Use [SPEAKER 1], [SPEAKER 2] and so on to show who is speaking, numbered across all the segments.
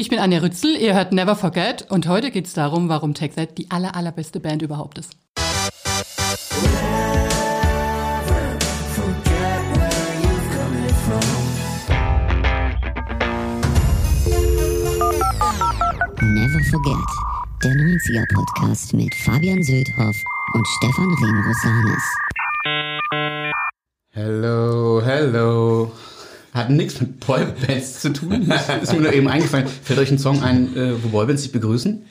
[SPEAKER 1] Ich bin Anja Rützel, ihr hört Never Forget und heute geht es darum, warum Take That die aller, allerbeste Band überhaupt ist.
[SPEAKER 2] Never Forget, der 90er Podcast mit Fabian Söldhoff und Stefan Remrosanis.
[SPEAKER 3] Hello, hello. Hat nichts mit Boybands zu tun. ist mir nur eben eingefallen. Fällt euch ein Song ein, äh, wo Boybands sich begrüßen?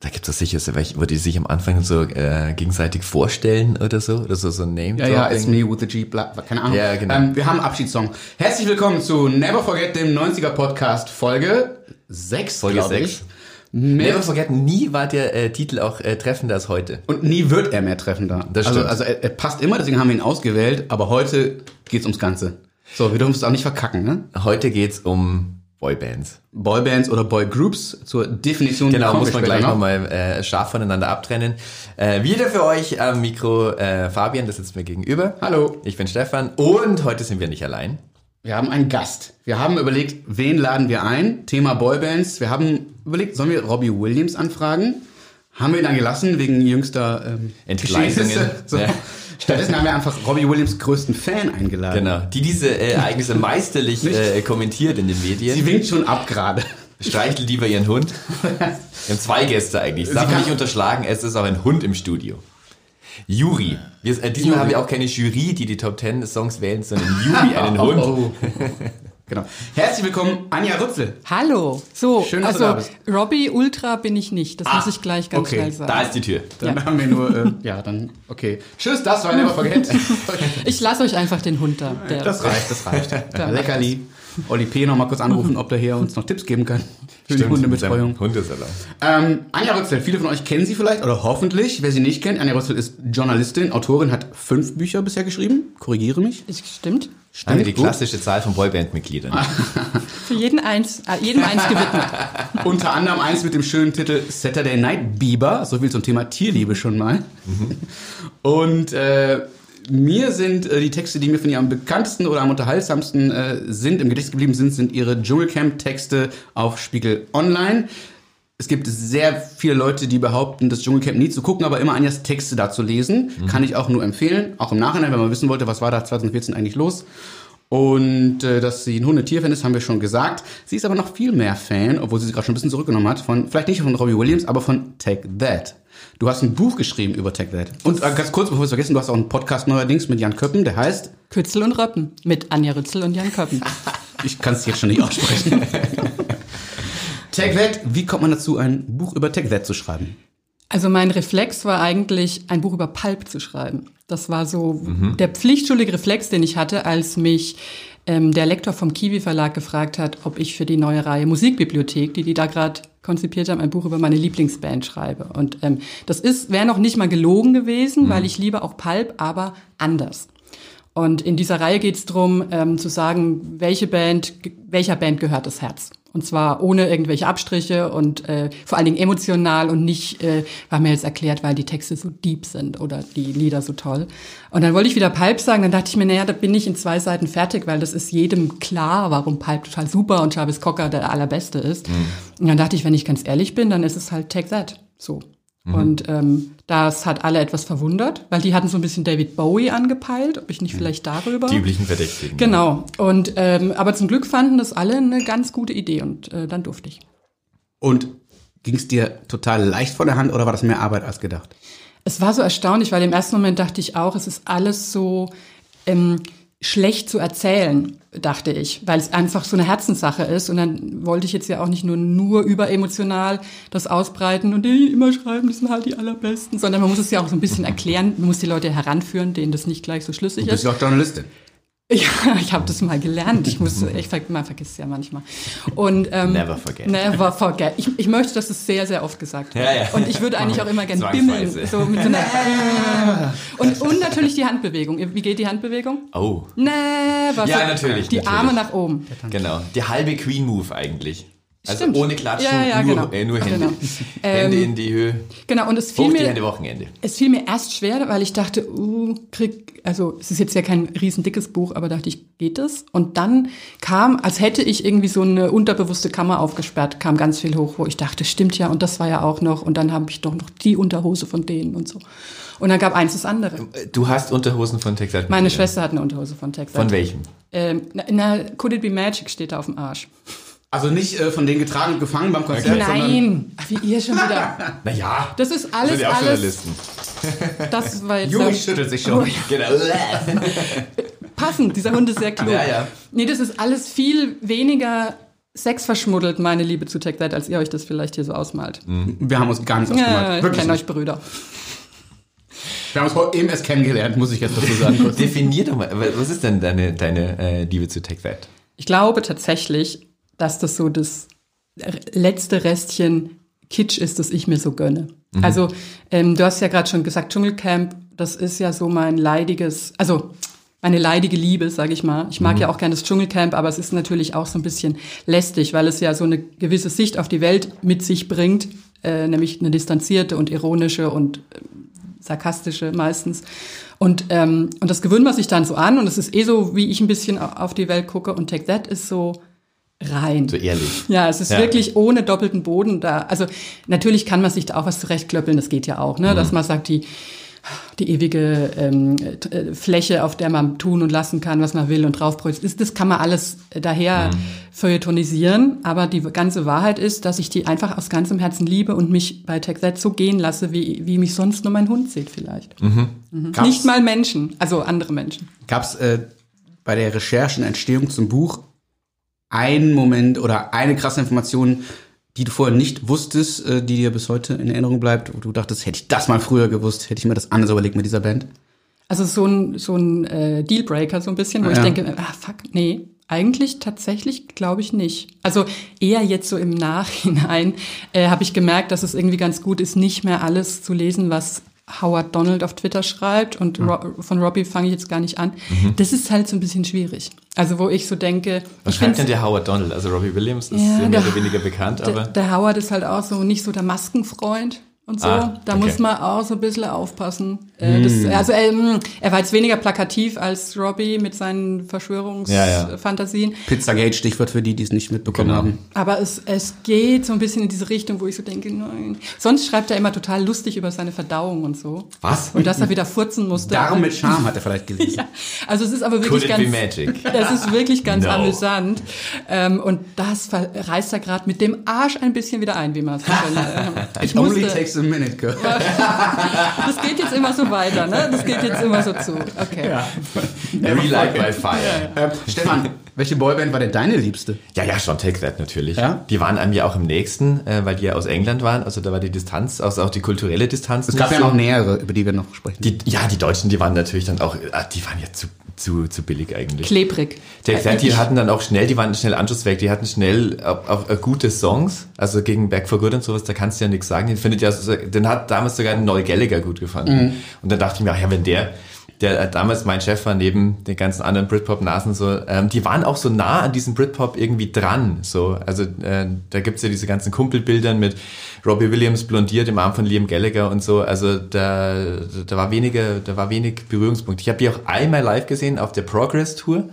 [SPEAKER 4] Da gibt es sicher wo die sich am Anfang so äh, gegenseitig vorstellen oder so, oder so, so ein name
[SPEAKER 3] Ja, ja, it's me with the G, bla, keine Ahnung.
[SPEAKER 4] Ja, genau.
[SPEAKER 3] Ähm, wir haben einen Abschiedssong. Herzlich willkommen zu Never Forget, dem 90er Podcast, Folge 6,
[SPEAKER 4] Folge
[SPEAKER 3] glaub
[SPEAKER 4] 6.
[SPEAKER 3] ich.
[SPEAKER 4] Never Forget, nie war der äh, Titel auch äh, treffender als heute.
[SPEAKER 3] Und nie wird er mehr treffender.
[SPEAKER 4] Das
[SPEAKER 3] also,
[SPEAKER 4] stimmt.
[SPEAKER 3] also er, er passt immer, deswegen haben wir ihn ausgewählt, aber heute geht's ums Ganze. So, wir dürfen es auch nicht verkacken, ne?
[SPEAKER 4] Heute geht's um Boybands.
[SPEAKER 3] Boybands oder Boygroups zur Definition
[SPEAKER 4] Genau, muss man gleich
[SPEAKER 3] noch.
[SPEAKER 4] nochmal äh, scharf voneinander abtrennen. Äh, wieder für euch am Mikro äh, Fabian, das sitzt mir gegenüber.
[SPEAKER 3] Hallo.
[SPEAKER 4] Ich bin Stefan und heute sind wir nicht allein.
[SPEAKER 3] Wir haben einen Gast. Wir haben überlegt, wen laden wir ein? Thema Boybands. Wir haben überlegt, sollen wir Robbie Williams anfragen? Haben wir ihn dann gelassen wegen jüngster ähm,
[SPEAKER 4] Entgleisungen.
[SPEAKER 3] So.
[SPEAKER 4] Ja.
[SPEAKER 3] Stattdessen haben wir einfach Robbie Williams größten Fan eingeladen.
[SPEAKER 4] Genau, die diese äh, Ereignisse meisterlich äh, kommentiert in den Medien.
[SPEAKER 3] Sie winkt schon ab gerade.
[SPEAKER 4] Streichelt lieber ihren Hund. Wir haben zwei Gäste eigentlich. Darf man nicht unterschlagen, es ist auch ein Hund im Studio. Juri. Wir, äh, diesmal
[SPEAKER 3] Juri.
[SPEAKER 4] haben wir auch keine Jury, die die Top 10 Songs wählen, sondern Juri, einen Hund.
[SPEAKER 3] Oh, oh. Genau. Herzlich willkommen, Anja Rützel.
[SPEAKER 1] Hallo. So,
[SPEAKER 3] Schön, dass du
[SPEAKER 1] also
[SPEAKER 3] da bist.
[SPEAKER 1] Robbie Ultra bin ich nicht. Das muss ich gleich ganz
[SPEAKER 3] okay.
[SPEAKER 1] schnell sagen.
[SPEAKER 4] Da ist die Tür.
[SPEAKER 3] Dann
[SPEAKER 1] Ja.
[SPEAKER 3] haben wir nur, äh, ja, dann, okay. Tschüss, das war Never Forget.
[SPEAKER 1] Ich lasse euch einfach den Hund da. Der
[SPEAKER 3] Das reicht, das reicht. Leckerli. Olli P. noch mal kurz anrufen, ob der hier uns noch Tipps geben kann für die Hundebetreuung.
[SPEAKER 4] Hundesalon.
[SPEAKER 3] Ähm, Anja Rützel, viele von euch kennen sie vielleicht oder hoffentlich. Wer sie nicht kennt, Anja Rützel ist Journalistin, Autorin, hat fünf Bücher bisher geschrieben. Korrigiere mich.
[SPEAKER 1] Ist, stimmt.
[SPEAKER 4] Haben wir die
[SPEAKER 3] gut.
[SPEAKER 4] klassische Zahl von Boyband-Mitgliedern.
[SPEAKER 1] Für jeden eins, äh, jedem eins gewidmet.
[SPEAKER 3] Unter anderem eins mit dem schönen Titel Saturday Night Bieber. So viel zum Thema Tierliebe schon mal. Und äh, mir sind äh, die Texte, die mir von ihr am bekanntesten oder am unterhaltsamsten äh, sind, im Gedächtnis geblieben sind, sind ihre Dschungelcamp-Texte auf Spiegel Online. Es gibt sehr viele Leute, die behaupten, das Dschungelcamp nie zu gucken, aber immer Anjas Texte da zu lesen. Kann ich auch nur empfehlen. Auch im Nachhinein, wenn man wissen wollte, was war da 2014 eigentlich los. Und äh, dass sie ein Hundetierfan ist, haben wir schon gesagt. Sie ist aber noch viel mehr Fan, obwohl sie sich gerade schon ein bisschen zurückgenommen hat, von, vielleicht nicht von Robbie Williams, aber von Take That. Du hast ein Buch geschrieben über Take That. Und äh, ganz kurz, bevor wir es vergessen, du hast auch einen Podcast neuerdings mit Jan Köppen, der heißt,
[SPEAKER 1] Kützel und Röppen mit Anja Rützel und Jan Köppen.
[SPEAKER 3] ich kann es jetzt schon nicht aussprechen. Take That, wie kommt man dazu, ein Buch über Take That zu schreiben?
[SPEAKER 1] Also mein Reflex war eigentlich, ein Buch über Pulp zu schreiben. Das war so der pflichtschuldige Reflex, den ich hatte, als mich ähm, der Lektor vom Kiwi Verlag gefragt hat, ob ich für die neue Reihe Musikbibliothek, die die da gerade konzipiert haben, ein Buch über meine Lieblingsband schreibe. Und ähm, das ist wäre noch nicht mal gelogen gewesen, weil ich liebe auch Pulp, aber anders. Und in dieser Reihe geht es darum, ähm, zu sagen, welche Band, welcher Band gehört das Herz. Und zwar ohne irgendwelche Abstriche und äh, vor allen Dingen emotional und nicht, äh, war mir jetzt erklärt, weil die Texte so deep sind oder die Lieder so toll. Und dann wollte ich wieder Pulp sagen, dann dachte ich mir, naja, da bin ich in zwei Seiten fertig, weil das ist jedem klar, warum Pulp total super und Travis Cocker der allerbeste ist. Und dann dachte ich, wenn ich ganz ehrlich bin, dann ist es halt Take That. So. Und ähm, das hat alle etwas verwundert, weil die hatten so ein bisschen David Bowie angepeilt, ob ich nicht vielleicht darüber.
[SPEAKER 4] Die üblichen Verdächtigen.
[SPEAKER 1] Genau. Und ähm, aber zum Glück fanden das alle eine ganz gute Idee und äh, dann durfte ich.
[SPEAKER 3] Und ging es dir total leicht von der Hand oder war das mehr Arbeit als gedacht?
[SPEAKER 1] Es war so erstaunlich, weil im ersten Moment dachte ich auch, es ist alles so ähm, schlecht zu erzählen, dachte ich, weil es einfach so eine Herzenssache ist. Und dann wollte ich jetzt ja auch nicht nur, nur überemotional das ausbreiten und die immer schreiben, das sind halt die allerbesten, sondern man muss es ja auch so ein bisschen erklären, man muss die Leute heranführen, denen das nicht gleich so schlüssig
[SPEAKER 3] Du bist
[SPEAKER 1] ist.
[SPEAKER 3] ja auch Journalistin.
[SPEAKER 1] Ja, ich habe das mal gelernt. Ich muss, ich ver man vergisst es ja manchmal. Und ähm,
[SPEAKER 4] Never forget.
[SPEAKER 1] Never forget. Ich, ich möchte, dass es sehr, sehr oft gesagt wird.
[SPEAKER 4] Ja, ja.
[SPEAKER 1] Und ich würde eigentlich auch immer gern bimmeln, so mit so einer. und, und natürlich die Handbewegung. Wie geht die Handbewegung?
[SPEAKER 4] Oh,
[SPEAKER 1] Never.
[SPEAKER 4] Ja, natürlich,
[SPEAKER 1] Die
[SPEAKER 4] natürlich.
[SPEAKER 1] Arme nach oben.
[SPEAKER 4] genau. Der halbe Queen-Move eigentlich. Also
[SPEAKER 1] Stimmt.
[SPEAKER 4] ohne Klatschen,
[SPEAKER 1] Ja, ja,
[SPEAKER 4] nur,
[SPEAKER 1] genau.
[SPEAKER 4] äh, nur Hände.
[SPEAKER 1] Genau.
[SPEAKER 4] Hände
[SPEAKER 1] Ähm,
[SPEAKER 4] in die Höhe.
[SPEAKER 1] Genau, und es fiel
[SPEAKER 4] Hoch die
[SPEAKER 1] mir,
[SPEAKER 4] Hände Wochenende.
[SPEAKER 1] es fiel mir erst schwer, weil ich dachte, uh, krieg, also es ist jetzt ja kein riesen dickes Buch, aber dachte ich, geht es? Und dann kam, als hätte ich irgendwie so eine unterbewusste Kammer aufgesperrt, kam ganz viel hoch, wo ich dachte, stimmt ja, und das war ja auch noch, und dann habe ich doch noch die Unterhose von denen und so. Und dann gab eins das andere.
[SPEAKER 4] Du hast Unterhosen von Texas.
[SPEAKER 1] Meine Schwester hat eine Unterhose von Texas.
[SPEAKER 4] Von welchem?
[SPEAKER 1] Ähm, na, na, Could It Be Magic steht da auf dem Arsch.
[SPEAKER 3] Also nicht äh, von denen getragen und gefangen beim Konzert, sondern
[SPEAKER 1] Nein, wie ihr schon wieder.
[SPEAKER 4] Naja.
[SPEAKER 1] Das ist alles,
[SPEAKER 4] sind ja auch
[SPEAKER 1] alles. Das war jetzt
[SPEAKER 3] Juri
[SPEAKER 1] ja
[SPEAKER 3] schüttelt sich schon.
[SPEAKER 4] Genau.
[SPEAKER 1] passend. Dieser Hund ist sehr klug.
[SPEAKER 4] Ja, ja.
[SPEAKER 1] Nee, das ist alles viel weniger sexverschmuddelt, meine Liebe zu TechSide, als ihr euch das vielleicht hier so ausmalt.
[SPEAKER 3] Wir haben uns gar nichts
[SPEAKER 1] Ja,
[SPEAKER 3] ausgemalt.
[SPEAKER 1] ich
[SPEAKER 3] Wirklich
[SPEAKER 1] kenne
[SPEAKER 3] nicht.
[SPEAKER 1] euch Brüder.
[SPEAKER 3] Wir haben uns eben erst kennengelernt, muss ich jetzt dazu sagen.
[SPEAKER 4] Definier doch mal, was ist denn deine, deine äh, Liebe zu TechSide?
[SPEAKER 1] Ich glaube tatsächlich, dass das so das letzte Restchen Kitsch ist, das ich mir so gönne. Also ähm, du hast ja gerade schon gesagt, Dschungelcamp, das ist ja so mein leidiges, also meine leidige Liebe, sage ich mal. Ich mag ja auch gerne das Dschungelcamp, aber es ist natürlich auch so ein bisschen lästig, weil es ja so eine gewisse Sicht auf die Welt mit sich bringt, äh, nämlich eine distanzierte und ironische und äh, sarkastische meistens. Und, ähm, und das gewöhnt man sich dann so an und es ist eh so, wie ich ein bisschen au- auf die Welt gucke und Take That ist so rein.
[SPEAKER 4] So ehrlich.
[SPEAKER 1] Ja, es ist
[SPEAKER 4] Ja.
[SPEAKER 1] wirklich ohne doppelten Boden da. Also natürlich kann man sich da auch was zurechtklöppeln, das geht ja auch, ne?
[SPEAKER 4] Mhm.
[SPEAKER 1] dass man sagt, die, die ewige ähm, äh, Fläche, auf der man tun und lassen kann, was man will und draufbrüllt, das, das kann man alles daher
[SPEAKER 4] Mhm.
[SPEAKER 1] feuilletonisieren. Aber die ganze Wahrheit ist, dass ich die einfach aus ganzem Herzen liebe und mich bei TechSet so gehen lasse, wie, wie mich sonst nur mein Hund sieht vielleicht. Mhm.
[SPEAKER 3] Gab's-
[SPEAKER 1] Nicht mal Menschen, also andere Menschen.
[SPEAKER 3] Gab es äh, bei der Recherche und Entstehung zum Buch einen Moment oder eine krasse Information, die du vorher nicht wusstest, äh, die dir bis heute in Erinnerung bleibt, wo du dachtest, hätte ich das mal früher gewusst, hätte ich mir das anders überlegt mit dieser Band?
[SPEAKER 1] Also so ein, so ein äh, Dealbreaker so ein bisschen, wo
[SPEAKER 3] Ja.
[SPEAKER 1] ich denke, ah fuck, nee, eigentlich tatsächlich glaube ich nicht. Also eher jetzt so im Nachhinein äh, habe ich gemerkt, dass es irgendwie ganz gut ist, nicht mehr alles zu lesen, was Howard Donald auf Twitter schreibt und Ro von Robbie fange ich jetzt gar nicht an. Das ist halt so ein bisschen schwierig. Also wo ich so denke,
[SPEAKER 4] Was schreibt denn der Howard Donald? Also Robbie Williams ist
[SPEAKER 1] Ja,
[SPEAKER 4] ja, mehr
[SPEAKER 1] der-
[SPEAKER 4] oder weniger bekannt,
[SPEAKER 1] der,
[SPEAKER 4] aber
[SPEAKER 1] der Howard ist halt auch so nicht so der Maskenfreund und so.
[SPEAKER 4] Ah,
[SPEAKER 1] da
[SPEAKER 4] okay.
[SPEAKER 1] muss man auch so ein bisschen aufpassen. Äh, das, also ähm, er war jetzt weniger plakativ als Robbie mit seinen
[SPEAKER 4] Ja, ja.
[SPEAKER 1] Verschwörungsfantasien.
[SPEAKER 3] Pizzagate, Stichwort für die, die es nicht mitbekommen
[SPEAKER 4] Genau.
[SPEAKER 3] haben.
[SPEAKER 1] Aber es, es geht so ein bisschen in diese Richtung, wo ich so denke, nein. Sonst schreibt er immer total lustig über seine Verdauung und so.
[SPEAKER 4] Was?
[SPEAKER 1] Und dass er wieder furzen musste.
[SPEAKER 3] Darum mit Charme hat er vielleicht gelesen.
[SPEAKER 1] Ja, also es ist aber
[SPEAKER 4] Could
[SPEAKER 1] wirklich
[SPEAKER 4] it
[SPEAKER 1] ganz,
[SPEAKER 4] be magic?
[SPEAKER 1] es ist wirklich ganz
[SPEAKER 4] No.
[SPEAKER 1] amüsant. Ähm, und das reißt er gerade mit dem Arsch ein bisschen wieder ein, wie man so schön, äh, Ich musste,
[SPEAKER 3] takes a minute, girl.
[SPEAKER 1] das geht jetzt immer so weiter, ne? Das geht jetzt immer so zu. Okay.
[SPEAKER 4] Every Light by Fire.
[SPEAKER 3] Ähm, Stefan, welche Boyband war denn deine liebste?
[SPEAKER 4] Ja, ja, schon Take That natürlich.
[SPEAKER 3] Ja?
[SPEAKER 4] Die waren einem ja auch im nächsten, äh, weil die ja aus England waren. Also da war die Distanz, also auch die kulturelle Distanz.
[SPEAKER 3] Es gab ja noch nähere, über die wir noch sprechen.
[SPEAKER 4] Die, ja, die Deutschen, die waren natürlich dann auch, ah, die waren ja zu, zu, zu billig eigentlich.
[SPEAKER 1] Klebrig.
[SPEAKER 4] Take That, die hatten dann auch schnell, die waren schnell anschlussfähig, die hatten schnell auch, auch äh, gute Songs, also gegen Back for Good und sowas, da kannst du ja nichts sagen. Den findet ja, den hat damals sogar Noel Gallagher gut gefunden. Und dann dachte ich mir, ach ja, wenn der, der äh, damals mein Chef war, neben den ganzen anderen Britpop-Nasen so, ähm, die waren auch so nah an diesem Britpop irgendwie dran. So, also äh, da gibt's ja diese ganzen Kumpelbildern mit Robbie Williams blondiert im Arm von Liam Gallagher und so. Also da, da war weniger, da war wenig Berührungspunkt. Ich habe die auch einmal live gesehen auf der Progress Tour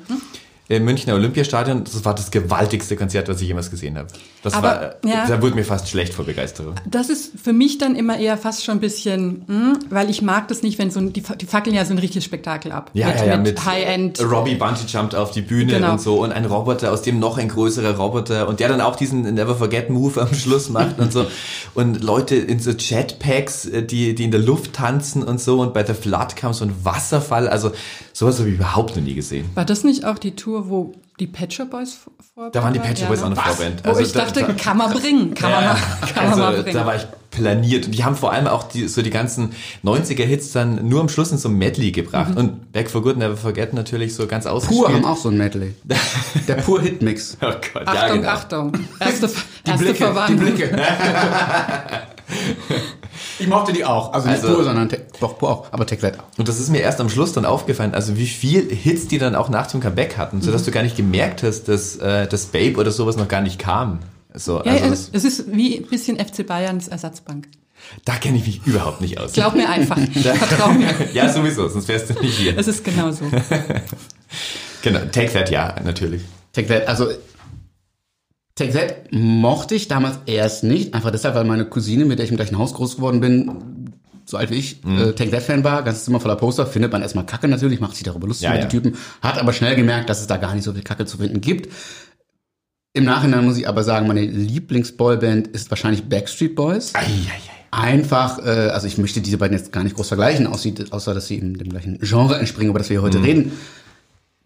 [SPEAKER 4] im Münchner Olympiastadion. Das war das gewaltigste Konzert, was ich jemals gesehen habe. Das
[SPEAKER 1] Aber,
[SPEAKER 4] war,
[SPEAKER 1] ja.
[SPEAKER 4] da wurde mir fast schlecht vor Begeisterung.
[SPEAKER 1] Das ist für mich dann immer eher fast schon ein bisschen, hm, weil ich mag das nicht, wenn so ein, die, die fackeln ja so ein richtiges Spektakel ab.
[SPEAKER 4] Ja,
[SPEAKER 1] mit,
[SPEAKER 4] ja, ja,
[SPEAKER 1] mit,
[SPEAKER 4] mit
[SPEAKER 1] High-End.
[SPEAKER 4] Robbie Bungee jumpt auf die Bühne
[SPEAKER 1] Genau.
[SPEAKER 4] und so und ein Roboter, aus dem noch ein größerer Roboter und der dann auch diesen Never Forget Move am Schluss macht und so und Leute in so Jetpacks, äh, die, die in der Luft tanzen und so und bei The Flood kam so ein Wasserfall, also sowas habe ich überhaupt noch nie gesehen.
[SPEAKER 1] War das nicht auch die Tour, wo die Pet Shop Boys vor-
[SPEAKER 4] Da waren die
[SPEAKER 1] Ja,
[SPEAKER 4] Boys
[SPEAKER 1] ne?
[SPEAKER 4] auch
[SPEAKER 3] Was?
[SPEAKER 4] Vorband.
[SPEAKER 1] Wo ich
[SPEAKER 4] da-
[SPEAKER 1] dachte,
[SPEAKER 4] da-
[SPEAKER 1] kann man bringen, kann man mal, kann man mal
[SPEAKER 4] also,
[SPEAKER 1] bringen.
[SPEAKER 4] da war ich planiert. Und die haben vor allem auch die, so die ganzen 90er-Hits dann nur am Schluss in so ein Medley gebracht.
[SPEAKER 1] Mhm.
[SPEAKER 4] Und Back for Good, Never Forget natürlich so ganz
[SPEAKER 3] Pur
[SPEAKER 4] ausgespielt.
[SPEAKER 3] haben auch so ein Medley. Der Pur Hitmix.
[SPEAKER 4] Oh Gott,
[SPEAKER 1] Achtung,
[SPEAKER 4] ja, genau.
[SPEAKER 1] Achtung. Erste,
[SPEAKER 3] Die
[SPEAKER 1] erste
[SPEAKER 3] Blicke, die
[SPEAKER 1] Verwandlung.
[SPEAKER 3] Blicke. ich mochte die auch. Also nicht
[SPEAKER 4] Also-
[SPEAKER 3] Pur, sondern doch Pur auch, aber Tech auch.
[SPEAKER 4] Und das ist mir erst am Schluss dann aufgefallen, also wie viel Hits die dann auch nach dem Comeback hatten, sodass
[SPEAKER 1] Mhm.
[SPEAKER 4] du gar nicht gemerkt hast, dass äh, das Babe oder sowas noch gar nicht kam. So,
[SPEAKER 1] Ja,
[SPEAKER 4] also
[SPEAKER 1] ja,
[SPEAKER 4] das,
[SPEAKER 1] es ist wie ein bisschen FC Bayerns Ersatzbank.
[SPEAKER 4] da kenne ich mich überhaupt nicht aus.
[SPEAKER 1] Glaub mir einfach. Vertrau mir.
[SPEAKER 4] ja, sowieso, sonst wärst du nicht hier.
[SPEAKER 1] Es ist genauso.
[SPEAKER 4] Genau, Take That, ja, natürlich.
[SPEAKER 3] Take That, also Take That mochte ich damals erst nicht, einfach deshalb, weil meine Cousine, mit der ich im gleichen Haus groß geworden bin, so alt wie ich,
[SPEAKER 4] Mhm.
[SPEAKER 3] äh, Take That Fan war, ganzes Zimmer voller Poster, findet man erstmal Kacke natürlich, macht sich darüber lustig
[SPEAKER 4] Ja,
[SPEAKER 3] über
[SPEAKER 4] ja.
[SPEAKER 3] die Typen, hat aber schnell gemerkt, dass es da gar nicht so viel Kacke zu finden gibt. Im Nachhinein muss ich aber sagen, meine Lieblingsboyband ist wahrscheinlich Backstreet Boys.
[SPEAKER 4] Eieiei.
[SPEAKER 3] Einfach, äh, also ich möchte diese beiden jetzt gar nicht groß vergleichen, aussieht, außer dass sie in dem gleichen Genre entspringen, über das wir hier heute reden.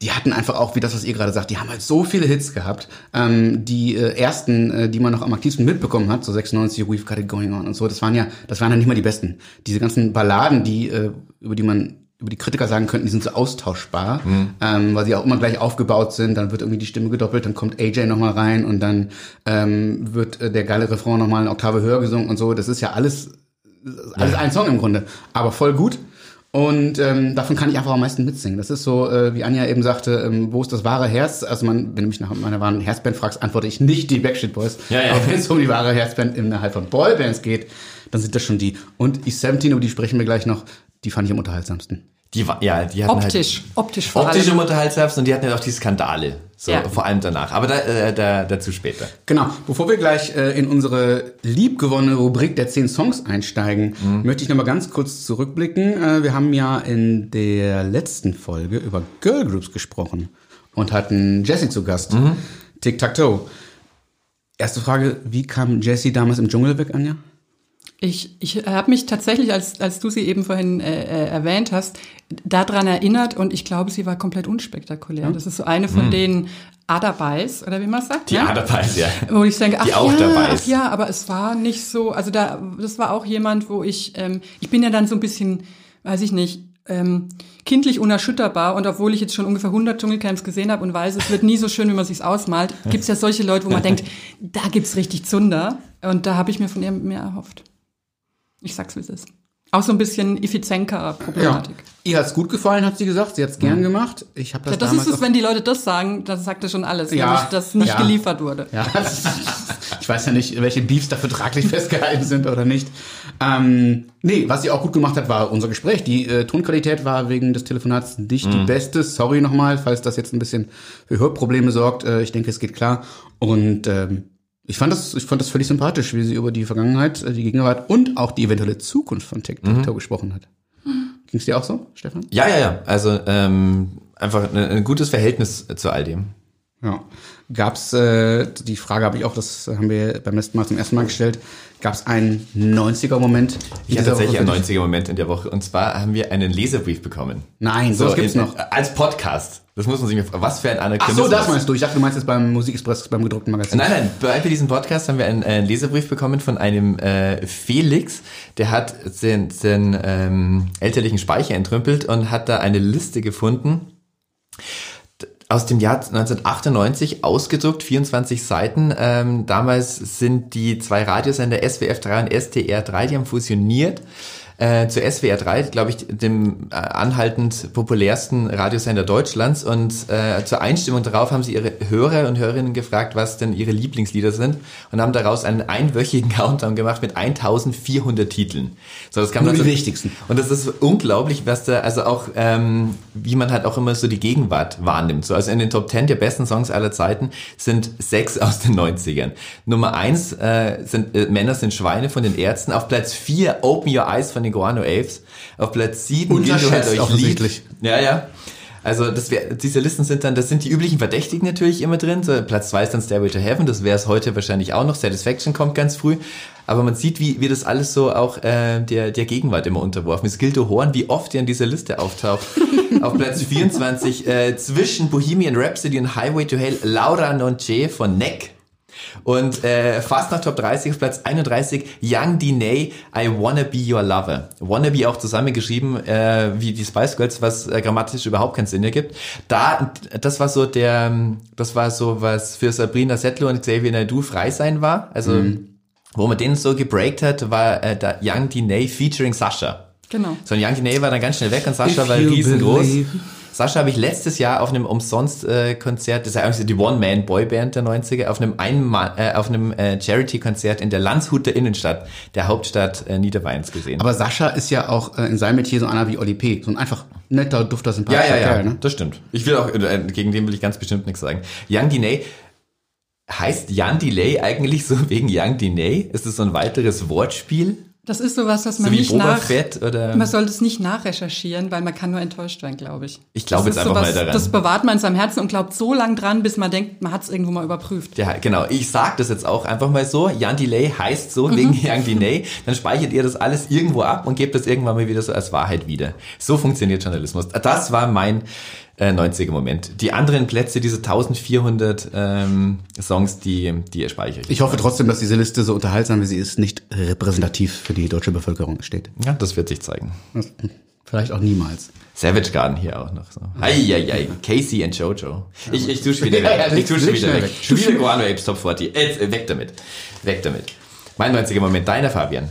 [SPEAKER 3] Die hatten einfach auch, wie das, was ihr gerade sagt, die haben halt so viele Hits gehabt. Ähm, die äh, ersten, äh, die man noch am aktivsten mitbekommen hat, so 96, We've Got It Going On und so, das waren ja, das waren ja nicht mal die besten. Diese ganzen Balladen, die, äh, über die man, über die Kritiker sagen könnten, die sind so austauschbar, ähm, weil sie auch immer gleich aufgebaut sind. Dann wird irgendwie die Stimme gedoppelt, dann kommt AJ nochmal rein und dann ähm, wird äh, der geile Refrain nochmal eine Oktave höher gesungen und so. Das ist ja alles alles ein Song im Grunde, aber voll gut. Und ähm, davon kann ich einfach am meisten mitsingen. Das ist so, äh, wie Anja eben sagte, ähm, wo ist das wahre Herz? Also man, wenn du mich nach meiner wahren Herzband fragst, antworte ich nicht die Backstreet Boys.
[SPEAKER 4] Ja, ja.
[SPEAKER 3] Aber wenn es um die wahre Herzband innerhalb von Boybands geht, dann sind das schon die. Und E17, über die sprechen wir gleich noch, die fand ich am unterhaltsamsten.
[SPEAKER 4] Die, war- ja, die hatten
[SPEAKER 1] Optisch.
[SPEAKER 4] Halt
[SPEAKER 1] Optisch vor
[SPEAKER 4] optisch
[SPEAKER 1] allem.
[SPEAKER 4] im Unterhaltsherbst und die hatten ja auch die Skandale. So,
[SPEAKER 1] Ja.
[SPEAKER 4] vor allem danach. Aber da, äh, da, dazu später.
[SPEAKER 3] Genau. Bevor wir gleich äh, in unsere liebgewonnene Rubrik der 10 Songs einsteigen, möchte ich nochmal ganz kurz zurückblicken. Äh, wir haben ja in der letzten Folge über Girl Groups gesprochen und hatten Jessie zu Gast. Tic-Tac-Toe. Erste Frage, wie kam Jessie damals im Dschungel weg, Anja?
[SPEAKER 1] Ich, ich habe mich tatsächlich, als, als du sie eben vorhin äh, äh, erwähnt hast, daran erinnert und ich glaube, sie war komplett unspektakulär. Das ist so eine von den Adabais, oder wie man sagt.
[SPEAKER 4] Die
[SPEAKER 1] ne?
[SPEAKER 4] Adabais, ja.
[SPEAKER 1] Wo ich denke, ach
[SPEAKER 4] Die auch
[SPEAKER 1] ja,
[SPEAKER 4] dabei
[SPEAKER 1] ach
[SPEAKER 4] ist.
[SPEAKER 1] ja, aber es war nicht so, also da, das war auch jemand, wo ich, ähm, ich bin ja dann so ein bisschen, weiß ich nicht, ähm, kindlich unerschütterbar und obwohl ich jetzt schon ungefähr 100 Dschungelcamps gesehen habe und weiß, es wird nie so schön, wie man sich's ausmalt, gibt's ja solche Leute, wo man denkt, da gibt's richtig Zunder und da habe ich mir von ihr mehr erhofft. Ich sag's, wie es ist. Auch so ein bisschen Effizenka-Problematik.
[SPEAKER 3] Ihr hat's gut gefallen, hat sie gesagt. Sie hat's gern gemacht. Ich habe das,
[SPEAKER 1] Ja, das
[SPEAKER 3] damals
[SPEAKER 1] ist es, wenn die Leute das sagen, dann sagt das schon alles,
[SPEAKER 3] Ja,
[SPEAKER 1] nämlich, dass nicht
[SPEAKER 3] ja.
[SPEAKER 1] geliefert wurde.
[SPEAKER 3] Ja, ich weiß ja nicht, welche Beefs da vertraglich festgehalten sind oder nicht. Ähm, nee, was sie auch gut gemacht hat, war unser Gespräch. Die äh, Tonqualität war wegen des Telefonats nicht die beste. Sorry nochmal, falls das jetzt ein bisschen für Hörprobleme sorgt. Äh, ich denke, es geht klar. Und ähm, ich fand das, ich fand das völlig sympathisch, wie sie über die Vergangenheit, äh, die Gegenwart und auch die eventuelle Zukunft von TikTok gesprochen hat. Ging's dir auch so, Stefan?
[SPEAKER 4] Ja, ja, ja. Also ähm, einfach ein, ein gutes Verhältnis zu all dem.
[SPEAKER 3] Ja. Gab's äh, die Frage habe ich auch, das haben wir beim letzten Mal zum ersten Mal gestellt. Gab's einen 90er-Moment?
[SPEAKER 4] Ich hatte tatsächlich einen 90er-Moment in der Woche. Und zwar haben wir einen Leserbrief bekommen.
[SPEAKER 3] Nein, sowas gibt's
[SPEAKER 4] in-
[SPEAKER 3] noch.
[SPEAKER 4] Als Podcast. Das muss man sich mir Was für ein
[SPEAKER 3] Ach
[SPEAKER 4] Anachronismus.
[SPEAKER 3] so, das meinst du. Ich dachte, du meinst jetzt beim Musikexpress, beim gedruckten Magazin.
[SPEAKER 4] Nein, nein, bei für diesen Podcast haben wir einen, äh, Leserbrief bekommen von einem äh, Felix, der hat den, den ähm, elterlichen Speicher entrümpelt und hat da eine Liste gefunden aus dem Jahr 1998 ausgedruckt, 24 Seiten. Ähm, damals sind die zwei Radiosender SWF 3 und STR 3, die haben fusioniert. Äh, zu SWR 3, glaube ich, dem äh, anhaltend populärsten Radiosender Deutschlands. Und äh, zur Einstimmung darauf haben sie ihre Hörer und Hörerinnen gefragt, was denn ihre Lieblingslieder sind und haben daraus einen einwöchigen Countdown gemacht mit 1400 Titeln. So, das kam
[SPEAKER 3] Nur die
[SPEAKER 4] 19
[SPEAKER 3] wichtigsten.
[SPEAKER 4] und das ist unglaublich, was da, also auch, ähm, wie man halt auch immer so die Gegenwart wahrnimmt. So, also in den Top 10 der besten Songs aller Zeiten sind sechs aus den 90ern. Nummer eins äh, sind äh, Männer sind Schweine von den Ärzten. Auf Platz vier Open Your Eyes von den Guano Apes. Auf Platz sieben Wie du halt
[SPEAKER 3] Unterschätzt
[SPEAKER 4] euch liebt. Ja, ja. Also das wär, diese Listen sind dann, das sind die üblichen Verdächtigen natürlich immer drin. So, Platz zwei ist dann Stairway to Heaven, das wäre es heute wahrscheinlich auch noch. Satisfaction kommt ganz früh. Aber man sieht, wie, wie das alles so auch äh, der, der Gegenwart immer unterworfen ist. Gildo Horn, wie oft er in dieser Liste auftaucht. Auf Platz 24 äh, zwischen Bohemian Rhapsody und Highway to Hell Laura Nonche von Neck. Und äh, fast nach Top 30 auf Platz 31 Young Diney, I Wanna Be Your Lover. Wanna Be auch zusammengeschrieben äh, wie die Spice Girls, was äh, grammatisch überhaupt keinen Sinn ergibt. Da, das war so der, das war so was für Sabrina Settler und Xavier Naidoo frei sein war. Also wo man den so gebreakt hat, war äh, der Young Diney featuring Sascha.
[SPEAKER 1] Genau.
[SPEAKER 4] So ein Young Diney war dann ganz schnell weg und Sascha
[SPEAKER 3] If
[SPEAKER 4] war riesengroß.
[SPEAKER 3] believe.
[SPEAKER 4] Sascha habe ich letztes Jahr auf einem Umsonst-Konzert, das ist ja eigentlich die One-Man-Boy-Band der 90er, auf einem, Einmal, äh, auf einem äh, Charity-Konzert in der Landshuter Innenstadt, der Hauptstadt äh, Niederbayerns gesehen.
[SPEAKER 3] Aber Sascha ist ja auch äh, in seinem Metier so einer wie Oli P. So ein einfach netter, dufter,
[SPEAKER 4] ja,
[SPEAKER 3] sympathischer
[SPEAKER 4] ja, ja,
[SPEAKER 3] Kerl, ne?
[SPEAKER 4] das stimmt. Ich will auch, äh, gegen den will ich ganz bestimmt nichts sagen. Young Diney, heißt Jan Delay eigentlich so wegen Young Diney? Ist das so ein weiteres Wortspiel?
[SPEAKER 1] Das ist sowas, was man
[SPEAKER 4] So
[SPEAKER 1] nicht nach...
[SPEAKER 4] Fett oder?
[SPEAKER 1] Man soll es nicht nachrecherchieren, weil man kann nur enttäuscht werden, glaube ich.
[SPEAKER 4] Ich glaube
[SPEAKER 1] Das
[SPEAKER 4] jetzt
[SPEAKER 1] ist
[SPEAKER 4] einfach mal daran.
[SPEAKER 1] Das bewahrt man in seinem Herzen und glaubt so lang dran, bis man denkt, man hat es irgendwo mal überprüft.
[SPEAKER 4] Ja, genau. Ich sag das jetzt auch einfach mal so. Jan Delay heißt so
[SPEAKER 1] Mhm.
[SPEAKER 4] wegen Young Delay. Dann speichert ihr das alles irgendwo ab und gebt das irgendwann mal wieder so als Wahrheit wieder. So funktioniert Journalismus. Das war mein äh, 90er Moment. Die anderen Plätze, diese 1400 ähm, Songs, die, die speichere ich.
[SPEAKER 3] Ich hoffe trotzdem, dass diese Liste so unterhaltsam wie sie ist, nicht repräsentativ für die deutsche Bevölkerung steht.
[SPEAKER 4] Ja, das wird sich zeigen.
[SPEAKER 3] Vielleicht auch niemals.
[SPEAKER 4] Savage Garden hier auch noch so. Eieiei, Casey and Jojo. Ich, ich tue schon wieder weg. Ich tue schon wieder weg. Schon wieder Guano Apes Top 40. Jetzt, äh, weg damit. Weg damit. Mein 90er Moment, deiner Fabian.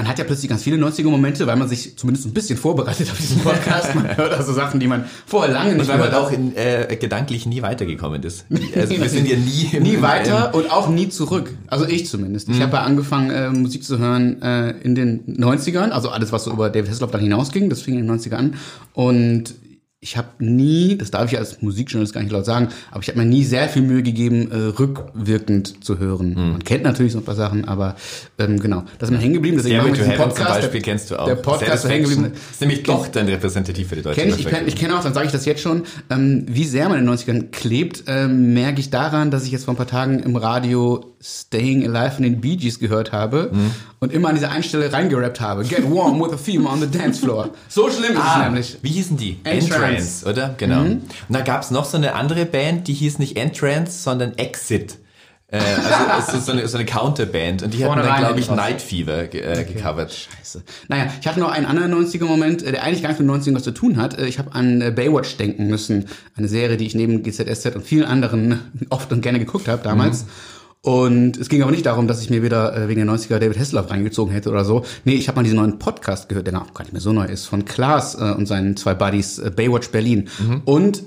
[SPEAKER 3] Man hat ja plötzlich ganz viele 90er-Momente, weil man sich zumindest ein bisschen vorbereitet auf diesen Podcast. Man hört also Sachen, die man vorher lange nicht
[SPEAKER 4] Und weil man auch in, äh, gedanklich nie weitergekommen ist. Also wir sind ja nie, im-
[SPEAKER 3] nie weiter und auch nie zurück. Also ich zumindest. Ich habe ja angefangen, äh, Musik zu hören äh, in den 90ern, also alles, was so über David Hasselhoff dann hinausging, das fing in den 90ern an. Und ich habe nie, das darf ich als Musikjournalist gar nicht laut sagen, aber ich habe mir nie sehr viel Mühe gegeben, äh, rückwirkend zu hören. Man kennt natürlich so ein paar Sachen, aber ähm, genau, das ist mir hängen geblieben. Deswegen
[SPEAKER 4] Stairway to Heaven zum. Beispiel
[SPEAKER 3] Der-
[SPEAKER 4] kennst du auch.
[SPEAKER 3] Der Podcast ist hängen geblieben.
[SPEAKER 4] ist nämlich doch dann repräsentativ für die deutsche
[SPEAKER 3] Kenn ich, ich kenne ich kenn auch, dann sage ich das jetzt schon, ähm, wie sehr man in den 90ern klebt, ähm, merke ich daran, dass ich jetzt vor ein paar Tagen im Radio Staying Alive von den Bee Gees gehört habe und immer an diese Einstelle reingerappt habe. Get warm with a theme on the dance floor. So schlimm ist es
[SPEAKER 4] Ah,
[SPEAKER 3] nämlich.
[SPEAKER 4] wie hießen die?
[SPEAKER 3] Entrance.
[SPEAKER 4] Entrance, oder? Genau. Und da gab's noch so eine andere Band, die hieß nicht Entrance, sondern Exit. Äh, also es ist so eine, so eine Counterband. Und die hatten
[SPEAKER 3] Vorne
[SPEAKER 4] dann, glaube ich,
[SPEAKER 3] raus.
[SPEAKER 4] Night Fever ge äh, gecovert.
[SPEAKER 3] Scheiße. Naja, ich hatte noch einen anderen 90er-Moment, äh, der eigentlich gar nicht mit 90ern was zu tun hat. Ich habe an Baywatch denken müssen. Eine Serie, die ich neben GZSZ und vielen anderen oft und gerne geguckt habe damals. Und es ging aber nicht darum, dass ich mir wieder äh, wegen der 90er David Hasselhoff reingezogen hätte oder so. Nee, ich habe mal diesen neuen Podcast gehört, der auch gar nicht mehr so neu ist, von Klaas äh, und seinen zwei Buddies äh, Baywatch Berlin. Und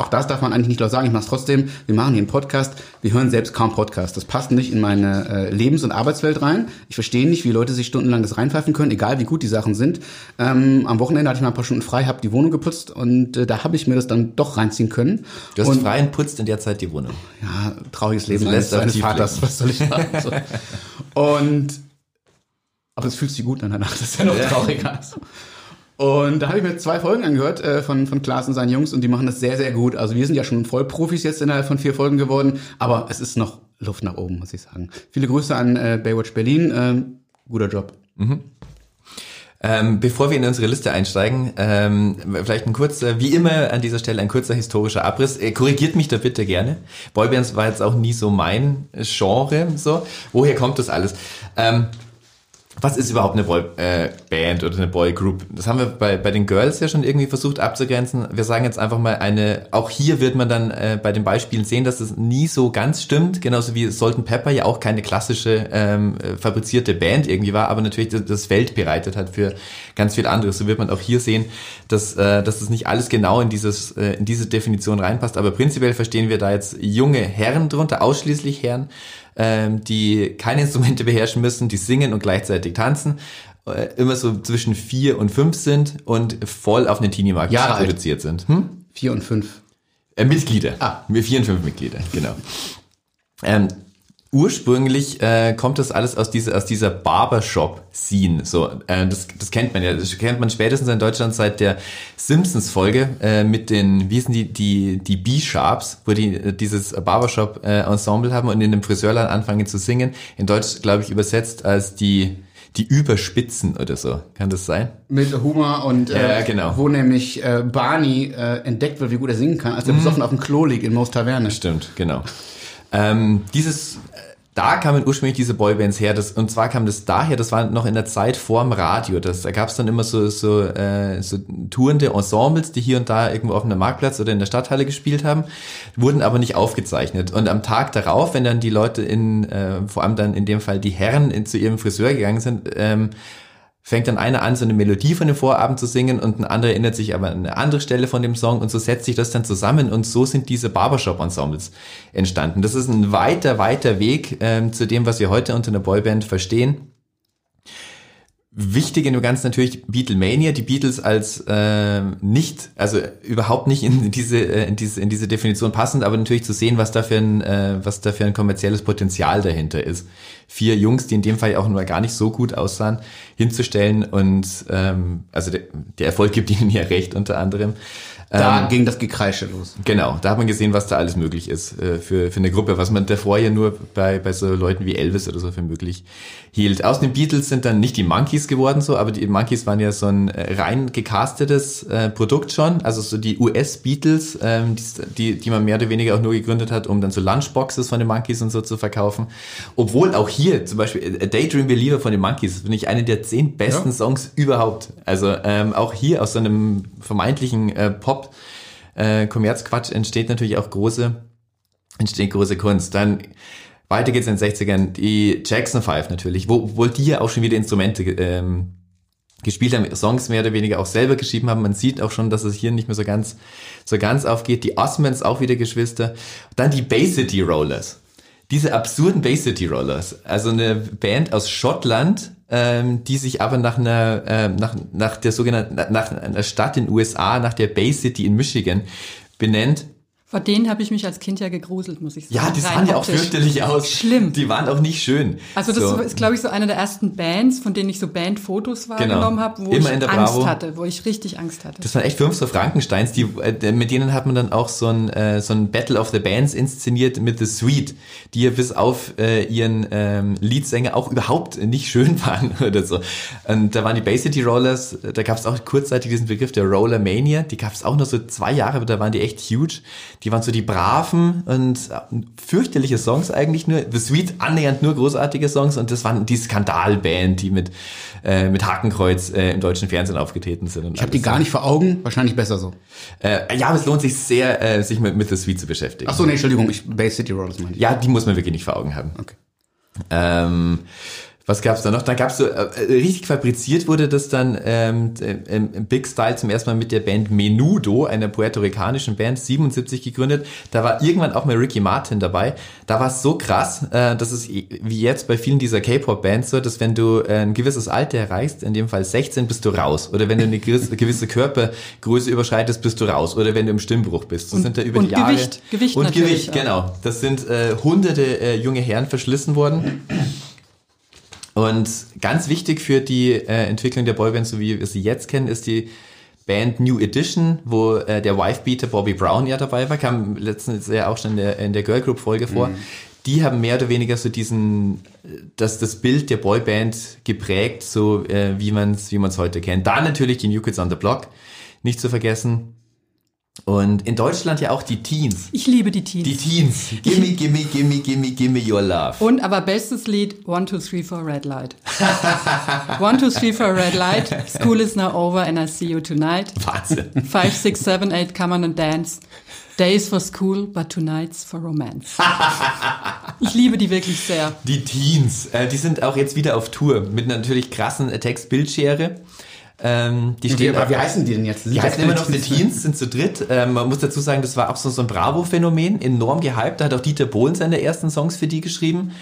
[SPEAKER 3] auch das darf man eigentlich nicht laut sagen, ich mache es trotzdem. Wir machen hier einen Podcast, wir hören selbst kaum Podcasts. Das passt nicht in meine äh, Lebens- und Arbeitswelt rein. Ich verstehe nicht, wie Leute sich stundenlang das reinpfeifen können, egal wie gut die Sachen sind. Ähm, am Wochenende hatte ich mal ein paar Stunden frei, habe die Wohnung geputzt und äh, da habe ich mir das dann doch reinziehen können.
[SPEAKER 4] Du hast
[SPEAKER 3] und,
[SPEAKER 4] frei und putzt in der Zeit die Wohnung.
[SPEAKER 3] ja, trauriges Leben
[SPEAKER 4] Das
[SPEAKER 3] eines, eines Vaters, was soll ich sagen? So. Und aber es fühlt sich gut an danach, das ist ja noch trauriger. Und da habe ich mir zwei Folgen angehört äh, von, von Klaas und seinen Jungs und die machen das sehr, sehr gut. Also wir sind ja schon Vollprofis jetzt innerhalb von vier Folgen geworden, aber es ist noch Luft nach oben, muss ich sagen. Viele Grüße an äh, Baywatch Berlin. Ähm, guter Job.
[SPEAKER 4] Ähm, bevor wir in unsere Liste einsteigen, ähm, vielleicht ein kurzer, wie immer an dieser Stelle ein kurzer historischer Abriss. Äh, korrigiert mich da bitte gerne. Boybands war jetzt auch nie so mein Genre. So, woher kommt das alles? Ähm, was ist überhaupt eine Boyband äh, Band oder eine Boygroup? Das haben wir bei, bei den Girls ja schon irgendwie versucht abzugrenzen. Wir sagen jetzt einfach mal eine, auch hier wird man dann äh, bei den Beispielen sehen, dass das nie so ganz stimmt, genauso wie Salt Pepper ja auch keine klassische ähm, äh, fabrizierte Band irgendwie war, aber natürlich das, das Feld bereitet hat für ganz viel anderes. So wird man auch hier sehen, dass, äh, dass das nicht alles genau in, dieses, äh, in diese Definition reinpasst, aber prinzipiell verstehen wir da jetzt junge Herren drunter, ausschließlich Herren, ähm, die keine Instrumente beherrschen müssen, die singen und gleichzeitig tanzen, äh, immer so zwischen vier und fünf sind und voll auf den Teenie-Markt
[SPEAKER 3] Jahre alt.
[SPEAKER 4] produziert sind. Hm?
[SPEAKER 3] Vier und fünf.
[SPEAKER 4] Äh, Mitglieder.
[SPEAKER 3] Ah.
[SPEAKER 4] Vier und fünf Mitglieder, genau. Ähm, ursprünglich äh, kommt das alles aus dieser aus dieser Barbershop-Scene. So, äh, das, das kennt man ja. Das kennt man spätestens in Deutschland seit der Simpsons-Folge äh, mit den, wie hießen die, die, die B-Sharps, wo die äh, dieses Barbershop-Ensemble haben und in dem Friseurladen anfangen zu singen. In Deutsch, glaube ich, übersetzt als die die Überspitzen oder so. Kann das sein?
[SPEAKER 3] Mit Humor und äh,
[SPEAKER 4] Ja, genau.
[SPEAKER 3] wo nämlich äh, Barney äh, entdeckt wird, wie gut er singen kann, als er besoffen auf dem Klo liegt in Moos Taverne.
[SPEAKER 4] Stimmt, genau. Ähm, dieses, da kamen ursprünglich diese Boybands her, das, und zwar kam das daher, das war noch in der Zeit vorm Radio, das, da gab es dann immer so, so, äh, so tourende Ensembles, die hier und da irgendwo auf einem Marktplatz oder in der Stadthalle gespielt haben, wurden aber nicht aufgezeichnet. Und am Tag darauf, wenn dann die Leute in, äh, vor allem dann in dem Fall die Herren in, zu ihrem Friseur gegangen sind, ähm, fängt dann einer an, so eine Melodie von dem Vorabend zu singen und ein anderer erinnert sich aber an eine andere Stelle von dem Song und so setzt sich das dann zusammen und so sind diese Barbershop-Ensembles entstanden. Das ist ein weiter, weiter Weg ähm, zu dem, was wir heute unter einer Boyband verstehen. Wichtig in dem Ganzen natürlich Beatlemania, die Beatles als äh, nicht, also überhaupt nicht in diese, äh, in diese, in diese Definition passend, aber natürlich zu sehen, was da für ein, äh, was da für ein kommerzielles Potenzial dahinter ist. Vier Jungs, die in dem Fall auch nur gar nicht so gut aussahen, hinzustellen und ähm, also der, der Erfolg gibt ihnen ja recht unter anderem.
[SPEAKER 3] Da
[SPEAKER 4] Ähm,
[SPEAKER 3] ging das Gekreische los.
[SPEAKER 4] Genau, da hat man gesehen, was da alles möglich ist äh, für, für eine Gruppe, was man davor ja nur bei, bei so Leuten wie Elvis oder so für möglich hielt. Aus den Beatles sind dann nicht die Monkeys geworden so, aber die Monkeys waren ja so ein äh, rein gecastetes äh, Produkt schon, also so die US-Beatles, ähm, die, die, die man mehr oder weniger auch nur gegründet hat, um dann so Lunchboxes von den Monkeys und so zu verkaufen. Obwohl auch hier zum Beispiel A Daydream Believer von den Monkeys finde ich eine der zehn besten
[SPEAKER 3] Ja.
[SPEAKER 4] Songs überhaupt. Also ähm, auch hier aus so einem vermeintlichen äh, Pop äh, Kommerzquatsch entsteht natürlich auch große, entsteht große Kunst. Dann weiter geht's in den 60ern, die Jackson 5 natürlich, wo, wo die ja auch schon wieder Instrumente ähm, gespielt haben, Songs mehr oder weniger auch selber geschrieben haben. Man sieht auch schon, dass es hier nicht mehr so ganz, so ganz aufgeht. Die Osmonds auch wieder Geschwister. Dann die Bay City Rollers. Diese absurden Bay City Rollers. Also eine Band aus Schottland, ähm, die sich aber nach einer, ähm, nach, nach der sogenannten, nach einer Stadt in den USA, nach der Bay City in Michigan benennt.
[SPEAKER 1] Vor denen habe ich mich als Kind ja gegruselt, muss ich sagen.
[SPEAKER 4] Ja, die
[SPEAKER 1] Rein
[SPEAKER 4] sahen ja auch fürchterlich aus.
[SPEAKER 1] Schlimm.
[SPEAKER 4] Die waren auch nicht schön.
[SPEAKER 1] Also das
[SPEAKER 4] So.
[SPEAKER 1] ist, glaube ich, so eine der ersten Bands, von denen ich so Bandfotos wahrgenommen habe, wo
[SPEAKER 4] Genau. Immer
[SPEAKER 1] ich Angst hatte, wo ich richtig Angst hatte.
[SPEAKER 4] Das waren echt fünf so Frankensteins, die, äh, mit denen hat man dann auch so ein, äh, so ein Battle of the Bands inszeniert mit The Sweet, die ja bis auf äh, ihren ähm, Leadsänger auch überhaupt nicht schön waren oder so. Und da waren die Bay City Rollers, da gab es auch kurzzeitig diesen Begriff der Roller Mania, die gab es auch nur so zwei Jahre, aber da waren die echt huge. Die waren so die braven und äh, fürchterliche Songs eigentlich nur. The Sweet annähernd nur großartige Songs und das waren die Skandalband, die mit, äh, mit Hakenkreuz äh, im deutschen Fernsehen aufgetreten sind.
[SPEAKER 3] Ich habe die gar nicht vor Augen, wahrscheinlich besser so.
[SPEAKER 4] Äh, ja, aber es lohnt sich sehr, äh, sich mit, mit The Sweet zu beschäftigen.
[SPEAKER 3] Ach so, nee, Entschuldigung, ich, Bay City Rollers meine ich.
[SPEAKER 4] Ja, die muss man wirklich nicht vor Augen haben.
[SPEAKER 3] Okay.
[SPEAKER 4] Ähm, was gab's da noch? Da gab's so, äh, äh, richtig fabriziert wurde das dann ähm, im, im Big Style zum ersten Mal mit der Band Menudo, einer puerto-ricanischen Band, 77 gegründet. Da war irgendwann auch mal Ricky Martin dabei. Da war es so krass, äh, dass es wie jetzt bei vielen dieser K-Pop-Bands so, dass wenn du äh, ein gewisses Alter erreichst, in dem Fall 16, bist du raus. Oder wenn du eine gewisse, Körpergröße überschreitest, bist du raus. Oder wenn du im Stimmbruch bist. So
[SPEAKER 1] Und-
[SPEAKER 4] sind da über
[SPEAKER 1] und
[SPEAKER 4] die Jahre
[SPEAKER 1] Gewicht. Gewicht
[SPEAKER 4] und Gewicht, genau. Das sind äh, hunderte äh, junge Herren verschlissen worden. Und ganz wichtig für die äh, Entwicklung der Boyband, so wie wir sie jetzt kennen, ist die Band New Edition, wo äh, der Wifebeater Bobby Brown ja dabei war, kam letztens ja auch schon in der, in der Girl Group Folge vor. Die haben mehr oder weniger so diesen, äh, das, das Bild der Boyband geprägt, so äh, wie man es wie man's heute kennt. Da natürlich die New Kids on the Block, nicht zu vergessen. Und in Deutschland ja auch die Teens.
[SPEAKER 1] Ich liebe die Teens.
[SPEAKER 4] Die Teens. Gimme, gimme, gimme, gimme, gimme your love.
[SPEAKER 1] Und aber bestes Lied, One, Two, Three, Four, Red Light. One, Two, Three, Four, Red Light. School is now over and I see you tonight.
[SPEAKER 4] Wahnsinn.
[SPEAKER 1] Five, six, seven, eight, come on and dance. Days for school, but tonight's for romance. Ich liebe die wirklich sehr.
[SPEAKER 4] Die Teens, äh, die sind auch jetzt wieder auf Tour mit natürlich krassen Textbildschere. Ähm, die
[SPEAKER 3] Wie,
[SPEAKER 4] stehen
[SPEAKER 3] aber wie heißen die denn jetzt?
[SPEAKER 4] Die heißen immer noch The Teens, sind zu dritt. Ähm, man muss dazu sagen, das war auch so, so ein Bravo-Phänomen, enorm gehypt. Da hat auch Dieter Bohlen seine ersten Songs für die geschrieben.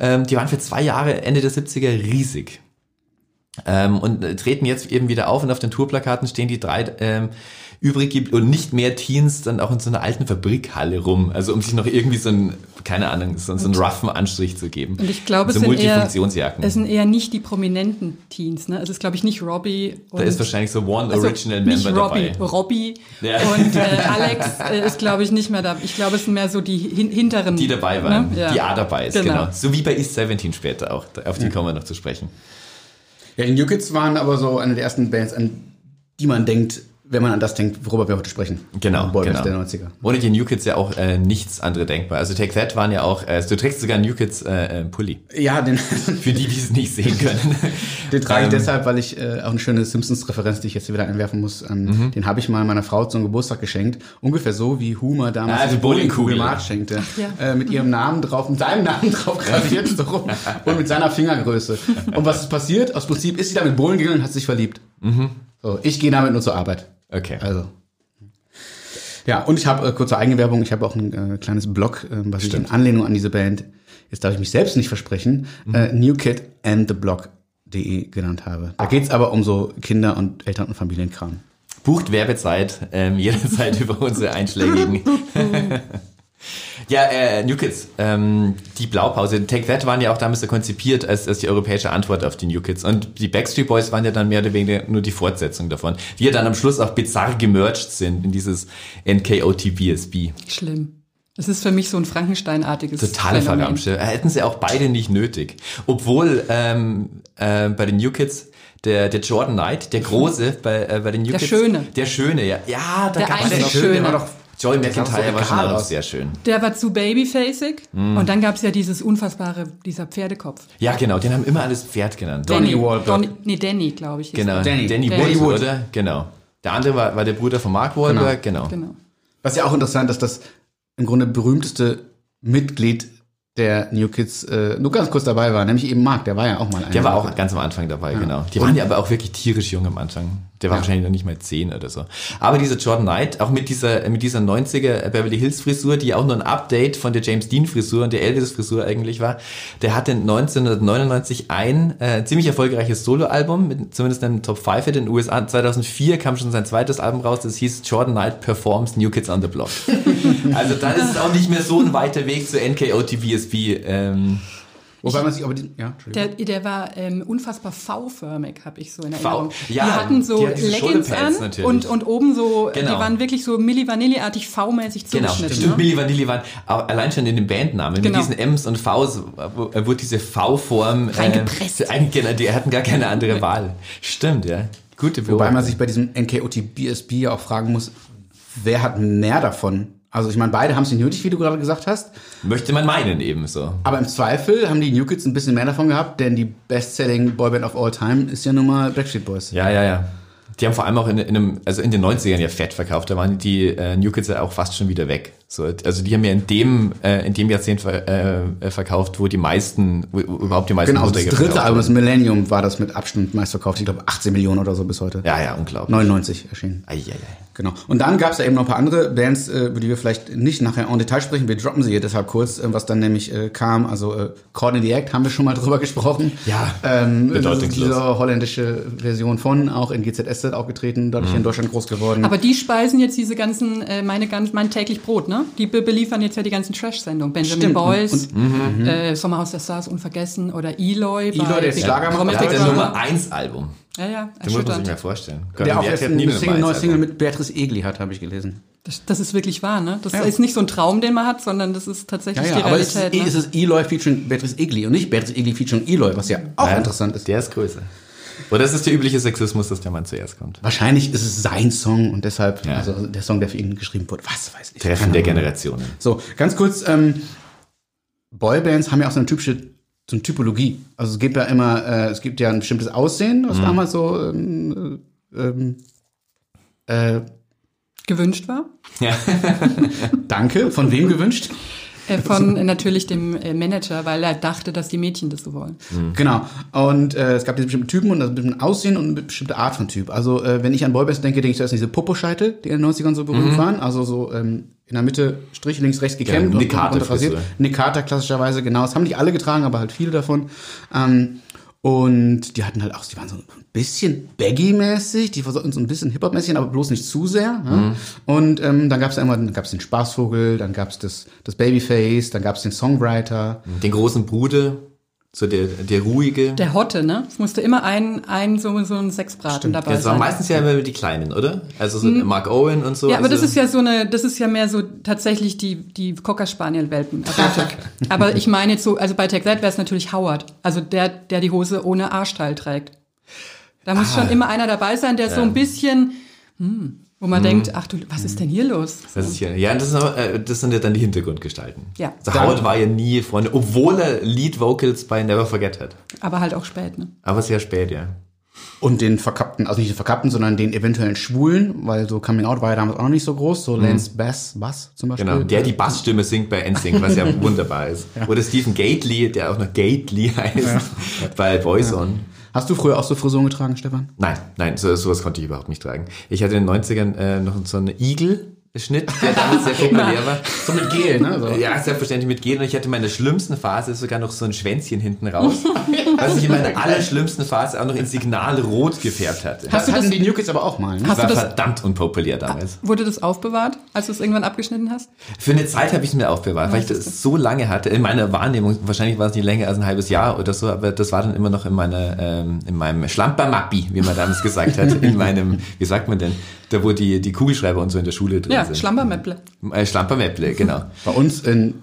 [SPEAKER 4] Ähm, die waren für zwei Jahre, Ende der 70er, riesig. Ähm, und äh, treten jetzt eben wieder auf und auf den Tourplakaten stehen die drei ähm, übrig gibt und nicht mehr Teens dann auch in so einer alten Fabrikhalle rum. Also um sich noch irgendwie so ein, keine Ahnung, so, so einen roughen Anstrich zu geben.
[SPEAKER 1] Und ich glaube,
[SPEAKER 4] so
[SPEAKER 1] es, sind eher, es sind eher nicht die prominenten Teens. Ne? Es ist, glaube ich, nicht Robbie. Und
[SPEAKER 4] da ist wahrscheinlich so One
[SPEAKER 1] also
[SPEAKER 4] Original
[SPEAKER 1] nicht
[SPEAKER 4] Member
[SPEAKER 1] Robbie,
[SPEAKER 4] dabei.
[SPEAKER 1] Robbie
[SPEAKER 4] Ja.
[SPEAKER 1] und äh, Alex äh, ist, glaube ich, nicht mehr da. Ich glaube, es sind mehr so die hin hinteren.
[SPEAKER 4] Die dabei waren,
[SPEAKER 1] Ne? Ja.
[SPEAKER 4] die A dabei ist,
[SPEAKER 1] Genau.
[SPEAKER 4] genau. So wie bei East 17 später auch, auf die kommen wir noch zu sprechen.
[SPEAKER 3] Ja, die New Kids waren aber so eine der ersten Bands, an die man denkt, wenn man an das denkt, worüber wir heute sprechen.
[SPEAKER 4] Genau,
[SPEAKER 3] Boybands
[SPEAKER 4] genau.
[SPEAKER 3] der 90er.
[SPEAKER 4] Ohne die New Kids ja auch äh, nichts andere denkbar. Also Take That waren ja auch, äh, du trägst sogar einen New Kids äh, äh, Pulli.
[SPEAKER 3] Ja, den,
[SPEAKER 4] Für die, die es nicht sehen können.
[SPEAKER 3] den trage ich
[SPEAKER 4] Ähm.
[SPEAKER 3] deshalb, weil ich äh, auch eine schöne Simpsons-Referenz, die ich jetzt hier wieder einwerfen muss, ähm,
[SPEAKER 4] Mhm.
[SPEAKER 3] den habe ich mal meiner Frau zum Geburtstag geschenkt. Ungefähr so, wie Homer damals
[SPEAKER 4] Ah, die Bowlingkugel.
[SPEAKER 3] Mark schenkte.
[SPEAKER 1] ja.
[SPEAKER 3] Äh, mit ihrem Namen drauf, mit seinem Namen drauf graviert so rum und mit seiner Fingergröße. Und was ist passiert? Aus Prinzip ist sie damit bowlen gegangen und hat sich verliebt.
[SPEAKER 4] Mhm.
[SPEAKER 3] So, ich gehe damit nur zur Arbeit.
[SPEAKER 4] Okay.
[SPEAKER 3] Also. Ja, und ich habe äh, kurze Eigenwerbung, ich habe auch ein äh, kleines Blog, äh, was ich in Anlehnung an diese Band, jetzt darf ich mich selbst nicht versprechen,
[SPEAKER 4] Mhm.
[SPEAKER 3] äh, newkidandtheblog.de genannt habe. Da geht's aber um so Kinder- und Eltern- und Familienkram.
[SPEAKER 4] Bucht Werbezeit ähm, jederzeit über unsere einschlägigen. ja, äh, New Kids, ähm, die Blaupause. Take That waren ja auch damals so konzipiert als, als die europäische Antwort auf die New Kids. Und die Backstreet Boys waren ja dann mehr oder weniger nur die Fortsetzung davon, die ja dann am Schluss auch bizarr gemerged sind in dieses NKOTBSB.
[SPEAKER 1] Schlimm. Das ist für mich so ein Frankenstein-artiges
[SPEAKER 4] Totale. Verramsche. Hätten sie auch beide nicht nötig. Obwohl ähm, äh, bei den New Kids der, der Jordan Knight, der Große bei, äh, bei den New
[SPEAKER 1] Der
[SPEAKER 4] Kids.
[SPEAKER 1] Schöne.
[SPEAKER 4] Der Schöne, ja. Ja, da
[SPEAKER 1] Der
[SPEAKER 4] gab's
[SPEAKER 1] einzig
[SPEAKER 4] noch,
[SPEAKER 1] Schöne.
[SPEAKER 3] Der war doch
[SPEAKER 4] Joey McIntyre
[SPEAKER 3] so
[SPEAKER 4] war schon auch sehr schön.
[SPEAKER 1] Der war zu babyfacig
[SPEAKER 4] Mhm.
[SPEAKER 1] und dann gab's ja dieses unfassbare, dieser Pferdekopf.
[SPEAKER 4] Ja, genau, den haben immer alles Pferd genannt.
[SPEAKER 3] Donny Wahlberg.
[SPEAKER 1] Donny, nee, Danny, glaube ich.
[SPEAKER 4] Genau.
[SPEAKER 3] Danny.
[SPEAKER 4] Danny,
[SPEAKER 1] Danny
[SPEAKER 4] Wood,
[SPEAKER 3] Wood.
[SPEAKER 4] oder? Genau. Der andere war, war der Bruder von Mark Wahlberg, genau.
[SPEAKER 1] Genau.
[SPEAKER 3] Was ja auch interessant ist, dass das im Grunde berühmteste Mitglied der New Kids äh, nur ganz kurz dabei war, nämlich eben Mark, der war ja auch mal einer.
[SPEAKER 4] Der war auch ganz am Anfang dabei, genau. Die waren ja aber auch wirklich tierisch jung am Anfang. Der war
[SPEAKER 3] Ja.
[SPEAKER 4] wahrscheinlich noch nicht mal zehn oder so. Aber dieser Jordan Knight, auch mit dieser, mit dieser 90er Beverly Hills Frisur, die auch nur ein Update von der James Dean Frisur und der Elvis Frisur eigentlich war, der hatte 1999 ein äh, ziemlich erfolgreiches Soloalbum, mit zumindest einem Top 5 in den USA. 2004 kam schon sein zweites Album raus, das hieß Jordan Knight Performs New Kids on the Block. also dann ist es auch nicht mehr so ein weiter Weg zu NKOTBSB. Ähm,
[SPEAKER 3] Wobei man sich aber ja.
[SPEAKER 1] Der, der war ähm, unfassbar V-förmig, habe ich so in
[SPEAKER 4] V?
[SPEAKER 1] Erinnerung.
[SPEAKER 4] Ja,
[SPEAKER 1] die hatten so
[SPEAKER 4] die
[SPEAKER 1] Leggings an
[SPEAKER 4] natürlich.
[SPEAKER 1] und, und oben so,
[SPEAKER 4] Genau.
[SPEAKER 1] die waren wirklich so Milli Vanilli-artig V-mäßig
[SPEAKER 4] Genau,
[SPEAKER 1] zugeschnitten.
[SPEAKER 4] stimmt.
[SPEAKER 1] ne?
[SPEAKER 4] Milli Vanilli waren auch allein schon in den Bandnamen
[SPEAKER 1] Genau.
[SPEAKER 4] mit diesen M's und V's äh, wurde diese V-Form äh,
[SPEAKER 1] Reingepresst.
[SPEAKER 4] genau, die hatten gar keine andere Wahl. Stimmt, ja. Gute
[SPEAKER 3] Wobei man sich bei diesem NKOT-BSB ja auch fragen muss, wer hat mehr davon? Also ich meine, beide haben es nicht nötig, wie du gerade gesagt hast.
[SPEAKER 4] Möchte man meinen ebenso.
[SPEAKER 3] Aber im Zweifel haben die New Kids ein bisschen mehr davon gehabt, denn die Best-Selling Boyband of all time ist ja nun mal Backstreet Boys.
[SPEAKER 4] Ja, ja, ja. Die haben vor allem auch in, in einem, also in den 90ern ja fett verkauft. Da waren die äh, New Kids ja auch fast schon wieder weg. So, also die haben ja in dem, äh, in dem Jahrzehnt ver, äh, äh, verkauft, wo die meisten, wo überhaupt die meisten
[SPEAKER 3] Genau, das
[SPEAKER 4] Bootlegger
[SPEAKER 3] dritte
[SPEAKER 4] verkauft
[SPEAKER 3] Album, das. Millennium, war das mit Abstand meistverkauft. Ich glaube 18 Millionen oder so bis heute.
[SPEAKER 4] Ja, ja, unglaublich.
[SPEAKER 3] 99 erschienen.
[SPEAKER 4] Ei, ei, ei.
[SPEAKER 3] Genau. Und dann gab es ja eben noch ein paar andere Bands, äh, über die wir vielleicht nicht nachher en Detail sprechen. Wir droppen sie hier deshalb kurz, äh, was dann nämlich äh, kam. Also äh, Caught in the Act haben wir schon mal drüber gesprochen.
[SPEAKER 4] Ja,
[SPEAKER 3] ähm, das
[SPEAKER 4] bedeutungslos.
[SPEAKER 3] diese holländische Version von, auch in GZSZ aufgetreten, dadurch
[SPEAKER 4] Mhm.
[SPEAKER 3] in Deutschland groß geworden.
[SPEAKER 1] Aber die speisen jetzt diese ganzen, äh, meine ganz, mein täglich Brot, ne? Die be beliefern jetzt ja die ganzen Trash-Sendungen. Benjamin
[SPEAKER 3] Stimmt.
[SPEAKER 1] Boys,
[SPEAKER 3] Und-
[SPEAKER 1] äh, Sommerhaus der Stars unvergessen oder Eloy.
[SPEAKER 3] Eloy, der jetzt
[SPEAKER 1] Big
[SPEAKER 3] Schlager macht,
[SPEAKER 1] Brother
[SPEAKER 4] Das
[SPEAKER 1] Big
[SPEAKER 4] ist der
[SPEAKER 1] Brother.
[SPEAKER 4] Nummer 1 Album.
[SPEAKER 1] Ja, ja,
[SPEAKER 4] Den muss man sich mal vorstellen.
[SPEAKER 3] der auch jetzt
[SPEAKER 4] hat eine
[SPEAKER 3] Single,
[SPEAKER 4] eins
[SPEAKER 3] Single mit Beatrice Egli hat, habe ich gelesen.
[SPEAKER 1] Das, das ist wirklich wahr, ne? Das
[SPEAKER 3] Ja.
[SPEAKER 1] ist nicht so ein Traum, den man hat, sondern das ist tatsächlich die
[SPEAKER 3] aber es ist,
[SPEAKER 1] Realität.
[SPEAKER 3] es
[SPEAKER 1] ne?
[SPEAKER 3] ist Eloy featuring Beatrice Egli und nicht Beatrice Egli featuring Eloy, was ja auch
[SPEAKER 4] Ja,
[SPEAKER 3] interessant ist.
[SPEAKER 4] Der ist größer. Oder ist es der übliche Sexismus, dass der Mann zuerst kommt?
[SPEAKER 3] Wahrscheinlich ist es sein Song und deshalb,
[SPEAKER 4] Ja.
[SPEAKER 3] also der Song, der für ihn geschrieben wurde, was weiß ich.
[SPEAKER 4] Treffen der. Generationen.
[SPEAKER 3] So, ganz kurz, ähm, Boybands haben ja auch so eine typische so eine Typologie. Also es gibt ja immer, äh, es gibt ja ein bestimmtes Aussehen, was damals so ähm, äh, ähm, äh,
[SPEAKER 1] gewünscht war.
[SPEAKER 4] Ja.
[SPEAKER 3] Danke, von wem gewünscht?
[SPEAKER 1] Äh, von äh, natürlich dem äh, Manager, weil er dachte, dass die Mädchen das so wollen.
[SPEAKER 3] Genau. Und äh, es gab diese bestimmten Typen und das bestimmte Aussehen und eine bestimmte Art von Typ. Also äh, wenn ich an Boybands denke, denke ich zuerst an diese Poposcheitel, die in den 90ern so berühmt waren. Also so ähm, in der Mitte Strich, links, rechts gekämmt und,
[SPEAKER 4] Nick Carter
[SPEAKER 3] und rasiert.
[SPEAKER 4] Frisur.
[SPEAKER 3] Nick Carter klassischerweise, genau. Das haben nicht alle getragen, aber halt viele davon. Ähm, und die hatten halt auch, die waren so ein bisschen baggy-mäßig, die versuchten so ein bisschen Hip-Hop-mäßig, aber bloß nicht zu sehr.
[SPEAKER 4] Mhm.
[SPEAKER 3] Und ähm, dann gab es einmal, dann gab es den Spaßvogel, dann gab es das, das Babyface, dann gab es den Songwriter.
[SPEAKER 4] Den großen Bruder, so der, der ruhige.
[SPEAKER 1] Der Hotte, ne? Es musste immer ein, ein so, so ein Sechsbraten dabei
[SPEAKER 4] Das waren
[SPEAKER 1] sein.
[SPEAKER 4] meistens ja immer die Kleinen, oder? Also so Mark Owen und so.
[SPEAKER 1] Ja, aber
[SPEAKER 4] also,
[SPEAKER 1] das ist ja so eine, das ist ja mehr so tatsächlich die, die Cocker Spaniel Welpen. aber ich meine jetzt so, also bei Tech wäre es natürlich Howard. Also der, der die Hose ohne Arschteil trägt. Da muss
[SPEAKER 4] Ah.
[SPEAKER 1] schon immer einer dabei sein, der so ein bisschen, Wo man denkt, ach du, was ist denn hier los?
[SPEAKER 4] Das ist hier, ja, das, ist aber, äh, das sind ja dann die Hintergrundgestalten.
[SPEAKER 1] Ja.
[SPEAKER 4] Also Howard war ja nie Freunde, obwohl er Lead Vocals bei Never Forget hat.
[SPEAKER 1] Aber halt auch spät, ne?
[SPEAKER 4] Aber sehr spät, ja.
[SPEAKER 3] Und den verkappten, also nicht den verkappten, sondern den eventuellen Schwulen, weil so Coming Out war ja damals auch noch nicht so groß, so Lance Bass, Bass zum Beispiel.
[SPEAKER 4] Genau, der die Bassstimme singt bei NSYNC, was ja wunderbar ist. Oder Stephen Gately, der auch noch Gately heißt, bei Voice On.
[SPEAKER 3] Hast du früher auch so Frisuren getragen, Stefan?
[SPEAKER 4] Nein, nein, so, sowas konnte ich überhaupt nicht tragen. Ich hatte in den 90ern äh, noch so einen Igel-Schnitt, der damals sehr populär war.
[SPEAKER 3] So mit Gel, ne? So.
[SPEAKER 4] Ja, selbstverständlich mit Gel. Und ich hatte in meiner schlimmsten Phase sogar noch so ein Schwänzchen hinten raus, was sich in meiner allerschlimmsten Phase auch noch in Signalrot gefärbt hatte.
[SPEAKER 1] Hast du
[SPEAKER 3] hatten
[SPEAKER 1] das-
[SPEAKER 3] die New Kids aber auch mal, ne?
[SPEAKER 1] Hast
[SPEAKER 4] war
[SPEAKER 1] du das-
[SPEAKER 4] verdammt unpopulär damals.
[SPEAKER 1] Wurde das aufbewahrt, als du es irgendwann abgeschnitten hast?
[SPEAKER 4] Für eine Zeit habe ich es mir aufbewahrt, weil ich das so lange hatte. In meiner Wahrnehmung, wahrscheinlich war es nicht länger als ein halbes Jahr oder so, aber das war dann immer noch in meiner, ähm, in meinem Schlampermappi, wie man damals gesagt hat, in meinem, wie sagt man denn, da wo die, die Kugelschreiber und so in der Schule drin
[SPEAKER 1] Ja,
[SPEAKER 4] sind.
[SPEAKER 1] Schlampermäpple.
[SPEAKER 4] Äh, Schlampermäpple, genau.
[SPEAKER 3] Bei uns in,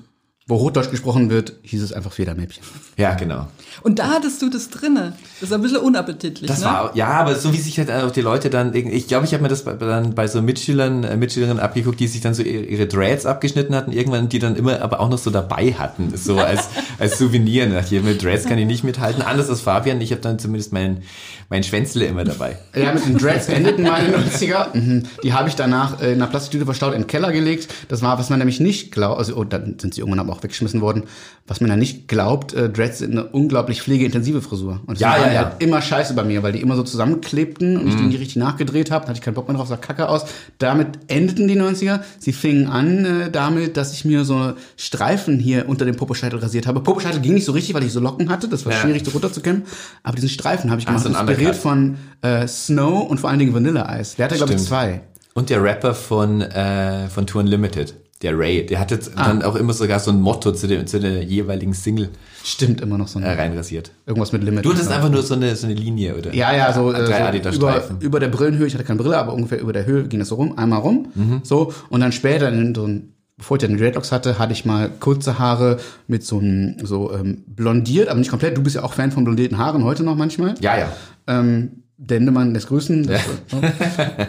[SPEAKER 3] wo Hochdeutsch gesprochen wird, hieß es einfach Federmäppchen.
[SPEAKER 4] Ja, genau.
[SPEAKER 1] Und da hattest du das drinne. Das ist ein bisschen unappetitlich,
[SPEAKER 4] Das
[SPEAKER 1] ne?
[SPEAKER 4] war, ja, aber so wie sich halt auch die Leute dann, irgendwie- ich glaube, ich habe mir das bei, dann bei so Mitschülern, äh, Mitschülerinnen abgeguckt, die sich dann so ihre, Dreads abgeschnitten hatten, irgendwann, die dann immer aber auch noch so dabei hatten, so als, als Souvenir. Dachte ich, mit Dreads kann ich nicht mithalten. Anders als Fabian, ich habe dann zumindest mein, mein Schwänzle immer dabei.
[SPEAKER 3] Ja, mit den Dreads endeten meine 90er. Mhm. Die habe ich danach äh, in einer Plastiktüte verstaut in den Keller gelegt. Das war, was man nämlich nicht glaubt, also oh, dann sind sie irgendwann aber auch weggeschmissen worden, was man ja nicht glaubt, äh, Dreads sind eine unglaublich pflegeintensive Frisur. Und
[SPEAKER 4] Ja, ja, ja.
[SPEAKER 3] halt immer scheiße bei mir, weil die immer so zusammenklebten und ich die nicht richtig nachgedreht habe. Da hatte ich keinen Bock mehr drauf, sah kacke aus. Damit endeten die 90er. Sie fingen an äh, damit, dass ich mir so Streifen hier unter dem Poposcheitel rasiert habe. Poposcheitel ging nicht so richtig, weil ich so Locken hatte. Das war
[SPEAKER 4] Ja.
[SPEAKER 3] schwierig, so runterzukämmen. Aber diesen Streifen habe ich
[SPEAKER 4] Ah,
[SPEAKER 3] gemacht,
[SPEAKER 4] so ein
[SPEAKER 3] inspiriert von äh, Snow und vor allen Dingen Vanilla Ice. Der hatte, glaube ich, zwei.
[SPEAKER 4] Und der Rapper von, äh, von Tour Unlimited, der Ray, der hatte dann auch immer sogar so ein Motto zu, dem, zu der jeweiligen Single
[SPEAKER 3] Stimmt immer noch so ein,
[SPEAKER 4] äh, reinrasiert.
[SPEAKER 3] irgendwas mit Limit.
[SPEAKER 4] Du hattest einfach nur so eine, so eine Linie, oder?
[SPEAKER 3] ja, ja, so, äh,
[SPEAKER 4] Drei
[SPEAKER 3] so über, über der Brillenhöhe, ich hatte keine Brille, aber ungefähr über der Höhe ging das so rum, einmal rum,
[SPEAKER 4] Mhm.
[SPEAKER 3] so, und dann später, in so ein, bevor ich dann Dreadlocks hatte, hatte ich mal kurze Haare mit so einem, so ähm, blondiert, aber nicht komplett, du bist ja auch Fan von blondierten Haaren, heute noch manchmal.
[SPEAKER 4] Ja, ja.
[SPEAKER 3] ähm, Dendemann des Größten. Das,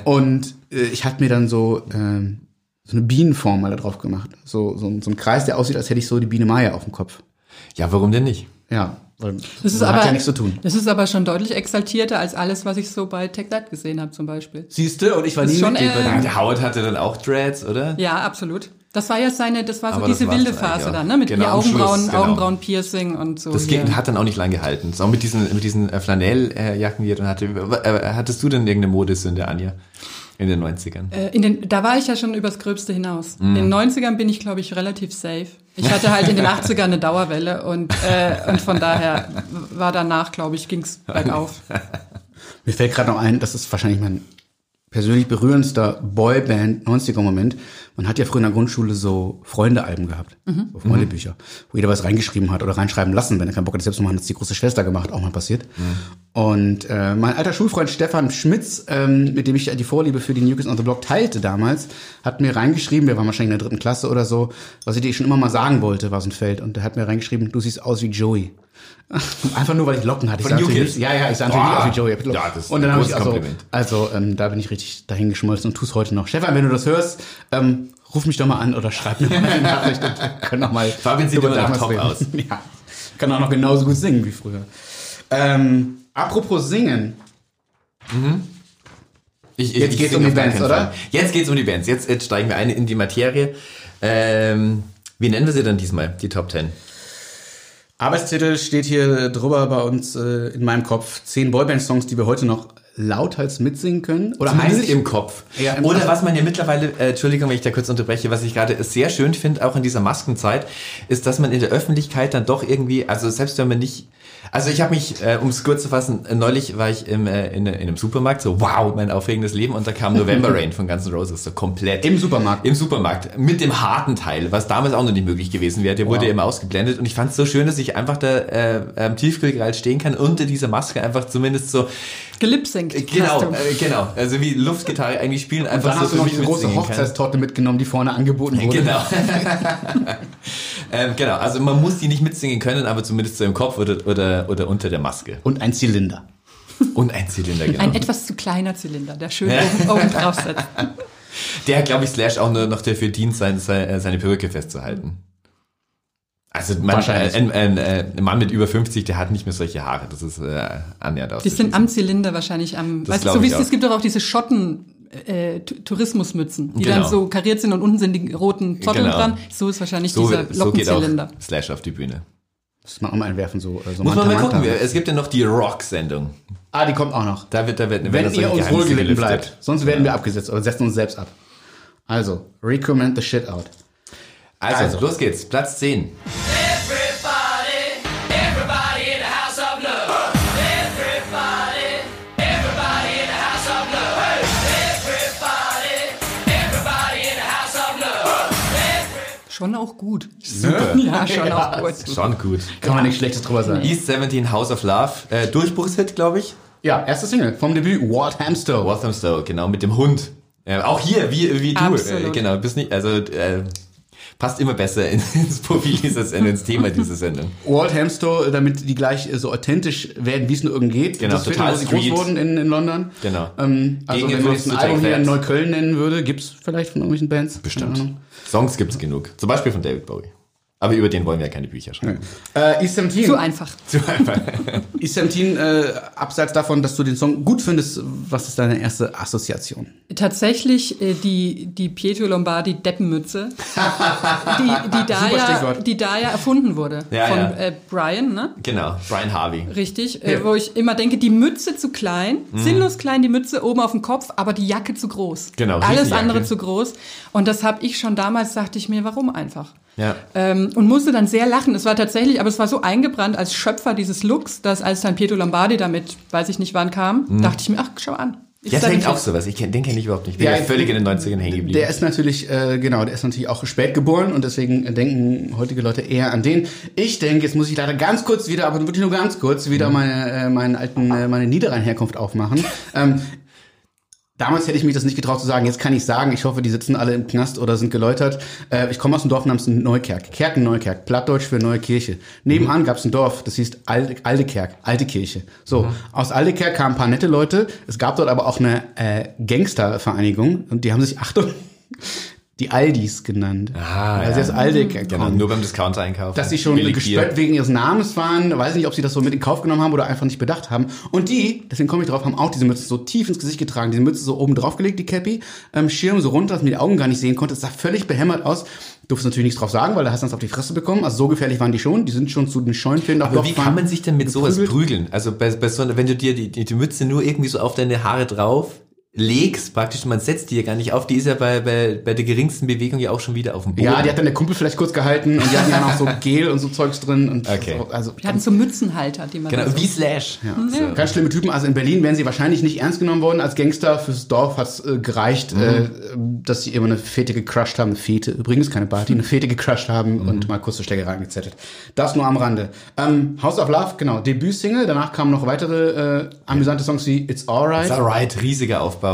[SPEAKER 3] Und äh, ich hatte mir dann so, ähm, so eine Bienenform mal da drauf gemacht. So, so, so ein Kreis, der aussieht, als hätte ich so die Biene Maya auf dem Kopf.
[SPEAKER 4] Ja, warum denn nicht?
[SPEAKER 3] Ja, weil
[SPEAKER 1] Das ist aber,
[SPEAKER 3] hat ja nichts zu tun.
[SPEAKER 1] Das ist aber schon deutlich exaltierter als alles, was ich so bei Tech That gesehen habe, zum Beispiel.
[SPEAKER 3] Siehst du, und ich war
[SPEAKER 1] Das
[SPEAKER 3] nie
[SPEAKER 1] ist schon,
[SPEAKER 3] Mitglied bei
[SPEAKER 1] äh.
[SPEAKER 4] Der Howard hatte dann auch Dreads, oder?
[SPEAKER 1] Ja, absolut. Das war ja seine, das war so
[SPEAKER 4] Aber
[SPEAKER 1] diese wilde Phase dann, ne? Mit
[SPEAKER 4] Genau,
[SPEAKER 1] ihr
[SPEAKER 4] am Schluss,
[SPEAKER 1] Augenbrauen,
[SPEAKER 4] genau.
[SPEAKER 1] Augenbrauen-Piercing und so.
[SPEAKER 4] Das
[SPEAKER 1] hier.
[SPEAKER 4] ging, hat dann auch nicht lang gehalten. So mit diesen, mit diesen äh, Flanelljacken, die er dann hatte. Äh, hattest du denn irgendeine Modesünde, Anja? In den 90ern?
[SPEAKER 1] Äh, In den, da war ich ja schon übers Gröbste hinaus.
[SPEAKER 4] Mhm.
[SPEAKER 1] In den 90ern bin ich, glaube ich, relativ safe. Ich hatte halt in den 80ern eine Dauerwelle und, äh, und von daher war danach, glaube ich, ging's bergauf.
[SPEAKER 3] Mir fällt gerade noch ein, das ist wahrscheinlich mein persönlich berührendster Boyband 90er Moment. Man hat ja früher in der Grundschule so Freundealben gehabt, so Freundebücher, wo jeder was reingeschrieben hat oder reinschreiben lassen, wenn er keinen Bock hat, selbst zu machen, hat es die große Schwester gemacht, auch mal passiert. Und äh, mein alter Schulfreund Stefan Schmitz, ähm, mit dem ich die Vorliebe für die New Kids on the Block teilte damals, hat mir reingeschrieben, wir waren wahrscheinlich in der dritten Klasse oder so, was ich dir schon immer mal sagen wollte, war so ein Feld. Und der hat mir reingeschrieben, du siehst aus wie Joey. Einfach nur, weil ich Locken hatte. Ich
[SPEAKER 4] Von
[SPEAKER 3] sah nicht, ja, ja, ich sah natürlich nicht aus wie Joey. Ich
[SPEAKER 4] Ja, das ist
[SPEAKER 3] und dann
[SPEAKER 4] ein
[SPEAKER 3] habe ich also, also ähm, da bin ich richtig dahingeschmolzen und tu's heute noch. Stefan, wenn du das hörst, ähm, ruf mich doch mal an oder schreib mir mal eine Nachricht können noch mal.
[SPEAKER 4] Fabian sieht immer
[SPEAKER 3] damals
[SPEAKER 4] top
[SPEAKER 3] reden.
[SPEAKER 4] aus.
[SPEAKER 3] Ja, kann auch noch genauso gut singen wie früher. Ähm, apropos singen,
[SPEAKER 4] Ich,
[SPEAKER 3] Jetzt
[SPEAKER 4] ich
[SPEAKER 3] geht's
[SPEAKER 4] singe
[SPEAKER 3] um die Bands, oder?
[SPEAKER 4] Fall. Jetzt geht's um die Bands. Jetzt, jetzt steigen wir ein in die Materie. Ähm, wie nennen wir sie dann diesmal, die Top 10?
[SPEAKER 3] Arbeitstitel steht hier drüber bei uns äh, in meinem Kopf. Zehn Boyband-Songs, die wir heute noch lauthals mitsingen können. Oder
[SPEAKER 4] Zumindest
[SPEAKER 3] heimlich
[SPEAKER 4] im Kopf.
[SPEAKER 3] Ja, im
[SPEAKER 4] Oder was man ja mittlerweile, äh, Entschuldigung, wenn ich da kurz unterbreche, was ich gerade sehr schön finde, auch in dieser Maskenzeit, ist, dass man in der Öffentlichkeit dann doch irgendwie, also selbst wenn man nicht, also ich habe mich, äh, um es kurz zu fassen, äh, neulich war ich im, äh, in, in einem Supermarkt, so wow, mein aufregendes Leben und da kam November Rain von Guns N' Roses, so komplett.
[SPEAKER 3] Im Supermarkt.
[SPEAKER 4] Im Supermarkt, mit dem harten Teil, was damals auch noch nicht möglich gewesen wäre, der wurde ja immer ausgeblendet und ich fand es so schön, dass ich einfach da äh, am Tiefkühlregal stehen kann, unter dieser Maske einfach zumindest so,
[SPEAKER 1] Gelipsingt.
[SPEAKER 4] genau,
[SPEAKER 1] hast du.
[SPEAKER 4] äh, genau, also wie Luftgitarre eigentlich spielen, einfach
[SPEAKER 3] Dann hast
[SPEAKER 4] so
[SPEAKER 3] du noch diese große
[SPEAKER 4] mitsingen kann.
[SPEAKER 3] Hochzeitstorte mitgenommen, die vorne angeboten wurde.
[SPEAKER 4] Genau. ähm, genau, also man muss die nicht mitsingen können, aber zumindest so im Kopf oder, oder, oder unter der Maske.
[SPEAKER 3] Und ein Zylinder.
[SPEAKER 4] Und ein Zylinder, genau.
[SPEAKER 1] Ein etwas zu kleiner Zylinder, der schön oben, oben drauf sitzt.
[SPEAKER 4] Der, glaube ich, Slash auch nur noch dafür dient, sein, seine, seine Perücke festzuhalten. Also man,
[SPEAKER 3] Wahrscheinlich.
[SPEAKER 4] ein, ein, ein Mann mit über 50, der hat nicht mehr solche Haare. Das ist äh, annähernd aus.
[SPEAKER 1] Die sind am Zylinder wahrscheinlich am.
[SPEAKER 4] Das
[SPEAKER 1] weißt du, so wie es, gibt doch auch diese Schotten. Äh, Tourismusmützen, die
[SPEAKER 4] Genau.
[SPEAKER 1] dann so kariert sind und unten sind die roten Zotteln
[SPEAKER 4] Genau.
[SPEAKER 1] dran. So ist wahrscheinlich
[SPEAKER 4] so,
[SPEAKER 1] dieser
[SPEAKER 4] so geht auch
[SPEAKER 1] Lockenzylinder.
[SPEAKER 4] Slash auf die Bühne.
[SPEAKER 3] Das mal auch mal entwerfen, so, äh, so
[SPEAKER 4] Muss man
[SPEAKER 3] Manta
[SPEAKER 4] mal gucken.
[SPEAKER 3] Manta.
[SPEAKER 4] Es gibt ja noch die Rock-Sendung.
[SPEAKER 3] Ah, die kommt auch noch.
[SPEAKER 4] Da wird, da wird,
[SPEAKER 3] Wenn ihr uns wohlgelitten bleibt. Sonst werden wir abgesetzt oder setzen uns selbst ab. Also, recommend the shit out.
[SPEAKER 4] Also,
[SPEAKER 3] Also.
[SPEAKER 4] los geht's. Platz 10.
[SPEAKER 5] Everybody, everybody in the house of love. Everybody, everybody in the house of love. Everybody, everybody in the house of love.
[SPEAKER 1] Schon auch gut.
[SPEAKER 4] Super.
[SPEAKER 1] Ja, schon auch gut.
[SPEAKER 4] Schon gut.
[SPEAKER 3] Kann man nichts Schlechtes drüber sagen.
[SPEAKER 4] East 17 House of Love. Äh, Durchbruchshit, glaube ich.
[SPEAKER 3] Ja, erste Single vom Debüt, Walt Hamstow.
[SPEAKER 4] Walthamstow, genau, mit dem Hund. Äh, auch hier, wie, wie du. Äh,
[SPEAKER 1] Absolut.
[SPEAKER 4] genau, bist nicht, also äh, passt immer besser in, ins Profil dieser Sendung, ins Thema dieser Sendung.
[SPEAKER 3] Walt Hamstow, damit die gleich so authentisch werden, wie es nur irgend geht.
[SPEAKER 4] Genau,
[SPEAKER 3] das Viertel,
[SPEAKER 4] total
[SPEAKER 3] wo sie groß wurden in, in London.
[SPEAKER 4] Genau.
[SPEAKER 3] Ähm, also wenn man jetzt ein Album hier in. Neukölln nennen würde, gibt's vielleicht von irgendwelchen Bands?
[SPEAKER 4] Bestimmt. Songs gibt's genug. Zum Beispiel von David Bowie. Aber über den wollen wir ja keine Bücher schreiben.
[SPEAKER 3] Äh, 17.
[SPEAKER 1] Zu einfach.
[SPEAKER 4] Zu einfach.
[SPEAKER 3] 17, äh, abseits davon, dass du den Song gut findest, was ist deine erste Assoziation?
[SPEAKER 1] Tatsächlich äh, die, die Pietro Lombardi Deppenmütze, die, die, da ja, die da ja erfunden wurde
[SPEAKER 4] Ja,
[SPEAKER 1] von
[SPEAKER 4] ja.
[SPEAKER 1] Äh, Brian, ne?
[SPEAKER 4] Genau, Brian Harvey.
[SPEAKER 1] Richtig, äh, wo ich immer denke, die Mütze zu klein,
[SPEAKER 4] Mhm.
[SPEAKER 1] sinnlos klein die Mütze oben auf dem Kopf, aber die Jacke zu groß.
[SPEAKER 4] Genau,
[SPEAKER 1] Alles andere zu groß. Und das habe ich schon damals, dachte ich mir, warum einfach?
[SPEAKER 4] Ja.
[SPEAKER 1] Ähm, und musste dann sehr lachen. Es war tatsächlich, aber es war so eingebrannt als Schöpfer dieses Looks, dass als dann Pietro Lombardi damit, weiß ich nicht wann kam, dachte ich mir, ach, schau an. Ist
[SPEAKER 4] Mhm. Ja, denkt auch sowas. Ich kenn, den kenne ich überhaupt nicht. Ich bin ja, völlig in den 90ern hängen geblieben.
[SPEAKER 3] Der ist natürlich, äh, genau, der ist natürlich auch spät geboren und deswegen denken heutige Leute eher an den. Ich denke, jetzt muss ich leider ganz kurz wieder, aber wirklich nur ganz kurz, wieder meine, äh, meinen alten, äh, meine Niederrhein-Herkunft aufmachen. ähm, Damals hätte ich mich das nicht getraut zu sagen. Jetzt kann ich sagen, ich hoffe, die sitzen alle im Knast oder sind geläutert. Äh, ich komme aus einem Dorf namens Neukerk. Kerken-Neukerk. Plattdeutsch für Neue Kirche. Nebenan gab es ein Dorf, das hieß Alte, Aldekerk. Alte Kirche. So, aus Aldekerk kamen ein paar nette Leute. Es gab dort aber auch eine äh, Gangstervereinigung. Und die haben sich, Achtung, die Aldis genannt.
[SPEAKER 4] Ah,
[SPEAKER 3] weil sie
[SPEAKER 4] ja.
[SPEAKER 3] aus Aldekerk
[SPEAKER 4] genau,
[SPEAKER 3] kommen.
[SPEAKER 4] nur beim Discounter einkaufen.
[SPEAKER 3] Dass sie schon gespött wegen ihres Namens waren. Weiß nicht, ob sie das so mit in Kauf genommen haben oder einfach nicht bedacht haben. Und die, deswegen komme ich drauf, haben auch diese Mütze so tief ins Gesicht getragen. Diese Mütze so oben drauf gelegt, die Cappy. Ähm, Schirm so runter, dass man die Augen gar nicht sehen konnte. Es sah völlig behämmert aus. Durfst natürlich nichts drauf sagen, weil da hast du uns auf die Fresse bekommen. Also so gefährlich waren die schon. Die sind schon zu den Scheunenfilmen
[SPEAKER 4] Aber wie kann man sich denn mit sowas
[SPEAKER 3] geprügelt.
[SPEAKER 4] prügeln? Also bei, bei so, einer- wenn du dir die, die, die Mütze nur irgendwie so auf deine Haare drauf legst, praktisch, man setzt die ja gar nicht auf, die ist ja bei, bei, bei der geringsten Bewegung ja auch schon wieder auf dem Boden.
[SPEAKER 3] Ja, die hat dann der Kumpel vielleicht kurz gehalten und die hatten ja noch so Gel und so Zeugs drin. Und
[SPEAKER 4] Okay.
[SPEAKER 3] so, also
[SPEAKER 1] Die hatten so Mützenhalter, die man
[SPEAKER 4] Genau,
[SPEAKER 1] so
[SPEAKER 4] wie Slash.
[SPEAKER 3] Ja. Ganz schlimme Typen. Also in Berlin wären sie wahrscheinlich nicht ernst genommen worden als Gangster. Fürs Dorf hat's äh, gereicht, äh, dass sie immer eine Fete gecrushed haben. Eine Fete, übrigens keine Party, eine Fete gecrushed haben und mal kurz zur Schlägerei angezettelt. Das nur am Rande. Ähm, House of Love, genau, Debütsingle. Danach kamen noch weitere äh, amüsante Songs wie It's Alright.
[SPEAKER 4] It's alright, riesiger Aufbau.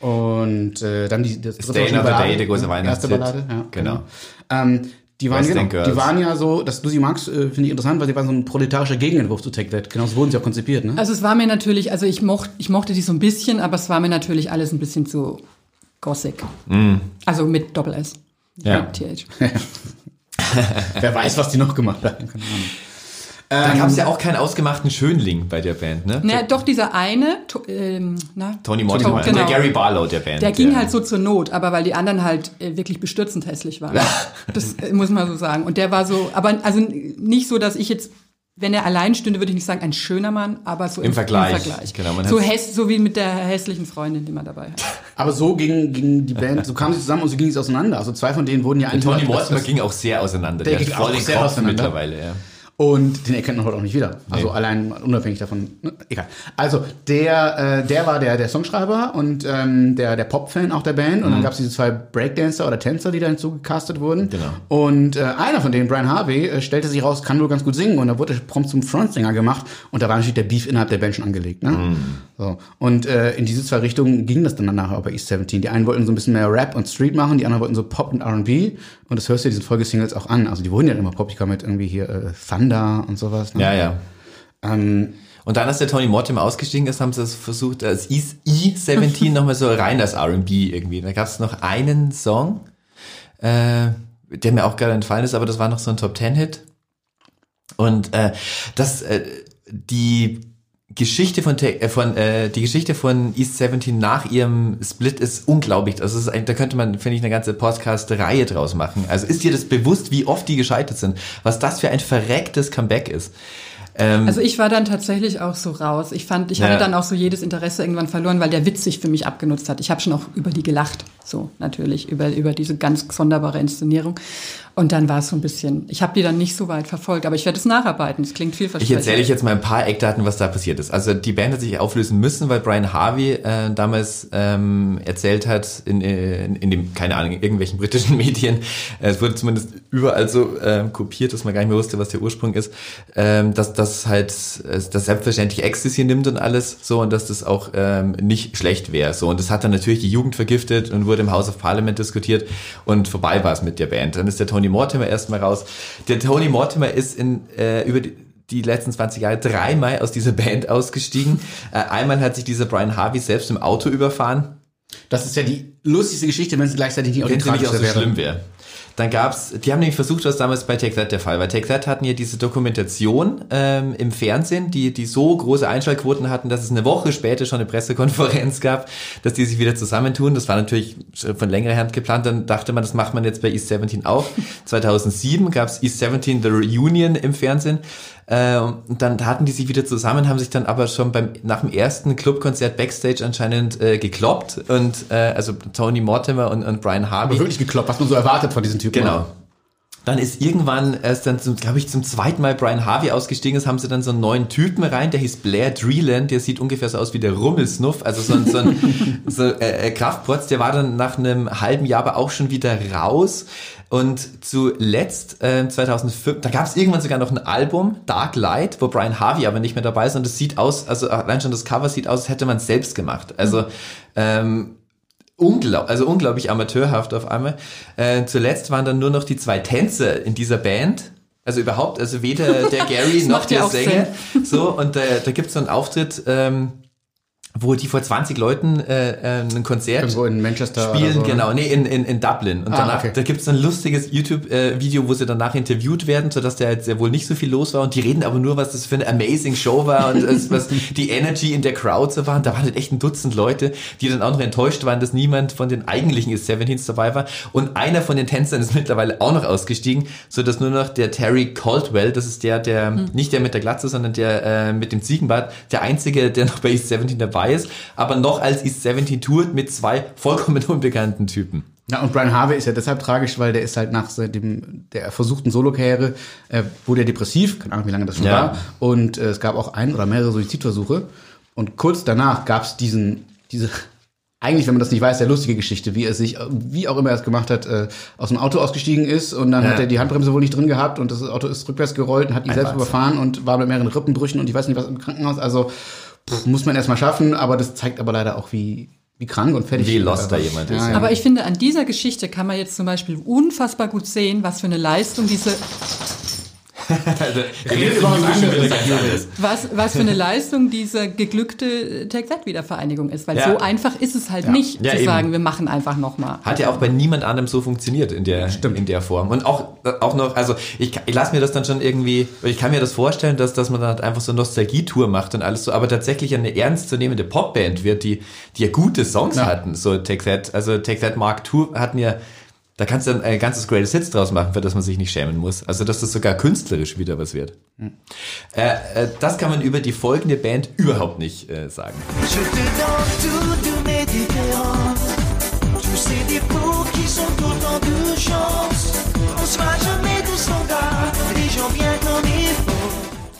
[SPEAKER 3] Und äh, dann die das dritte
[SPEAKER 4] Day Another
[SPEAKER 3] Ballade,
[SPEAKER 4] Day, der große
[SPEAKER 3] Erste
[SPEAKER 4] Weihnachtshit.
[SPEAKER 3] Ballade, ja,
[SPEAKER 4] Genau.
[SPEAKER 3] Ähm, die waren, genau, die waren ja so, dass du sie magst, äh, finde ich interessant, weil sie waren so ein proletarischer Gegenentwurf zu Take That. Genau so wurden sie auch konzipiert, ne?
[SPEAKER 1] Also es war mir natürlich, also ich mochte, ich mochte die so ein bisschen, aber es war mir natürlich alles ein bisschen zu Gothic. Also mit Doppel S.
[SPEAKER 4] Mm. Ja.
[SPEAKER 1] Mit TH.
[SPEAKER 3] Wer weiß, was die noch gemacht haben. Keine Ahnung.
[SPEAKER 4] Da gab es ja auch keinen ausgemachten Schönling bei der Band, ne?
[SPEAKER 1] Naja, doch dieser eine, to, ähm, na,
[SPEAKER 4] Tony Mortimer,
[SPEAKER 1] genau.
[SPEAKER 4] der Gary Barlow der Band.
[SPEAKER 1] Der ging halt so zur Not, aber weil die anderen halt äh, wirklich bestürzend hässlich waren. das äh, muss man so sagen. Und der war so, aber also nicht so, dass ich jetzt, wenn er allein stünde, würde ich nicht sagen, ein schöner Mann, aber so
[SPEAKER 4] Im Vergleich,
[SPEAKER 1] Im Vergleich.
[SPEAKER 4] genau, man
[SPEAKER 1] so, häss, so wie mit der hässlichen Freundin, die man dabei hat.
[SPEAKER 3] Aber so ging, ging die Band, so kamen sie zusammen und so ging es auseinander. Also zwei von denen wurden ja eigentlich
[SPEAKER 4] Tony Mortimer ging auch sehr auseinander.
[SPEAKER 3] Der
[SPEAKER 4] Der,
[SPEAKER 3] ging auch sehr auseinander.
[SPEAKER 4] mittlerweile, ja.
[SPEAKER 3] Und den erkennt man heute auch nicht wieder. Also
[SPEAKER 4] Nee.
[SPEAKER 3] allein unabhängig davon. ne, Egal. Also der, äh, der war der, der Songschreiber und ähm, der, der Pop-Fan auch der Band. Und dann gab es diese zwei Breakdancer oder Tänzer, die da hinzugecastet wurden.
[SPEAKER 4] Genau.
[SPEAKER 3] Und äh, einer von denen, Brian Harvey, äh, stellte sich raus, kann wohl ganz gut singen. Und da wurde prompt zum Frontsänger gemacht. Und da war natürlich der Beef innerhalb der Band schon angelegt. Ne? So. Und äh, in diese zwei Richtungen ging das dann nachher auch bei East 17. Die einen wollten so ein bisschen mehr Rap und Street machen, die anderen wollten so Pop und R&B. Und das hörst du diesen Folgesingles auch an. Also die wurden ja immer poppiger mit irgendwie hier äh, Thunder und sowas. Ne?
[SPEAKER 4] Ja, ja.
[SPEAKER 3] Ähm,
[SPEAKER 4] Und dann, als der Tony Mortimer ausgestiegen ist, haben sie es versucht, als E- E17 nochmal so rein als R&B irgendwie. Da gab es noch einen Song, äh, der mir auch gerade entfallen ist, aber das war noch so ein Top-Ten-Hit. Und äh, das, äh, die Geschichte von, äh, von äh, die Geschichte von East 17 nach ihrem Split ist unglaublich. Also ist, ein- da könnte man, finde ich, eine ganze Podcast-Reihe draus machen. Also ist dir das bewusst, wie oft die gescheitert sind? Was das für ein verrecktes Comeback ist? Ähm,
[SPEAKER 1] Also ich war dann tatsächlich auch so raus. Ich fand, ich
[SPEAKER 4] Ja.
[SPEAKER 1] hatte dann auch so jedes Interesse irgendwann verloren, weil der Witz sich für mich abgenutzt hat. Ich habe schon auch über die gelacht, so natürlich, über, über diese ganz sonderbare Inszenierung. Und dann war es so ein bisschen, ich habe die dann nicht so weit verfolgt, aber ich werde es nacharbeiten. Es klingt
[SPEAKER 4] Ich
[SPEAKER 1] vielversprechend.
[SPEAKER 4] erzähle euch jetzt mal ein paar Eckdaten, was da passiert ist. Also die Band hat sich auflösen müssen, weil Brian Harvey äh, damals ähm, erzählt hat in, in, in dem, keine Ahnung, irgendwelchen britischen Medien, äh, es wurde zumindest überall so ähm, kopiert, dass man gar nicht mehr wusste, was der Ursprung ist, ähm, dass das halt, äh, das selbstverständlich Ecstasy nimmt und alles so und dass das auch ähm, nicht schlecht wäre. So und das hat dann natürlich die Jugend vergiftet und wurde im House of Parliament diskutiert und vorbei war es mit der Band. Dann ist der Tony Mortimer erstmal raus. Der Tony Mortimer ist in äh, über die die letzten 20 Jahre dreimal aus dieser Band ausgestiegen. Äh, einmal hat sich dieser Brian Harvey selbst im Auto überfahren,
[SPEAKER 3] Das ist ja die lustigste Geschichte, wenn es gleichzeitig die
[SPEAKER 4] wenn sie nicht auch so
[SPEAKER 3] wäre.
[SPEAKER 4] schlimm wäre. Dann gab's, die haben nämlich versucht, was damals bei Take That der Fall war. Take That hatten ja diese Dokumentation ähm, im Fernsehen, die, die so große Einschaltquoten hatten, dass es eine Woche später schon eine Pressekonferenz gab, dass die sich wieder zusammentun. Das war natürlich schon von längerer Hand geplant. Dann dachte man, das macht man jetzt bei East 17 auch. 2007 gab's East 17 The Reunion im Fernsehen. Äh, und dann hatten die sich wieder zusammen, haben sich dann aber schon beim nach dem ersten Clubkonzert Backstage anscheinend äh, gekloppt und äh, also Tony Mortimer und, und Brian Harvey.
[SPEAKER 3] Aber wirklich gekloppt, was man so erwartet von diesen Typen.
[SPEAKER 4] Genau. Dann ist irgendwann erst dann, glaube ich, zum zweiten Mal Brian Harvey ausgestiegen ist, haben sie dann so einen neuen Typen rein, der hieß Blair Dreeland, der sieht ungefähr so aus wie der Rummelsnuff, also so ein, so ein so, äh, äh, Kraftprotz, der war dann nach einem halben Jahr aber auch schon wieder raus. Und zuletzt, äh, 2005, da gab es irgendwann sogar noch ein Album, Dark Light, wo Brian Harvey aber nicht mehr dabei ist. Und es sieht aus, also allein schon das Cover sieht aus, als hätte man es selbst gemacht. Also ähm, unglaublich, also unglaublich amateurhaft auf einmal. Äh, zuletzt waren dann nur noch die zwei Tänzer in dieser Band. Also überhaupt, also weder der Gary noch der Sänger. So, und äh, da gibt's so einen Auftritt, ähm, wo die vor 20 Leuten äh, äh, ein Konzert
[SPEAKER 3] Irgendwo in Manchester
[SPEAKER 4] spielen,
[SPEAKER 3] so.
[SPEAKER 4] genau, nee, in, in, in Dublin. Und
[SPEAKER 3] Ah,
[SPEAKER 4] danach,
[SPEAKER 3] okay.
[SPEAKER 4] da gibt's so ein lustiges YouTube-Video, wo sie danach interviewt werden, sodass der halt sehr wohl nicht so viel los war. Und die reden aber nur, was das für eine amazing Show war und was die Energy in der Crowd so war. Und da waren halt echt ein Dutzend Leute, die dann auch noch enttäuscht waren, dass niemand von den eigentlichen 17s dabei war. Und einer von den Tänzern ist mittlerweile auch noch ausgestiegen, so dass nur noch der Terry Caldwell, das ist der, der, nicht der mit der Glatze, sondern der äh, mit dem Ziegenbart, der einzige, der noch bei East 17 dabei ist, aber noch als East 17 tourt mit zwei vollkommen unbekannten Typen.
[SPEAKER 3] Ja, und Brian Harvey ist ja deshalb tragisch, weil der ist halt nach dem, der versuchten Solo-Karriere, äh, wurde er depressiv, keine Ahnung, wie lange das schon
[SPEAKER 4] Ja.
[SPEAKER 3] war. Und äh, es gab auch ein oder mehrere Suizidversuche. Und kurz danach gab es diesen, diese, eigentlich, wenn man das nicht weiß, sehr lustige Geschichte, wie er sich, wie auch immer er es gemacht hat, äh, aus dem Auto ausgestiegen ist und dann
[SPEAKER 4] Ja.
[SPEAKER 3] hat er die Handbremse wohl nicht drin gehabt und das Auto ist rückwärts gerollt und hat ihn
[SPEAKER 4] Ein
[SPEAKER 3] selbst
[SPEAKER 4] Wahnsinn.
[SPEAKER 3] überfahren und war mit mehreren Rippenbrüchen und ich weiß nicht was im Krankenhaus. Also pff, muss man erstmal schaffen, aber das zeigt aber leider auch, wie, wie krank und fertig
[SPEAKER 4] Wie lost da jemand ist,
[SPEAKER 3] ja.
[SPEAKER 4] ja.
[SPEAKER 1] Aber ich finde, an dieser Geschichte kann man jetzt zum Beispiel unfassbar gut sehen, was für eine Leistung diese,
[SPEAKER 3] Redet über was anderes.
[SPEAKER 1] was, was für eine Leistung diese geglückte Take That Wiedervereinigung ist. Weil
[SPEAKER 4] Ja.
[SPEAKER 1] so einfach ist es halt nicht
[SPEAKER 4] Ja,
[SPEAKER 1] zu
[SPEAKER 4] eben.
[SPEAKER 1] sagen, wir machen einfach nochmal.
[SPEAKER 4] Hat ja auch bei niemand anderem so funktioniert in der, in der Form. Und auch, auch noch, also ich, ich lasse mir das dann schon irgendwie, ich kann mir das vorstellen, dass, dass man dann halt einfach so eine Nostalgie-Tour macht und alles so, aber tatsächlich eine ernstzunehmende Popband wird, die, die ja gute Songs
[SPEAKER 3] Ja.
[SPEAKER 4] hatten. So Take That, also Take That Mark II hatten ja, da kannst du dann ein ganzes Greatest Hits draus machen, für das man sich nicht schämen muss. Also dass das sogar künstlerisch wieder was wird. Äh, äh, das kann man über die folgende Band überhaupt nicht äh, sagen.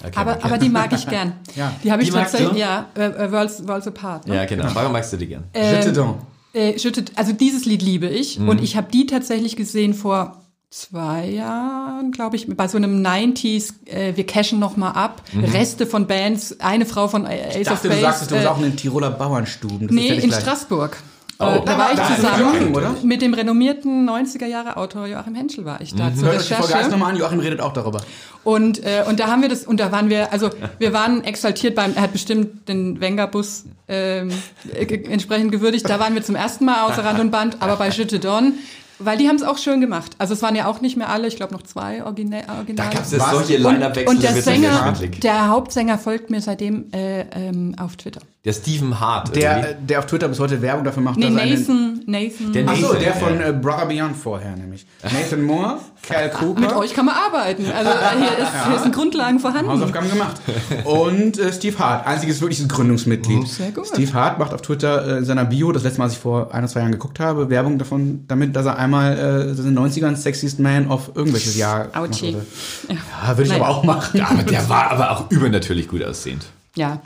[SPEAKER 4] Okay,
[SPEAKER 1] Aber,
[SPEAKER 4] okay.
[SPEAKER 1] aber die mag ich gern.
[SPEAKER 3] Ja.
[SPEAKER 1] Die habe ich
[SPEAKER 4] Die
[SPEAKER 1] tatsächlich, ja, äh, äh, Worlds, Worlds Apart. Ne?
[SPEAKER 4] Ja, genau. Warum magst du die gern?
[SPEAKER 3] Je te donne.
[SPEAKER 1] Äh, schüttet, also dieses Lied liebe ich
[SPEAKER 4] Mhm.
[SPEAKER 1] und ich habe die tatsächlich gesehen vor zwei Jahren, glaube ich, bei so einem 90s, äh, wir cashen noch mal ab,
[SPEAKER 4] Mhm.
[SPEAKER 1] Reste von Bands, eine Frau von Ace
[SPEAKER 3] Ich dachte,
[SPEAKER 1] of
[SPEAKER 3] du sagst, du bist
[SPEAKER 1] äh,
[SPEAKER 3] auch in den Tiroler Bauernstuben. Das
[SPEAKER 1] nee, in
[SPEAKER 3] gleich.
[SPEAKER 1] Straßburg. Äh, da war ich
[SPEAKER 3] da
[SPEAKER 1] zusammen
[SPEAKER 3] Joachim, oder?
[SPEAKER 1] mit dem renommierten 90er Jahre Autor Joachim Henschel war ich da zur
[SPEAKER 3] Hört euch die Folge erst
[SPEAKER 1] Recherche.
[SPEAKER 3] nochmal an, Joachim redet auch darüber.
[SPEAKER 1] Und, äh, und da haben wir das, und da waren wir, also wir waren exaltiert beim, er hat bestimmt den Wenger-Bus ähm, äh, entsprechend gewürdigt. Da waren wir zum ersten Mal außer Rand und Band, aber bei Jete Don, weil die haben es auch schön gemacht. Also es waren ja auch nicht mehr alle, ich glaube noch zwei Original.
[SPEAKER 4] Da
[SPEAKER 1] Original.
[SPEAKER 4] gab es solche
[SPEAKER 1] und,
[SPEAKER 4] Line-Up-Wechsel,
[SPEAKER 1] und der
[SPEAKER 4] da mir sehr
[SPEAKER 1] Sänger, der Hauptsänger folgt mir seitdem äh, ähm, auf Twitter.
[SPEAKER 4] Der Stephen Hart.
[SPEAKER 3] Der,
[SPEAKER 4] irgendwie.
[SPEAKER 3] äh, der auf Twitter bis heute Werbung dafür macht,
[SPEAKER 1] Nee,
[SPEAKER 3] dass einen-
[SPEAKER 1] Nathan, Nathan.
[SPEAKER 4] Der Nathan,
[SPEAKER 3] der
[SPEAKER 4] ja.
[SPEAKER 3] von äh, Brother Beyond vorher nämlich. Nathan Moore, Cal Cooper.
[SPEAKER 1] Mit euch kann man arbeiten. Also äh, hier, ist, hier sind Grundlagen vorhanden.
[SPEAKER 3] Hausaufgaben gemacht. Und äh, Steve Hart, einziges wirkliches Gründungsmitglied.
[SPEAKER 1] Sehr gut.
[SPEAKER 3] Steve Hart macht auf Twitter äh, in seiner Bio, das letzte Mal, als ich vor ein oder zwei Jahren geguckt habe, Werbung davon, damit, dass er einmal äh, in den 90ern Sexiest Man of irgendwelches Jahr.
[SPEAKER 1] Ja.
[SPEAKER 3] Ja, würde ich
[SPEAKER 1] Nein.
[SPEAKER 3] aber auch machen.
[SPEAKER 4] Ja, aber der war aber auch übernatürlich gut aussehend.
[SPEAKER 1] Ja.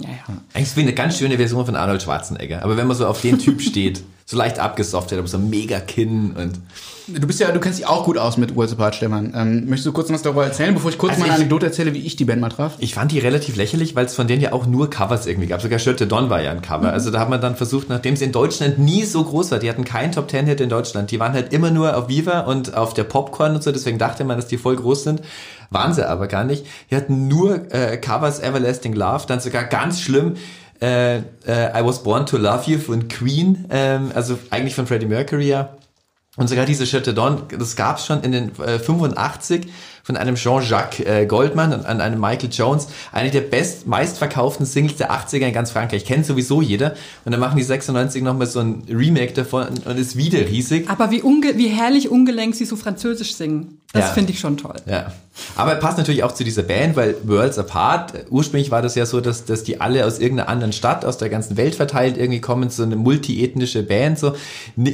[SPEAKER 1] Ja, ja.
[SPEAKER 4] Eigentlich wie eine ganz schöne Version von Arnold Schwarzenegger. Aber wenn man so auf den Typ steht, so leicht abgesoftet, aber so ein mega Kinn und
[SPEAKER 3] Du bist ja, du kennst dich auch gut aus mit Worlds Apart, Stefan. Ähm, möchtest du kurz was darüber erzählen, bevor ich kurz
[SPEAKER 4] Also
[SPEAKER 3] mal eine
[SPEAKER 4] ich-
[SPEAKER 3] Anekdote erzähle, wie ich die Band mal traf?
[SPEAKER 4] ich fand die relativ lächerlich, weil es von denen ja auch nur Covers irgendwie gab. Sogar Schötte Don war ja ein Cover. Also da hat man dann versucht, nachdem sie in Deutschland nie so groß war, die hatten keinen Top Ten Hit in Deutschland, die waren halt immer nur auf Viva und auf der Popcorn und so, deswegen dachte man, dass die voll groß sind. Waren sie aber gar nicht. Die hatten nur äh, Covers Everlasting Love, dann sogar ganz schlimm äh, äh, I Was Born to Love You von Queen, ähm, also eigentlich von Freddie Mercury ja. Und sogar diese Chateau Dawn, das gab es schon in den äh, 85 von einem Jean-Jacques äh, Goldman und an einem Michael Jones, eine der best meistverkauften Singles der 80er in ganz Frankreich. Kennt sowieso jeder. Und dann machen die 96 nochmal so ein Remake davon und ist wieder riesig.
[SPEAKER 1] Aber wie, unge wie herrlich ungelenkt sie so französisch singen. Das
[SPEAKER 4] Ja.
[SPEAKER 1] finde ich schon toll.
[SPEAKER 4] Ja. Aber passt natürlich auch zu dieser Band, weil Worlds Apart, äh, ursprünglich war das ja so, dass, dass die alle aus irgendeiner anderen Stadt, aus der ganzen Welt verteilt irgendwie kommen, so eine multiethnische Band, so.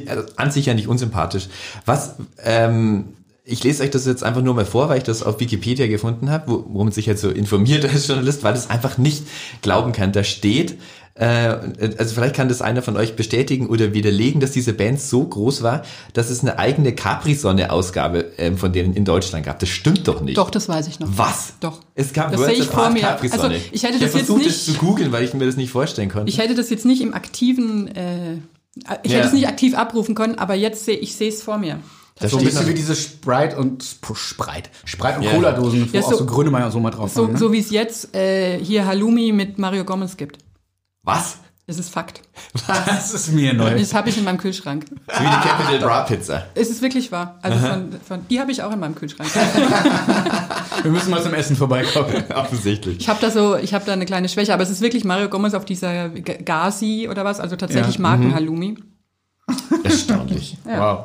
[SPEAKER 4] Also an sich ja nicht unsympathisch. Was, ähm, ich lese euch das jetzt einfach nur mal vor, weil ich das auf Wikipedia gefunden habe, wo, wo man sich jetzt so informiert als Journalist, weil das einfach nicht glauben kann. Da steht, äh, also vielleicht kann das einer von euch bestätigen oder widerlegen, dass diese Band so groß war, dass es eine eigene Capri-Sonne-Ausgabe ähm, von denen in Deutschland gab. Das stimmt doch nicht.
[SPEAKER 1] Doch, das weiß ich noch.
[SPEAKER 4] Was?
[SPEAKER 1] Doch.
[SPEAKER 4] Es gab
[SPEAKER 1] Das ich
[SPEAKER 4] Apart
[SPEAKER 1] vor mir.
[SPEAKER 4] Capri-Sonne.
[SPEAKER 1] Also, ich hätte
[SPEAKER 4] ich
[SPEAKER 1] das jetzt
[SPEAKER 4] versucht,
[SPEAKER 1] nicht-
[SPEAKER 4] das zu googeln, weil ich mir das nicht vorstellen konnte.
[SPEAKER 1] Ich hätte das jetzt nicht im aktiven, äh, ich
[SPEAKER 4] Ja.
[SPEAKER 1] hätte es nicht aktiv abrufen können, aber jetzt sehe ich sehe es vor mir.
[SPEAKER 4] Da
[SPEAKER 3] So ein
[SPEAKER 4] steht
[SPEAKER 3] bisschen wie diese Sprite und Sp- Sprite. Sprite und
[SPEAKER 4] Ja.
[SPEAKER 3] Cola-Dosen, wo
[SPEAKER 1] Ja,
[SPEAKER 3] auch
[SPEAKER 1] so-
[SPEAKER 3] so Grünemeier und so mal drauf
[SPEAKER 1] So,
[SPEAKER 3] waren. Ne?
[SPEAKER 1] so wie es jetzt äh, hier Halloumi mit Mario Gomez gibt.
[SPEAKER 4] was?
[SPEAKER 1] Das ist Fakt.
[SPEAKER 3] Das ist mir neu.
[SPEAKER 1] Das habe ich in meinem Kühlschrank.
[SPEAKER 4] So wie die Capital Bra Pizza.
[SPEAKER 1] Es ist wirklich wahr. Also von, von, die habe ich auch in meinem Kühlschrank.
[SPEAKER 3] Wir müssen mal zum Essen vorbeikommen.
[SPEAKER 4] Offensichtlich.
[SPEAKER 1] Ich habe da so, ich habe da eine kleine Schwäche, aber es ist wirklich Mario Gomez auf dieser Gazi oder was, also tatsächlich
[SPEAKER 3] Ja.
[SPEAKER 1] Markenhalloumi.
[SPEAKER 4] Erstaunlich.
[SPEAKER 3] Wow.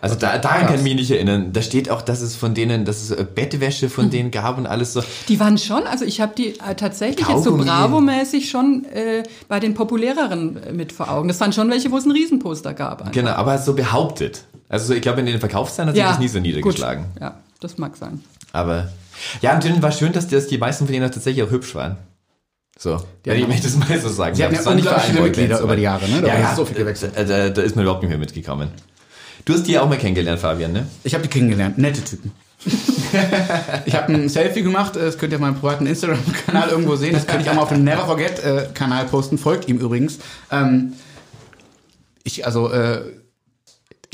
[SPEAKER 4] Also da, daran kann ich mich nicht erinnern. Da steht auch, dass es von denen, dass es äh, Bettwäsche von denen gab und alles so.
[SPEAKER 1] Die waren schon, also ich habe die äh, tatsächlich jetzt so. Bravo-mäßig schon äh, bei den populäreren äh, mit vor Augen. Das waren schon welche, wo es ein Riesenposter gab. einfach.
[SPEAKER 4] Genau, aber so behauptet. Also so, ich glaube, in den Verkaufszahlen hat sich das nie so niedergeschlagen.
[SPEAKER 1] Gut. Ja, das mag sein.
[SPEAKER 4] Aber ja, und dann war schön, dass die, dass die meisten von denen auch tatsächlich auch hübsch waren. So, wenn ich, ich das mal so sagen
[SPEAKER 3] Sie hatten ja unglaublich viele Mitglieder über die Jahre, ne? Da
[SPEAKER 4] Ja,
[SPEAKER 3] ist
[SPEAKER 4] ja,
[SPEAKER 3] so viel gewechselt.
[SPEAKER 4] Da, da, da ist man überhaupt nicht mehr mitgekommen. Du hast die ja auch mal kennengelernt, Fabian, ne?
[SPEAKER 3] Ich habe die kennengelernt. Nette Typen. ich habe ein Selfie gemacht, äh, das könnt ihr auf meinem privaten Instagram-Kanal irgendwo sehen. Das könnte ich auch mal auf dem Never Forget-Kanal posten. Folgt ihm übrigens. Ähm, ich, also, äh,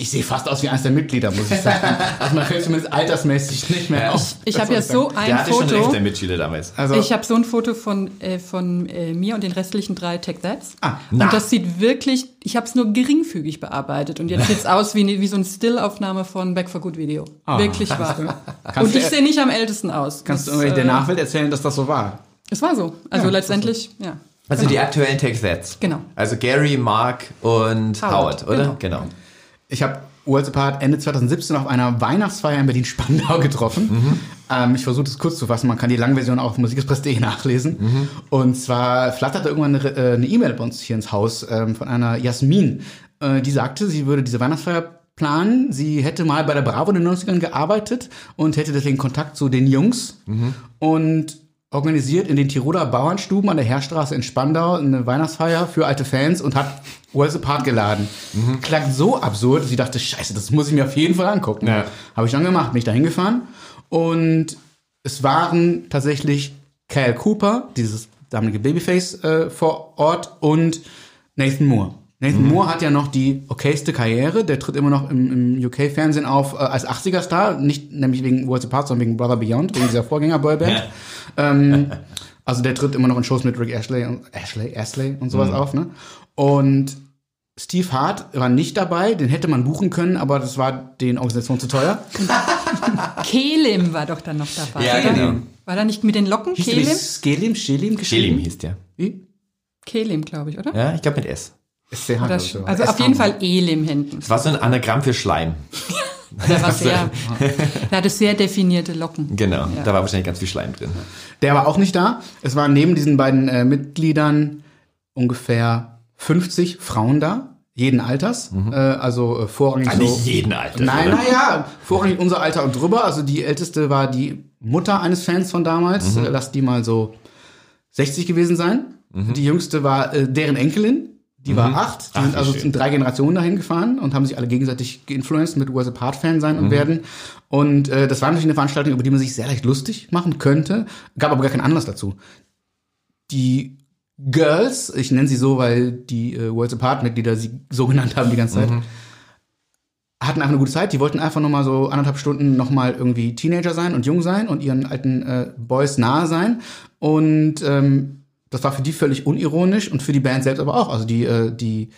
[SPEAKER 3] ich sehe fast aus wie eines der Mitglieder, muss ich sagen. Also man fällt zumindest altersmäßig nicht mehr auf.
[SPEAKER 1] Ich
[SPEAKER 3] Das
[SPEAKER 1] habe ja so ein
[SPEAKER 4] Der hatte schon recht,
[SPEAKER 1] Foto.
[SPEAKER 4] der Mitschüler damals.
[SPEAKER 3] Also,
[SPEAKER 1] Ich habe so ein Foto von, äh, von äh, mir und den restlichen drei Tech That's.
[SPEAKER 3] Ah,
[SPEAKER 1] und das sieht wirklich, ich habe es nur geringfügig bearbeitet. Und jetzt sieht's aus wie, ne- wie so eine Stillaufnahme von Back for Good Video. wirklich wahr. Und
[SPEAKER 3] du-
[SPEAKER 1] ich sehe nicht am ältesten aus.
[SPEAKER 3] kannst du
[SPEAKER 1] Das,
[SPEAKER 3] irgendwie der
[SPEAKER 1] äh,
[SPEAKER 3] Nachwelt erzählen, dass das so war?
[SPEAKER 1] Es war so. Also
[SPEAKER 3] Ja,
[SPEAKER 1] letztendlich, ja.
[SPEAKER 4] Also die aktuellen Take That's.
[SPEAKER 1] Genau.
[SPEAKER 4] Also Gary, Mark und Howard,
[SPEAKER 1] Howard,
[SPEAKER 4] oder?
[SPEAKER 1] genau.
[SPEAKER 3] Ich habe Worlds Apart Ende 2017 auf einer Weihnachtsfeier in Berlin-Spandau getroffen. Ähm, ich versuche das kurz zu fassen. Man kann die Langversion auf musikexpress.de nachlesen. Und zwar flatterte irgendwann eine äh, E-Mail bei uns hier ins Haus ähm, von einer Jasmin. Äh, die sagte, sie würde diese Weihnachtsfeier planen. Sie hätte mal bei der Bravo in den 90ern gearbeitet und hätte deswegen Kontakt zu den Jungs. Und organisiert in den Tiroler Bauernstuben an der Heerstraße in Spandau eine Weihnachtsfeier für alte Fans und hat Worlds Apart geladen. Klang so absurd, dass ich dachte, scheiße, das muss ich mir auf jeden Fall angucken.
[SPEAKER 4] Ja.
[SPEAKER 3] Habe ich dann gemacht, bin ich da hingefahren und es waren tatsächlich Kyle Cooper, dieses damalige Babyface äh, vor Ort und Nathan Moore. Nathan Moore hat ja noch die okayste Karriere. Der tritt immer noch im, im UK-Fernsehen auf äh, als 80er-Star. Nicht nämlich wegen Worlds Apart, sondern wegen Brother Beyond, wegen dieser Vorgänger-Boyband. Ähm, also der tritt immer noch in Shows mit Rick Ashley und Ashley, Ashley und sowas auf, ne? Und Steve Hart war nicht dabei, den hätte man buchen können, aber das war den Organisationen zu teuer.
[SPEAKER 1] Kelim war doch dann noch dabei.
[SPEAKER 4] Ja,
[SPEAKER 1] oder?
[SPEAKER 4] genau.
[SPEAKER 1] War da nicht mit den Locken? Kelim?
[SPEAKER 3] Skelim, Schelim?
[SPEAKER 4] Schelim hieß der.
[SPEAKER 3] Wie?
[SPEAKER 1] Kelim, glaube ich, oder?
[SPEAKER 4] Ja, ich glaube mit S.
[SPEAKER 3] SCH,
[SPEAKER 1] Oder
[SPEAKER 3] glaub
[SPEAKER 1] sch-
[SPEAKER 3] ich,
[SPEAKER 1] also auf jeden Fall Elim hinten.
[SPEAKER 4] Das war so ein Anagramm für Schleim.
[SPEAKER 1] Der war sehr, der hatte sehr definierte Locken.
[SPEAKER 4] Genau,
[SPEAKER 1] Ja.
[SPEAKER 4] da war wahrscheinlich ganz viel Schleim drin.
[SPEAKER 3] Der war auch nicht da. Es waren neben diesen beiden äh, Mitgliedern ungefähr 50 Frauen da, jeden Alters. Äh, also äh, vorrangig
[SPEAKER 4] Ah,
[SPEAKER 3] so.
[SPEAKER 4] nicht jeden Alter.
[SPEAKER 3] Nein, naja, vorrangig unser Alter und drüber. Also die älteste war die Mutter eines Fans von damals. Äh, lass die mal so 60 gewesen sein. Die jüngste war äh, deren Enkelin. Die war acht. Die
[SPEAKER 4] Ach,
[SPEAKER 3] sind also
[SPEAKER 4] schön.
[SPEAKER 3] sind drei Generationen dahin gefahren und haben sich alle gegenseitig geinfluenced mit Was Apart Fan sein und werden. Und äh, das war natürlich eine Veranstaltung, über die man sich sehr leicht lustig machen könnte. Gab aber gar keinen Anlass dazu. Die Girls, ich nenne sie so, weil die äh, Worlds Apart Mitglieder sie so genannt haben die ganze Zeit, hatten einfach eine gute Zeit. Die wollten einfach noch mal so anderthalb Stunden noch mal irgendwie Teenager sein und jung sein und ihren alten äh, Boys nahe sein. Und ähm, das war für die völlig unironisch und für die Band selbst aber auch. Also die äh, die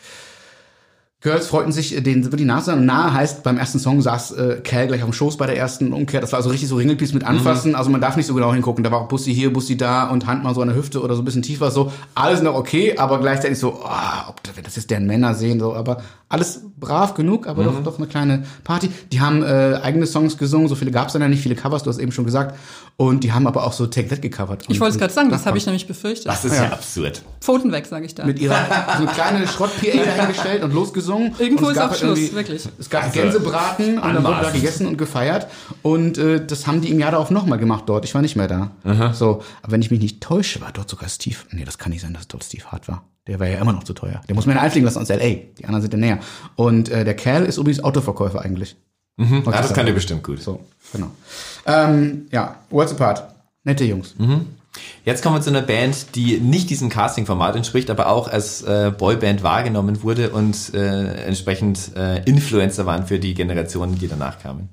[SPEAKER 3] Girls freuten sich, äh, nahe zu sein. Und nahe heißt, beim ersten Song saß äh, Cal gleich auf dem Schoß bei der ersten Umkehr. Das war also richtig so Ringelpiece mit Anfassen. Also man darf nicht so genau hingucken. Da war auch Bussi hier, Bussi da und Hand mal so an der Hüfte oder so ein bisschen tiefer. So alles noch okay, aber gleichzeitig so, ah, ob das, wenn das jetzt deren Männer sehen. So, aber alles brav genug, aber doch, doch eine kleine Party. Die haben äh, eigene Songs gesungen. So viele gab es dann ja nicht, viele Covers, du hast eben schon gesagt. Und die haben aber auch so Take That gecovert.
[SPEAKER 1] Ich wollte es gerade sagen, das habe ich nämlich befürchtet.
[SPEAKER 4] Das ist ja, absurd.
[SPEAKER 1] Pfoten weg, sage ich da.
[SPEAKER 3] mit ihrer so eine kleine Schrott-PA dahingestellt und losgesungen.
[SPEAKER 1] Irgendwo
[SPEAKER 3] und es
[SPEAKER 1] ist auch
[SPEAKER 3] halt
[SPEAKER 1] wirklich.
[SPEAKER 3] Es gab
[SPEAKER 4] Also,
[SPEAKER 3] Gänsebraten und dann wurde da gegessen und gefeiert. Und äh, das haben die im Jahr darauf nochmal gemacht dort. Ich war nicht mehr da. So, aber wenn ich mich nicht täusche, war dort sogar Steve. Nee, das kann nicht sein, dass dort Steve Hart war. Der war ja immer noch zu teuer. Der muss mir einfliegen lassen aus L.A. Die anderen sind ja näher. Und äh, der Kerl ist übrigens Autoverkäufer eigentlich.
[SPEAKER 4] Ja, das kann der bestimmt gut.
[SPEAKER 3] So, genau. Ähm, ja, Worlds Apart. Nette Jungs.
[SPEAKER 4] Jetzt kommen wir zu einer Band, die nicht diesem Casting-Format entspricht, aber auch als äh, Boyband wahrgenommen wurde und äh, entsprechend äh, Influencer waren für die Generationen, die danach kamen.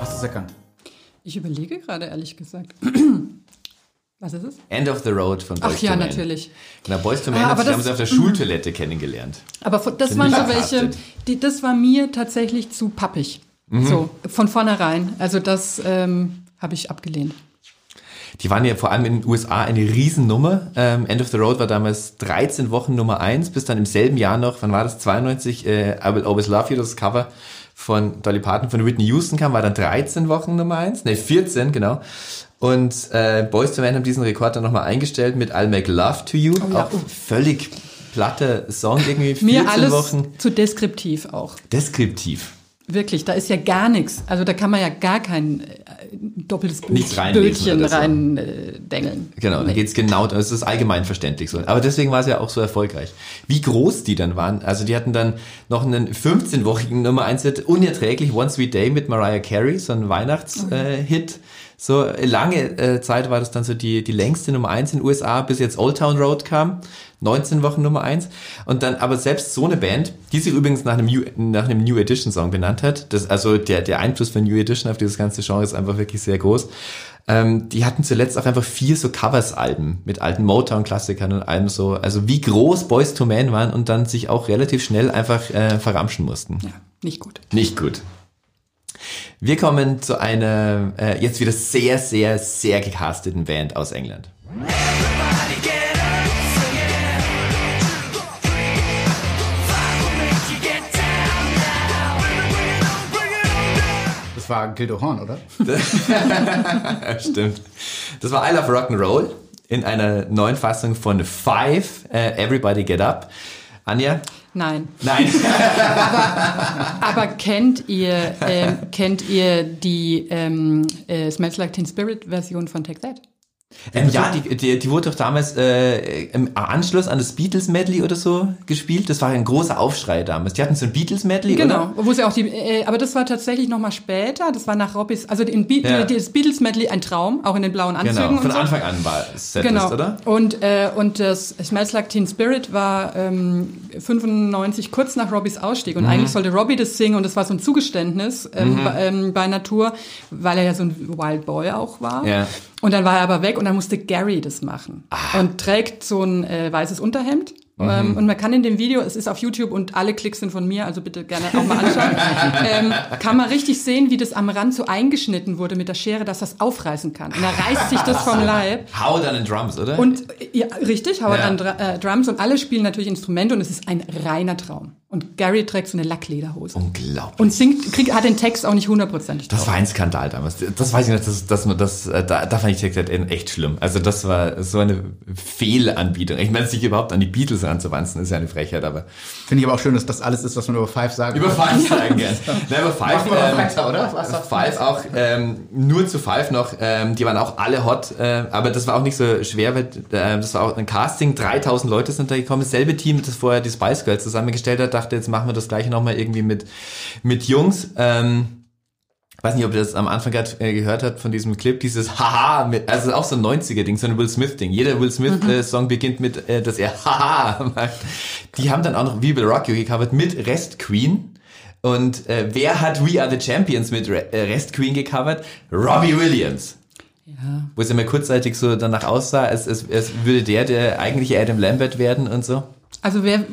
[SPEAKER 3] Hast du es erkannt?
[SPEAKER 1] Ich überlege gerade, ehrlich gesagt. Was ist es?
[SPEAKER 4] End of the Road von Boys
[SPEAKER 1] Ach ja, natürlich.
[SPEAKER 4] Na, Boys to Men
[SPEAKER 1] Ah,
[SPEAKER 4] haben
[SPEAKER 1] das-
[SPEAKER 4] sie auf der Schultoilette kennengelernt.
[SPEAKER 1] Aber das
[SPEAKER 4] Sind
[SPEAKER 1] waren so welche, die, das war mir tatsächlich zu pappig.
[SPEAKER 4] Mhm.
[SPEAKER 1] So, von vornherein. Also das ähm, habe ich abgelehnt.
[SPEAKER 4] Die waren ja vor allem in den USA eine Riesennummer. Ähm, End of the Road war damals 13 Wochen Nummer 1, bis dann im selben Jahr noch, wann war das, 92, äh, I Will Always Love You, das Cover von Dolly Parton von Whitney Houston kam, war dann 13 Wochen Nummer 1, ne 14, genau. Und äh, Boys to Men haben diesen Rekord dann nochmal eingestellt mit I'll Make Love to You,
[SPEAKER 1] ja.
[SPEAKER 4] auch völlig platter Song, irgendwie 14
[SPEAKER 1] Mir alles
[SPEAKER 4] Wochen.
[SPEAKER 1] zu deskriptiv auch.
[SPEAKER 4] Deskriptiv.
[SPEAKER 1] Wirklich, da ist ja gar nichts. Also da kann man ja gar kein äh, doppeltes Bötchen,
[SPEAKER 4] reinlesen
[SPEAKER 1] Bötchen
[SPEAKER 4] oder so.
[SPEAKER 1] rein äh, dengeln.
[SPEAKER 4] Genau, da
[SPEAKER 1] Nee.
[SPEAKER 4] geht's genau, das ist allgemein verständlich so. Aber deswegen war es ja auch so erfolgreich. Wie groß die dann waren, also die hatten dann noch einen 15-wochigen Nummer 1 Hit, unerträglich One Sweet Day mit Mariah Carey, so ein Weihnachtshit. Äh, Hit. So lange äh, Zeit war das dann so die, die längste Nummer 1 in den USA, bis jetzt Old Town Road kam. 19 Wochen Nummer 1. Und dann aber selbst so eine Band, die sich übrigens nach einem, New- nach einem New Edition Song benannt hat, das, also der, der Einfluss von New Edition auf dieses ganze Genre ist einfach wirklich sehr groß. Ähm, die hatten zuletzt auch einfach vier so Covers-Alben mit alten Motown-Klassikern und allem so. Also wie groß Boys to Men waren und dann sich auch relativ schnell einfach äh, verramschen mussten.
[SPEAKER 1] Ja, nicht gut.
[SPEAKER 4] Nicht gut. Wir kommen zu einer äh, jetzt wieder sehr, sehr, sehr gecasteten Band aus England.
[SPEAKER 3] Das war Gildo Horn, oder?
[SPEAKER 4] Stimmt. Das war I Love Rock'n'Roll in einer neuen Fassung von Five, äh, Everybody Get Up. Anja?
[SPEAKER 1] Nein.
[SPEAKER 4] Nein.
[SPEAKER 1] Aber kennt ihr, ähm, kennt ihr die ähm, äh, Smells Like Teen Spirit Version von Take That?
[SPEAKER 4] Ähm, ja, die, die, die wurde doch damals äh, im Anschluss an das Beatles Medley oder so gespielt. Das war ein großer Aufschrei damals. Die hatten so ein Beatles Medley,
[SPEAKER 1] Genau,
[SPEAKER 4] oder?
[SPEAKER 1] wo sie auch die, äh, aber das war tatsächlich noch mal später. Das war nach Robbys, also in Be
[SPEAKER 4] Ja.
[SPEAKER 1] das Beatles Medley ein Traum, auch in den blauen Anzügen
[SPEAKER 4] Genau, von
[SPEAKER 1] so.
[SPEAKER 4] Anfang an war es Setlist,
[SPEAKER 1] Genau.
[SPEAKER 4] oder?
[SPEAKER 1] Und, äh, und das Smells Like Teen Spirit war ähm, 95 kurz nach Robbys Ausstieg.
[SPEAKER 4] Mhm.
[SPEAKER 1] Und eigentlich sollte Robbie das singen und das war so ein Zugeständnis ähm, bei, ähm, bei Natur, weil er ja so ein Wild Boy auch war.
[SPEAKER 4] Ja.
[SPEAKER 1] Und dann war er aber weg und dann musste Gary das machen.
[SPEAKER 4] Ah.
[SPEAKER 1] Und trägt so ein äh, weißes Unterhemd.
[SPEAKER 4] Mhm.
[SPEAKER 1] Ähm, und man kann in dem Video, es ist auf YouTube und alle Klicks sind von mir, also bitte gerne auch mal anschauen, ähm, kann man richtig sehen, wie das am Rand so eingeschnitten wurde mit der Schere, dass das aufreißen kann. Und er reißt sich das vom Leib.
[SPEAKER 4] Howard an den Drums, oder?
[SPEAKER 1] Und ja, richtig, Howard
[SPEAKER 4] Ja.
[SPEAKER 1] an äh, Drums und alle spielen natürlich Instrumente und es ist ein reiner Traum. Und Gary trägt so eine Lacklederhose.
[SPEAKER 4] Unglaublich.
[SPEAKER 1] Und singt, krieg, hat den Text auch nicht hundertprozentig
[SPEAKER 4] Das war ein Skandal damals. Das weiß ich nicht, das, das, das, äh, da, da fand ich Tech That echt schlimm. Also das war so eine Fehlanbietung. Ich meine, sich überhaupt an die Beatles ranzuwanzen, ist ja eine Frechheit, aber
[SPEAKER 3] Finde ich aber auch schön, dass das alles ist, was man über Five sagen
[SPEAKER 4] Über
[SPEAKER 3] kann.
[SPEAKER 4] Five sagen gern. Na, über Five,
[SPEAKER 3] Machen
[SPEAKER 4] ähm,
[SPEAKER 3] weiter, oder? Was du?
[SPEAKER 4] Five auch, ähm, nur zu Five noch, ähm, die waren auch alle hot, äh, aber das war auch nicht so schwer, weil äh, das war auch ein Casting, 3000 Leute sind da gekommen, dasselbe Team, das vorher die Spice Girls zusammengestellt hat, dachte, jetzt machen wir das gleiche nochmal irgendwie mit, mit Jungs, ähm, weiß nicht, ob ihr das am Anfang gerade äh, gehört habt von diesem Clip, dieses Haha, mit, also auch so ein 90er-Ding, so ein Will Smith-Ding. Jeder Will Smith-Song beginnt mit, äh, dass er Haha macht. Die haben dann auch noch We Will Rock You gecovert mit Rest Queen. Und äh, wer hat We Are the Champions mit Re äh, Rest Queen gecovert? Robbie Williams.
[SPEAKER 1] Ja.
[SPEAKER 4] Wo es immer kurzzeitig so danach aussah, als, als, als würde der der eigentliche Adam Lambert werden und so.
[SPEAKER 1] Also wer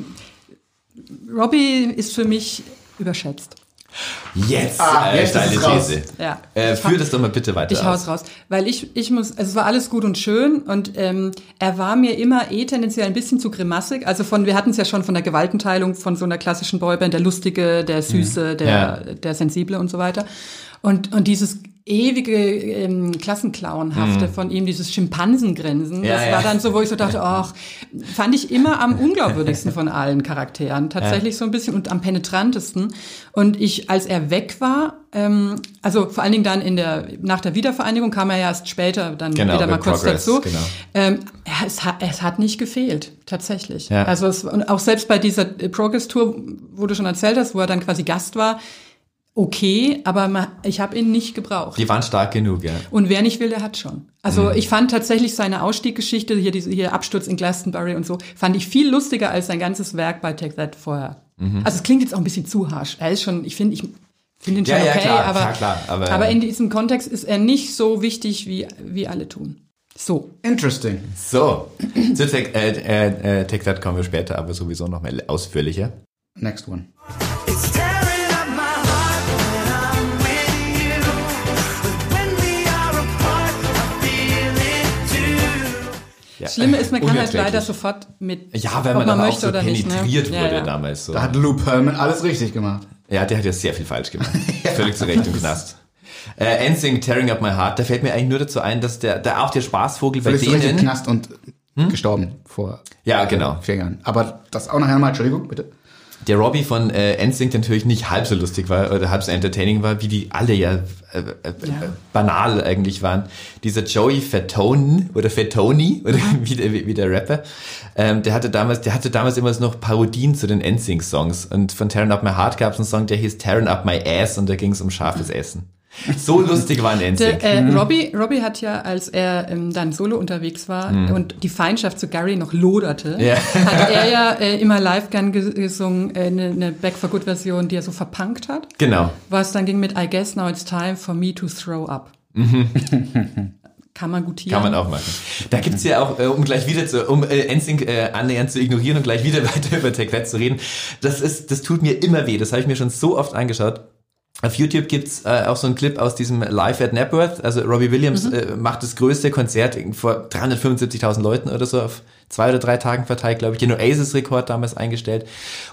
[SPEAKER 1] Robbie ist für mich überschätzt.
[SPEAKER 4] Jetzt,
[SPEAKER 3] Ah,
[SPEAKER 4] äh,
[SPEAKER 3] jetzt
[SPEAKER 4] steile. These.
[SPEAKER 1] Ja.
[SPEAKER 4] Äh, führ das doch mal bitte weiter
[SPEAKER 1] Ich hau's raus. Weil ich, ich muss, also es war alles gut und schön und ähm, er war mir immer eh tendenziell ein bisschen zu grimassig. Also von, wir hatten es ja schon von der Gewaltenteilung von so einer klassischen Boyband, der Lustige, der Süße, der,
[SPEAKER 4] Ja.
[SPEAKER 1] der Sensible und so weiter. Und, und dieses ewige ähm, Klassenclownhafte von ihm, dieses Schimpansengrinsen,
[SPEAKER 4] Mhm. Ja,
[SPEAKER 1] das
[SPEAKER 4] ja.
[SPEAKER 1] war dann so, wo ich so dachte, ach, fand ich immer am unglaubwürdigsten von allen Charakteren. Tatsächlich so ein bisschen und am penetrantesten. Und ich, als er weg war, ähm, also vor allen Dingen dann in der, nach der Wiedervereinigung kam er ja erst später dann
[SPEAKER 4] Genau,
[SPEAKER 1] wieder mal kurz
[SPEAKER 4] Progress,
[SPEAKER 1] dazu.
[SPEAKER 4] genau.
[SPEAKER 1] Ähm, ja, es, hat, es hat nicht gefehlt, tatsächlich.
[SPEAKER 4] Ja.
[SPEAKER 1] Also es, und auch selbst bei dieser Progress-Tour, wo du schon erzählt hast, wo er dann quasi Gast war, okay, aber ich habe ihn nicht gebraucht.
[SPEAKER 4] Die waren stark genug, ja.
[SPEAKER 1] Und wer nicht will, der hat schon. Also ich fand tatsächlich seine Ausstieggeschichte, hier diese hier Absturz in Glastonbury und so, fand ich viel lustiger als sein ganzes Werk bei Take That vorher. Also es klingt jetzt auch ein bisschen zu harsch. Er ist schon, ich finde, ich finde ihn schon
[SPEAKER 4] Ja, ja,
[SPEAKER 1] okay,
[SPEAKER 4] klar,
[SPEAKER 1] aber,
[SPEAKER 4] klar, klar, aber-
[SPEAKER 1] aber in diesem Kontext ist er nicht so wichtig, wie, wie alle tun. So.
[SPEAKER 3] Interesting.
[SPEAKER 4] So, zu Take, äh, äh, äh, Take That kommen wir später, aber sowieso noch mal ausführlicher.
[SPEAKER 3] Next one.
[SPEAKER 6] It's
[SPEAKER 4] Ja.
[SPEAKER 1] Das Schlimme ist, man kann halt leider sofort mit,
[SPEAKER 4] Ja, weil
[SPEAKER 1] ob
[SPEAKER 4] man, dann auch
[SPEAKER 1] möchte
[SPEAKER 4] so
[SPEAKER 1] oder nicht.
[SPEAKER 4] penetriert
[SPEAKER 1] Ne?
[SPEAKER 4] wurde
[SPEAKER 1] Ja, ja.
[SPEAKER 4] damals. So.
[SPEAKER 3] Da hat Lou Pearlman alles richtig gemacht.
[SPEAKER 4] Ja, der hat ja sehr viel falsch gemacht. Völlig zu Recht im Knast. Äh, NSYNC, Tearing Up My Heart, da fällt mir eigentlich nur dazu ein, dass der, da auch der Spaßvogel bei
[SPEAKER 3] Völlig zu Recht im
[SPEAKER 4] denen...
[SPEAKER 3] Knast und gestorben vor
[SPEAKER 4] Ja, genau.
[SPEAKER 3] vier Jahren. Aber das auch nachher mal, Entschuldigung, bitte.
[SPEAKER 4] Der Robbie von äh, NSYNC, der natürlich nicht halb so lustig war oder halb so entertaining war, wie die alle ja, äh, äh, banal eigentlich waren. Dieser Joey Fatone oder Fatoni oder wie der, wie der Rapper, ähm, der hatte damals, der hatte damals immer noch Parodien zu den NSYNC-Songs und von Tearing Up My Heart gab es einen Song, der hieß Tearing Up My Ass und da ging es um scharfes Essen. So lustig waren NSYNC.
[SPEAKER 1] Der, äh, Robbie, Robbie hat ja, als er ähm, dann solo unterwegs war und die Feindschaft zu Gary noch loderte,
[SPEAKER 4] Ja.
[SPEAKER 1] hat er ja äh, immer live gern ge- gesungen, äh, eine, eine Back for Good Version, die er so verpunkt hat.
[SPEAKER 4] Genau.
[SPEAKER 1] Was dann ging mit I guess now it's time for me to throw up. Kann man gutieren.
[SPEAKER 4] Kann man auch machen. Da gibt's ja auch, äh, um gleich wieder zu, um äh, NSYNC äh, annähernd zu ignorieren und gleich wieder weiter über Take That zu reden, das ist, das tut mir immer weh. Das habe ich mir schon so oft angeschaut. Auf YouTube gibt's äh, auch so einen Clip aus diesem Live at Napworth. Also Robbie Williams äh, macht das größte Konzert vor 375.000 Leuten oder so auf zwei oder drei Tagen verteilt, glaube ich, den Oasis-Rekord damals eingestellt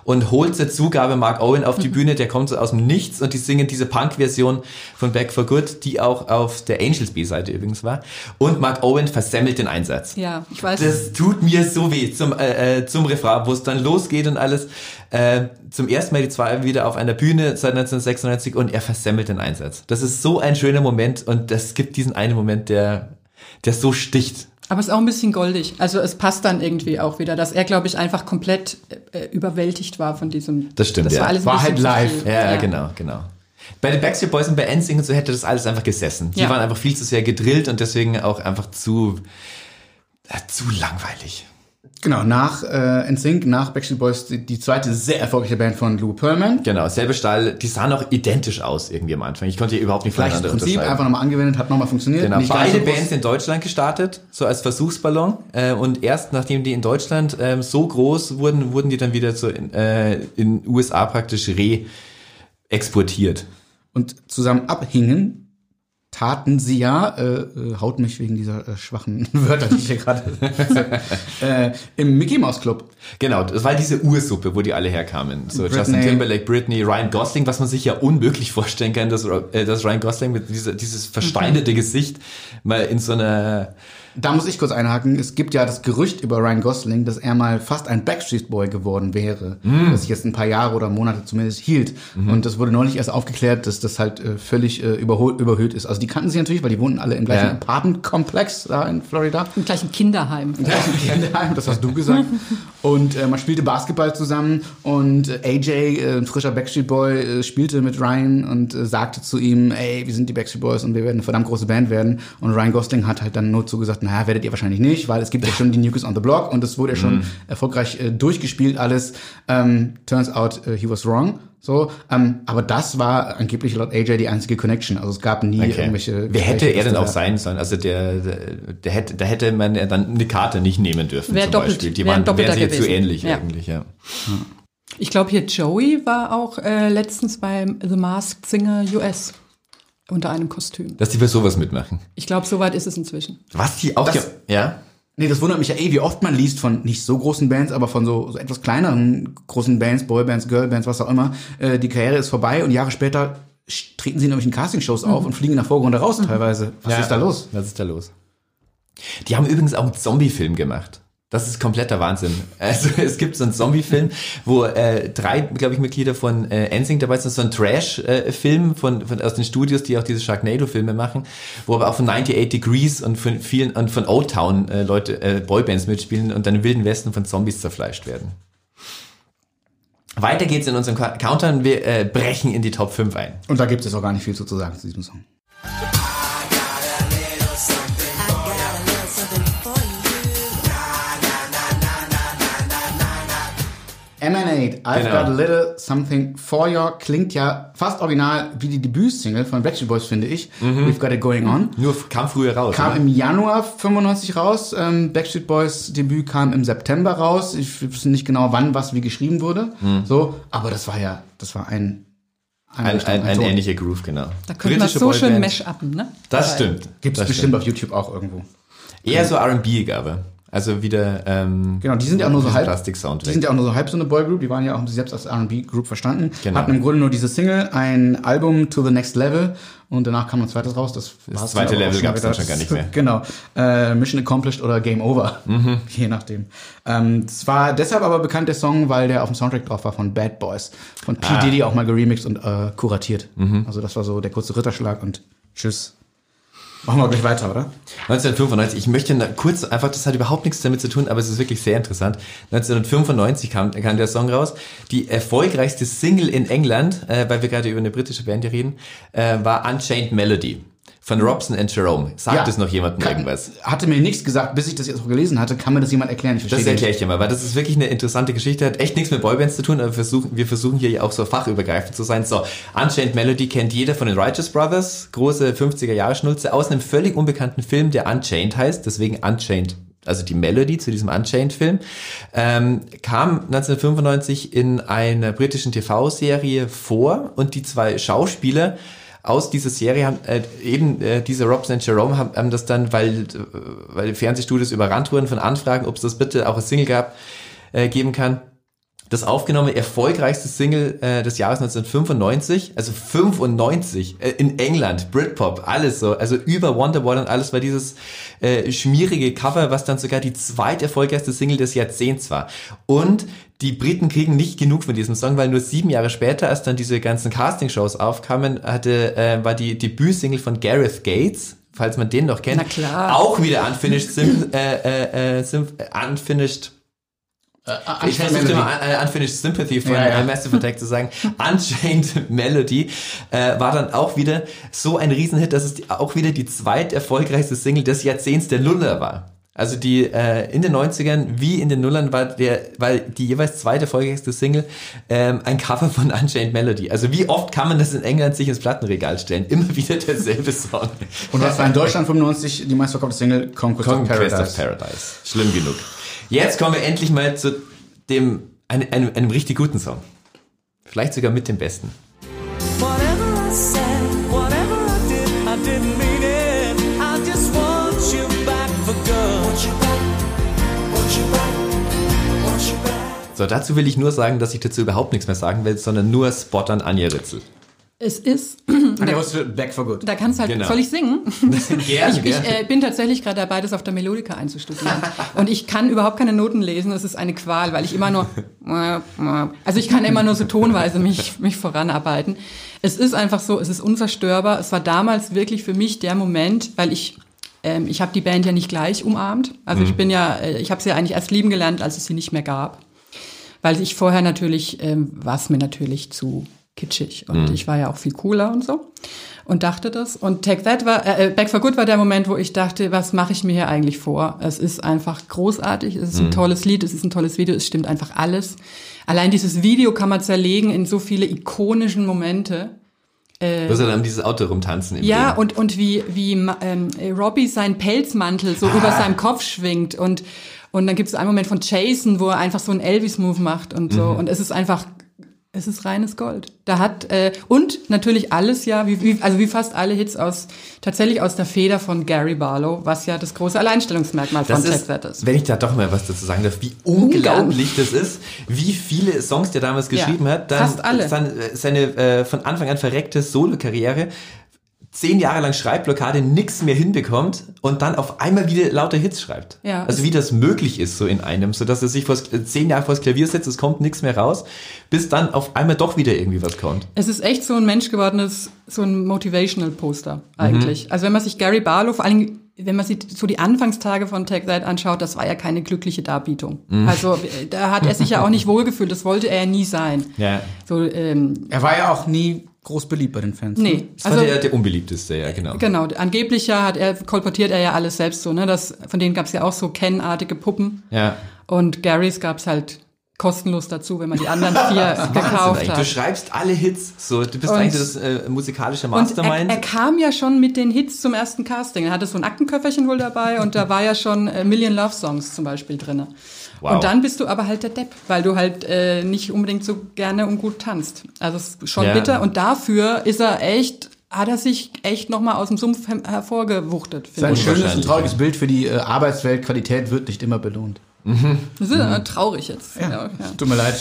[SPEAKER 4] und holt zur Zugabe Mark Owen auf die Bühne, der kommt so aus dem Nichts und die singen diese Punk-Version von Back for Good, die auch auf der Angels B-Seite übrigens war. Und Mark Owen versemmelt den Einsatz.
[SPEAKER 1] Ja, ich weiß.
[SPEAKER 4] Das tut mir so weh zum, äh, äh, zum Refrain, wo es dann losgeht und alles. Äh, zum ersten Mal die zwei wieder auf einer Bühne seit 1996 und er versemmelt den Einsatz. Das ist so ein schöner Moment und das gibt diesen einen Moment, der der so sticht.
[SPEAKER 1] Aber es ist auch ein bisschen goldig. Also es passt dann irgendwie auch wieder, dass er, glaube ich, einfach komplett äh, überwältigt war von diesem.
[SPEAKER 4] Das stimmt,
[SPEAKER 1] Das
[SPEAKER 4] ja.
[SPEAKER 1] war alles
[SPEAKER 3] War halt live.
[SPEAKER 4] Ja, ja, genau, genau. Bei den Backstreet Boys und bei NSYNC und so hätte das alles einfach gesessen. Die
[SPEAKER 1] Ja.
[SPEAKER 4] waren einfach viel zu sehr gedrillt und deswegen auch einfach zu, äh, zu langweilig.
[SPEAKER 3] Genau, nach äh, NSYNC, nach Backstreet Boys, die, die zweite sehr erfolgreiche Band von Lou Pearlman.
[SPEAKER 4] Genau, selbe Stall, die sahen auch identisch aus irgendwie am Anfang. Ich konnte hier überhaupt nicht
[SPEAKER 3] Gleiches
[SPEAKER 4] voneinander
[SPEAKER 3] Prinzip,
[SPEAKER 4] unterscheiden.
[SPEAKER 3] einfach nochmal angewendet, hat nochmal funktioniert.
[SPEAKER 4] Genau, beide
[SPEAKER 3] so.
[SPEAKER 4] Bands in Deutschland gestartet, so als Versuchsballon. Äh, und erst nachdem die in Deutschland ähm, so groß wurden, wurden die dann wieder so in, äh, in USA praktisch re-exportiert.
[SPEAKER 3] und zusammen abhingen, taten sie ja, äh, äh, haut mich wegen dieser äh, schwachen Wörter, die ich hier gerade äh, im Mickey Mouse Club.
[SPEAKER 4] Genau, das war diese Ursuppe, wo die alle herkamen. So Justin
[SPEAKER 3] Britney.
[SPEAKER 4] Timberlake, Britney, Ryan Gosling, was man sich ja unmöglich vorstellen kann, dass, äh, dass Ryan Gosling mit dieser, dieses versteinerte Gesicht mal in so einer
[SPEAKER 3] Da muss ich kurz einhaken. Es gibt ja das Gerücht über Ryan Gosling, dass er mal fast ein Backstreet Boy geworden wäre.
[SPEAKER 4] Mm.
[SPEAKER 3] Das sich jetzt ein paar Jahre oder Monate zumindest hielt.
[SPEAKER 4] Mhm.
[SPEAKER 3] Und das wurde neulich erst aufgeklärt, dass das halt äh, völlig äh, überhol- überhöht ist. Also die kannten sich natürlich, weil die wohnten alle im gleichen
[SPEAKER 4] Ja.
[SPEAKER 3] Apartment-Komplex da in Florida.
[SPEAKER 1] Im gleichen Kinderheim.
[SPEAKER 3] Kinderheim, das hast du gesagt. Und äh, man spielte Basketball zusammen und äh, AJ, äh, ein frischer Backstreet Boy, äh, spielte mit Ryan und äh, sagte zu ihm, ey, wir sind die Backstreet Boys und wir werden eine verdammt große Band werden. Und Ryan Gosling hat halt dann nur zugesagt, naja, werdet ihr wahrscheinlich nicht, weil es gibt ja schon die Kids on the Block und das wurde ja schon erfolgreich äh, durchgespielt alles. Ähm, turns out, äh, he was wrong. So, ähm, aber das war angeblich laut AJ die einzige Connection. Also es gab nie irgendwelche.
[SPEAKER 4] Wer hätte er denn auch sein sollen? Also der, der, der hätte, da hätte man ja dann eine Karte nicht nehmen dürfen.
[SPEAKER 1] Wär
[SPEAKER 4] zum
[SPEAKER 1] doppelt-
[SPEAKER 4] Beispiel. Die
[SPEAKER 1] wär
[SPEAKER 4] waren, wären sich zu ähnlich
[SPEAKER 1] Ja.
[SPEAKER 4] eigentlich, ja.
[SPEAKER 1] Ich glaube, hier Joey war auch äh, letztens beim The Masked Singer US unter einem Kostüm.
[SPEAKER 4] Dass die für sowas mitmachen.
[SPEAKER 1] Ich glaube, soweit ist es inzwischen.
[SPEAKER 4] Was die auch,
[SPEAKER 3] Das-
[SPEAKER 4] ja?
[SPEAKER 3] Nee, das wundert mich ja eh, wie oft man liest von nicht so großen Bands, aber von so, so etwas kleineren großen Bands, Boybands, Girlbands, was auch immer. Äh, die Karriere ist vorbei und Jahre später treten sie in irgendwelchen Castingshows auf und fliegen nach Vorgrund raus teilweise. Was
[SPEAKER 4] Ja.
[SPEAKER 3] ist da los?
[SPEAKER 4] Was ist da los? Die haben übrigens auch einen Zombie-Film gemacht. Das ist kompletter Wahnsinn. Also es gibt so einen Zombie-Film, wo äh, drei, glaube ich, Mitglieder von äh, NSYNC dabei sind. So ein Trash-Film von, von aus den Studios, die auch diese Sharknado-Filme machen, wo aber auch von 98 Degrees und von vielen und von Old Town äh, Leute, äh, Boybands mitspielen und dann im Wilden Westen von Zombies zerfleischt werden. Weiter geht's in unserem Ka- Countdown. Wir äh, brechen in die Top 5 ein.
[SPEAKER 3] Und da gibt es auch gar nicht viel zu sagen zu diesem Song. Emanate, I've
[SPEAKER 4] Genau.
[SPEAKER 3] Got a Little Something For You klingt ja fast original wie die Debütsingle von Backstreet Boys, finde ich. We've Got It Going On.
[SPEAKER 4] Nur kam früher raus.
[SPEAKER 3] Kam
[SPEAKER 4] oder?
[SPEAKER 3] im Januar 95 raus. Ähm, Backstreet Boys Debüt kam im September raus. Ich weiß nicht genau, wann was wie geschrieben wurde. So, aber das war ja, das war ein
[SPEAKER 4] ein, ein, ein ähnlicher Groove, genau.
[SPEAKER 1] Da könnte man so schön mash-uppen, ne?
[SPEAKER 4] Das stimmt.
[SPEAKER 3] Gibt es bestimmt auf YouTube auch irgendwo.
[SPEAKER 4] stimmt. Eher so R&B, aber. Also wieder, ähm,
[SPEAKER 3] Genau, die sind ja auch nur so halb.
[SPEAKER 4] Plastik-Sound
[SPEAKER 3] Die sind ja auch nur so halb so eine Boygroup. Die waren ja auch selbst als R&B Group verstanden.
[SPEAKER 4] Genau.
[SPEAKER 3] Hatten im Grunde nur diese Single, ein Album To the Next Level und danach kam ein zweites raus. Das, war's
[SPEAKER 4] zweite
[SPEAKER 3] dann
[SPEAKER 4] Level gab's dann
[SPEAKER 3] wieder.
[SPEAKER 4] schon gar nicht mehr.
[SPEAKER 3] Genau. Äh, Mission Accomplished oder Game Over.
[SPEAKER 4] Mhm.
[SPEAKER 3] Je nachdem. Ähm, es war deshalb aber bekannt der Song, weil der auf dem Soundtrack drauf war von Bad Boys. Von P.
[SPEAKER 4] Ah.
[SPEAKER 3] Diddy auch mal geremixed und äh, kuratiert.
[SPEAKER 4] Mhm.
[SPEAKER 3] Also das war so der kurze Ritterschlag und tschüss. Machen wir gleich weiter, oder?
[SPEAKER 4] 1995, ich möchte kurz, einfach, das hat überhaupt nichts damit zu tun, aber es ist wirklich sehr interessant. 1995 kam, kam der Song raus. Die erfolgreichste Single in England, äh, weil wir gerade über eine britische Band hier reden, äh, war Unchained Melody von Robson and Jerome. Sagt
[SPEAKER 3] Ja.
[SPEAKER 4] es noch jemandem
[SPEAKER 3] Kann-
[SPEAKER 4] irgendwas?
[SPEAKER 3] Hatte mir nichts gesagt, bis ich das jetzt auch gelesen hatte. Kann mir das jemand erklären? Ich
[SPEAKER 4] Das
[SPEAKER 3] verstehe
[SPEAKER 4] erkläre ich dir mal, weil das ist wirklich eine interessante Geschichte, hat echt nichts mit Boybands zu tun, aber wir versuchen, wir versuchen hier ja auch so fachübergreifend zu sein. So, Unchained Melody kennt jeder von den Righteous Brothers, große 50er-Jahre-Schnulze, aus einem völlig unbekannten Film, der Unchained heißt, deswegen Unchained, also die Melody zu diesem Unchained-Film, ähm, kam 1995 in einer britischen TV-Serie vor und die zwei Schauspieler aus dieser Serie haben äh, eben äh, diese Robson und Jerome haben, haben das dann, weil äh, weil Fernsehstudios überrannt wurden von Anfragen, ob es das bitte auch als Single gab, äh, geben kann. Das aufgenommene erfolgreichste Single äh, des Jahres 1995, also 95 äh, in England, Britpop, alles so, also über Wonderwall und alles war dieses äh, schmierige Cover, was dann sogar die zweiterfolgreichste Single des Jahrzehnts war. Und die Briten kriegen nicht genug von diesem Song, weil nur sieben Jahre später, als dann diese ganzen Castingshows aufkamen, hatte, äh, war die Debütsingle von Gareth Gates falls man den noch kennt.
[SPEAKER 1] Na klar.
[SPEAKER 4] Auch wieder Unfinished, Sim, äh, äh, äh, Sim, Unfinished ich versuchte mal äh, Unfinished Sympathy von
[SPEAKER 3] Ja, ja.
[SPEAKER 4] Massive Attack zu sagen. Unchained Melody äh, war dann auch wieder so ein Riesenhit, dass es die, auch wieder die zweit erfolgreichste Single des Jahrzehnts der Nuller war. Also die äh, in den 90ern wie in den Nullern war der, weil die jeweils zweite erfolgreichste Single ähm, ein Cover von Unchained Melody. Also wie oft kann man das in England sich ins Plattenregal stellen? Immer wieder derselbe Song.
[SPEAKER 3] Und was war in Deutschland 95 die meistverkaufte Single? Conquest, of
[SPEAKER 4] Conquest
[SPEAKER 3] Paradise.
[SPEAKER 4] of Paradise. Schlimm genug. Jetzt kommen wir endlich mal zu dem, einem, einem, einem richtig guten Song. Vielleicht sogar mit dem besten.
[SPEAKER 6] Whatever
[SPEAKER 4] So, dazu will ich nur sagen, dass ich dazu überhaupt nichts mehr sagen will, sondern nur Spot an Anja Ritzel.
[SPEAKER 1] Es ist,
[SPEAKER 3] Rützel, Back for Good.
[SPEAKER 1] da kannst halt,
[SPEAKER 4] Genau.
[SPEAKER 1] soll ich singen?
[SPEAKER 4] Gerne,
[SPEAKER 1] Ich, ich äh, bin tatsächlich gerade dabei, das auf der Melodika einzustudieren. Und ich kann überhaupt keine Noten lesen. Es ist eine Qual, weil ich immer nur, also ich kann immer nur so tonweise mich, mich voranarbeiten. Es ist einfach so, es ist unzerstörbar. Es war damals wirklich für mich der Moment, weil ich ähm, ich habe die Band ja nicht gleich umarmt. Also ich bin ja, äh, ich habe sie ja eigentlich erst lieben gelernt, als es sie nicht mehr gab. Weil ich vorher natürlich, ähm, war es mir natürlich zu kitschig. Und ich war ja auch viel cooler und so. Und dachte das. Und Take That war, äh, Back for Good war der Moment, wo ich dachte, was mache ich mir hier eigentlich vor? Es ist einfach großartig, es ist ein tolles Lied, es ist ein tolles Video, es stimmt einfach alles. Allein dieses Video kann man zerlegen in so viele ikonischen Momente.
[SPEAKER 4] Du wirst ja dann um dieses Auto rumtanzen. Im
[SPEAKER 1] Ja,
[SPEAKER 4] Leben.
[SPEAKER 1] und, und wie, wie ähm, Robbie seinen Pelzmantel so über seinem Kopf schwingt und, und dann gibt es einen Moment von Jason, wo er einfach so einen Elvis-Move macht und so. Und es ist einfach, es ist reines Gold. Da hat, äh, und natürlich alles ja, wie, wie, also wie fast alle Hits aus, tatsächlich aus der Feder von Gary Barlow, was ja das große Alleinstellungsmerkmal von
[SPEAKER 4] Das ist,
[SPEAKER 1] That ist.
[SPEAKER 4] wenn ich da doch mal was dazu sagen darf, wie unglaublich das ist, wie viele Songs der damals geschrieben
[SPEAKER 1] Ja,
[SPEAKER 4] hat. Dann,
[SPEAKER 1] fast alle.
[SPEAKER 4] Dann äh, seine äh, von Anfang an verreckte Solo-Karriere, zehn Jahre lang Schreibblockade, nix mehr hinbekommt und dann auf einmal wieder lauter Hits schreibt.
[SPEAKER 1] Ja,
[SPEAKER 4] also wie das möglich ist so in einem, so dass er sich vor zehn Jahre vors Klavier setzt, es kommt nichts mehr raus, bis dann auf einmal doch wieder irgendwie was kommt.
[SPEAKER 1] Es ist echt so ein Mensch gewordenes, so ein Motivational Poster eigentlich.
[SPEAKER 4] Mhm.
[SPEAKER 1] Also wenn man sich Gary Barlow, vor allem wenn man sich so die Anfangstage von Take That anschaut, das war ja keine glückliche Darbietung.
[SPEAKER 4] Mhm.
[SPEAKER 1] Also äh, da hat er sich ja auch nicht wohlgefühlt, das wollte er ja nie sein.
[SPEAKER 4] Ja.
[SPEAKER 1] So, ähm,
[SPEAKER 3] Er war ja auch nie groß beliebt bei den Fans. ne?
[SPEAKER 1] nee.
[SPEAKER 4] Das war der, der unbeliebteste, ja, genau.
[SPEAKER 1] Genau, angeblich ja hat er, kolportiert er ja alles selbst so, ne? Das, von denen gab es ja auch so Ken-artige Puppen.
[SPEAKER 4] Ja.
[SPEAKER 1] Und Garys gab es halt kostenlos dazu, wenn man die anderen vier gekauft
[SPEAKER 4] Wahnsinn, Du
[SPEAKER 1] hat.
[SPEAKER 4] schreibst alle Hits, so du bist
[SPEAKER 1] Und-
[SPEAKER 4] eigentlich das äh, musikalische
[SPEAKER 1] Und er,
[SPEAKER 4] Mastermind.
[SPEAKER 1] er kam ja schon mit den Hits zum ersten Casting. Er hatte so ein Aktenköfferchen wohl dabei und da war ja schon äh, Million Love Songs zum Beispiel drinne.
[SPEAKER 4] Wow.
[SPEAKER 1] Und dann bist du aber halt der Depp, weil du halt äh, nicht unbedingt so gerne und gut tanzt. Also es ist schon
[SPEAKER 4] Ja.
[SPEAKER 1] bitter. Und dafür ist er echt, hat er sich echt nochmal aus dem Sumpf hervorgewuchtet,
[SPEAKER 3] Das ist
[SPEAKER 1] finde
[SPEAKER 3] ein
[SPEAKER 1] ich.
[SPEAKER 3] schönes und trauriges Bild für die äh, Arbeitswelt. Qualität wird nicht immer belohnt.
[SPEAKER 1] Das ist äh, traurig jetzt. Ja. Ja,
[SPEAKER 3] Tut mir leid.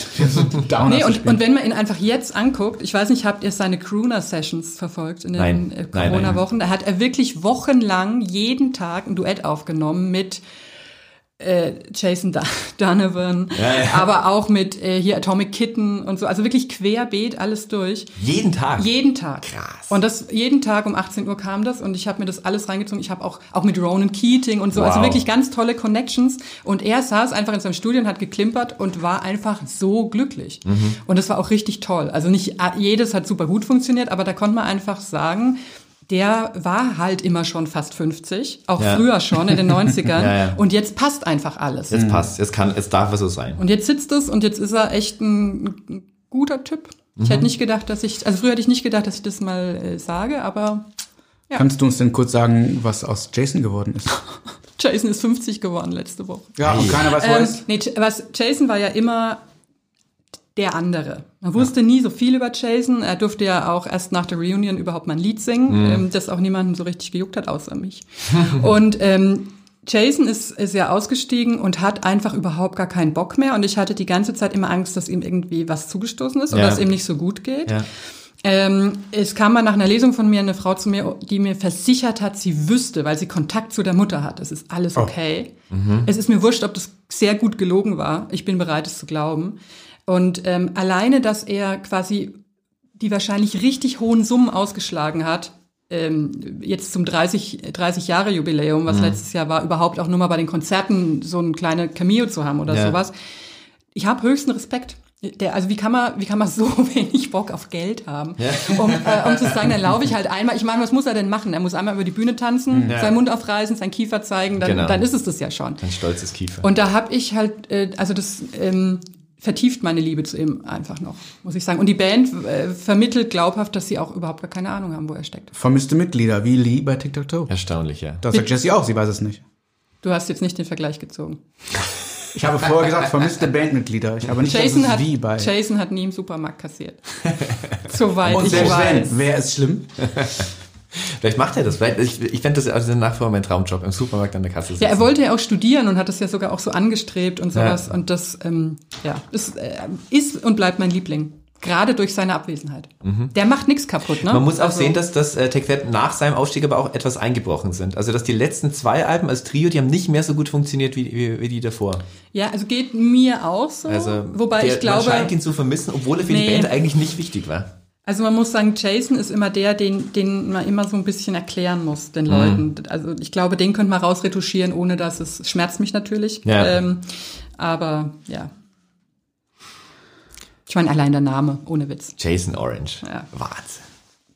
[SPEAKER 1] Nee, und, und wenn man ihn einfach jetzt anguckt, ich weiß nicht, habt ihr seine Crooner-Sessions verfolgt in den äh,
[SPEAKER 4] Nein,
[SPEAKER 1] Corona-Wochen? Da hat er wirklich wochenlang jeden Tag ein Duett aufgenommen mit äh, Jason Donovan,
[SPEAKER 4] Ja, ja.
[SPEAKER 1] aber auch mit äh, hier Atomic Kitten und so. Also wirklich querbeet alles durch.
[SPEAKER 4] Jeden Tag.
[SPEAKER 1] Jeden Tag.
[SPEAKER 4] Krass.
[SPEAKER 1] Und das jeden Tag um 18 Uhr kam das und ich habe mir das alles reingezogen. Ich habe auch auch mit Ronan Keating und so, also
[SPEAKER 4] Wow.
[SPEAKER 1] wirklich ganz tolle Connections. Und er saß einfach in seinem Studio und hat geklimpert und war einfach so glücklich.
[SPEAKER 4] Mhm.
[SPEAKER 1] Und das war auch richtig toll. Also nicht jedes hat super gut funktioniert, aber da konnte man einfach sagen, der war halt immer schon fast 50, auch
[SPEAKER 4] Ja.
[SPEAKER 1] früher schon in den 90ern.
[SPEAKER 4] Ja, ja.
[SPEAKER 1] Und jetzt passt einfach alles.
[SPEAKER 4] Jetzt passt, jetzt kann, jetzt darf es so sein.
[SPEAKER 1] Und jetzt sitzt es und jetzt ist er echt ein, ein guter Typ. Ich
[SPEAKER 4] Mhm.
[SPEAKER 1] hätte nicht gedacht, dass ich, also früher hätte ich nicht gedacht, dass ich das mal äh, sage, aber
[SPEAKER 3] Kannst du uns denn kurz sagen, was aus Jason geworden ist?
[SPEAKER 1] Jason ist 50 geworden letzte Woche.
[SPEAKER 3] Ja, und keiner weiß, wo
[SPEAKER 1] Ähm, nee, was, Jason war ja immer der andere. Man wusste nie so viel über Jason. Er durfte ja auch erst nach der Reunion überhaupt mal ein Lied singen,
[SPEAKER 3] Mhm.
[SPEAKER 1] ähm, das auch niemanden so richtig gejuckt hat, außer mich. und ähm, Jason ist, ist ja ausgestiegen und hat einfach überhaupt gar keinen Bock mehr. Und ich hatte die ganze Zeit immer Angst, dass ihm irgendwie was zugestoßen ist oder
[SPEAKER 4] Ja.
[SPEAKER 1] dass ihm nicht so gut geht.
[SPEAKER 4] Ja.
[SPEAKER 1] Ähm, es kam mal nach einer Lesung von mir eine Frau zu mir, die mir versichert hat, sie wüsste, weil sie Kontakt zu der Mutter hat, es ist alles okay. Es ist mir wurscht, ob das sehr gut gelogen war. Ich bin bereit, es zu glauben. Und ähm, alleine, dass er quasi die wahrscheinlich richtig hohen Summen ausgeschlagen hat, ähm, jetzt zum 30, 30 Jahre Jubiläum,
[SPEAKER 4] Mhm.
[SPEAKER 1] was letztes Jahr war, überhaupt auch nur mal bei den Konzerten so ein kleine Cameo zu haben oder
[SPEAKER 4] Ja.
[SPEAKER 1] sowas. Ich habe höchsten Respekt. Der, also wie kann man, wie kann man so wenig Bock auf Geld haben, um, äh, um zu sagen, dann laufe ich halt einmal. Ich meine, was muss er denn machen? Er muss einmal über die Bühne tanzen,
[SPEAKER 4] Ja.
[SPEAKER 1] seinen Mund aufreißen, seinen Kiefer zeigen, dann,
[SPEAKER 4] Genau.
[SPEAKER 1] dann ist es das ja schon.
[SPEAKER 4] Ein stolzes Kiefer.
[SPEAKER 1] Und da habe ich halt, äh, also das ähm, vertieft meine Liebe zu ihm einfach noch, muss ich sagen. Und die Band äh, vermittelt glaubhaft, dass sie auch überhaupt gar keine Ahnung haben, wo er steckt.
[SPEAKER 3] Vermisste Mitglieder, wie Lee bei TikTok-Toe.
[SPEAKER 4] Erstaunlich, ja.
[SPEAKER 3] Das sagt Jessie auch, sie weiß es nicht.
[SPEAKER 1] Du hast jetzt nicht den Vergleich gezogen.
[SPEAKER 3] Ich habe vorher gesagt, vermisste Bandmitglieder. Ich habe nicht
[SPEAKER 1] Jason
[SPEAKER 3] gesagt,
[SPEAKER 1] hat,
[SPEAKER 3] ist wie bei.
[SPEAKER 1] Jason hat nie im Supermarkt kassiert. Soweit
[SPEAKER 3] Und
[SPEAKER 1] ich
[SPEAKER 3] selbst
[SPEAKER 1] weiß.
[SPEAKER 3] wenn, wäre es schlimm.
[SPEAKER 4] Vielleicht macht er das. Vielleicht, ich ich fände das also nach wie vor mein Traumjob, im Supermarkt an der Kasse sitzen.
[SPEAKER 1] Ja, er wollte ja auch studieren und hat das ja sogar auch so angestrebt und sowas.
[SPEAKER 4] Ja.
[SPEAKER 1] Und das, ähm, ja, das äh, ist und bleibt mein Liebling. Gerade durch seine Abwesenheit. Der macht nichts kaputt, ne?
[SPEAKER 4] Mhm. Man muss auch
[SPEAKER 1] Also-
[SPEAKER 4] sehen, dass das äh, That nach seinem Aufstieg aber auch etwas eingebrochen sind. Also dass die letzten zwei Alben als Trio, die haben nicht mehr so gut funktioniert wie, wie, wie die davor.
[SPEAKER 1] Ja, also geht mir auch so.
[SPEAKER 4] Also
[SPEAKER 1] wobei
[SPEAKER 4] der,
[SPEAKER 1] ich glaube,
[SPEAKER 4] man scheint ihn zu vermissen, obwohl er für die
[SPEAKER 1] Nee.
[SPEAKER 4] Band eigentlich nicht wichtig war.
[SPEAKER 1] Also man muss sagen, Jason ist immer der, den, den man immer so ein bisschen erklären muss,
[SPEAKER 4] Mhm.
[SPEAKER 1] den Leuten. Also ich glaube, den könnte man rausretuschieren, ohne dass es schmerzt mich natürlich.
[SPEAKER 4] Ja.
[SPEAKER 1] Ähm, aber ja. Ich meine, allein der Name, ohne Witz.
[SPEAKER 4] Jason Orange.
[SPEAKER 1] Ja.
[SPEAKER 4] Wahnsinn.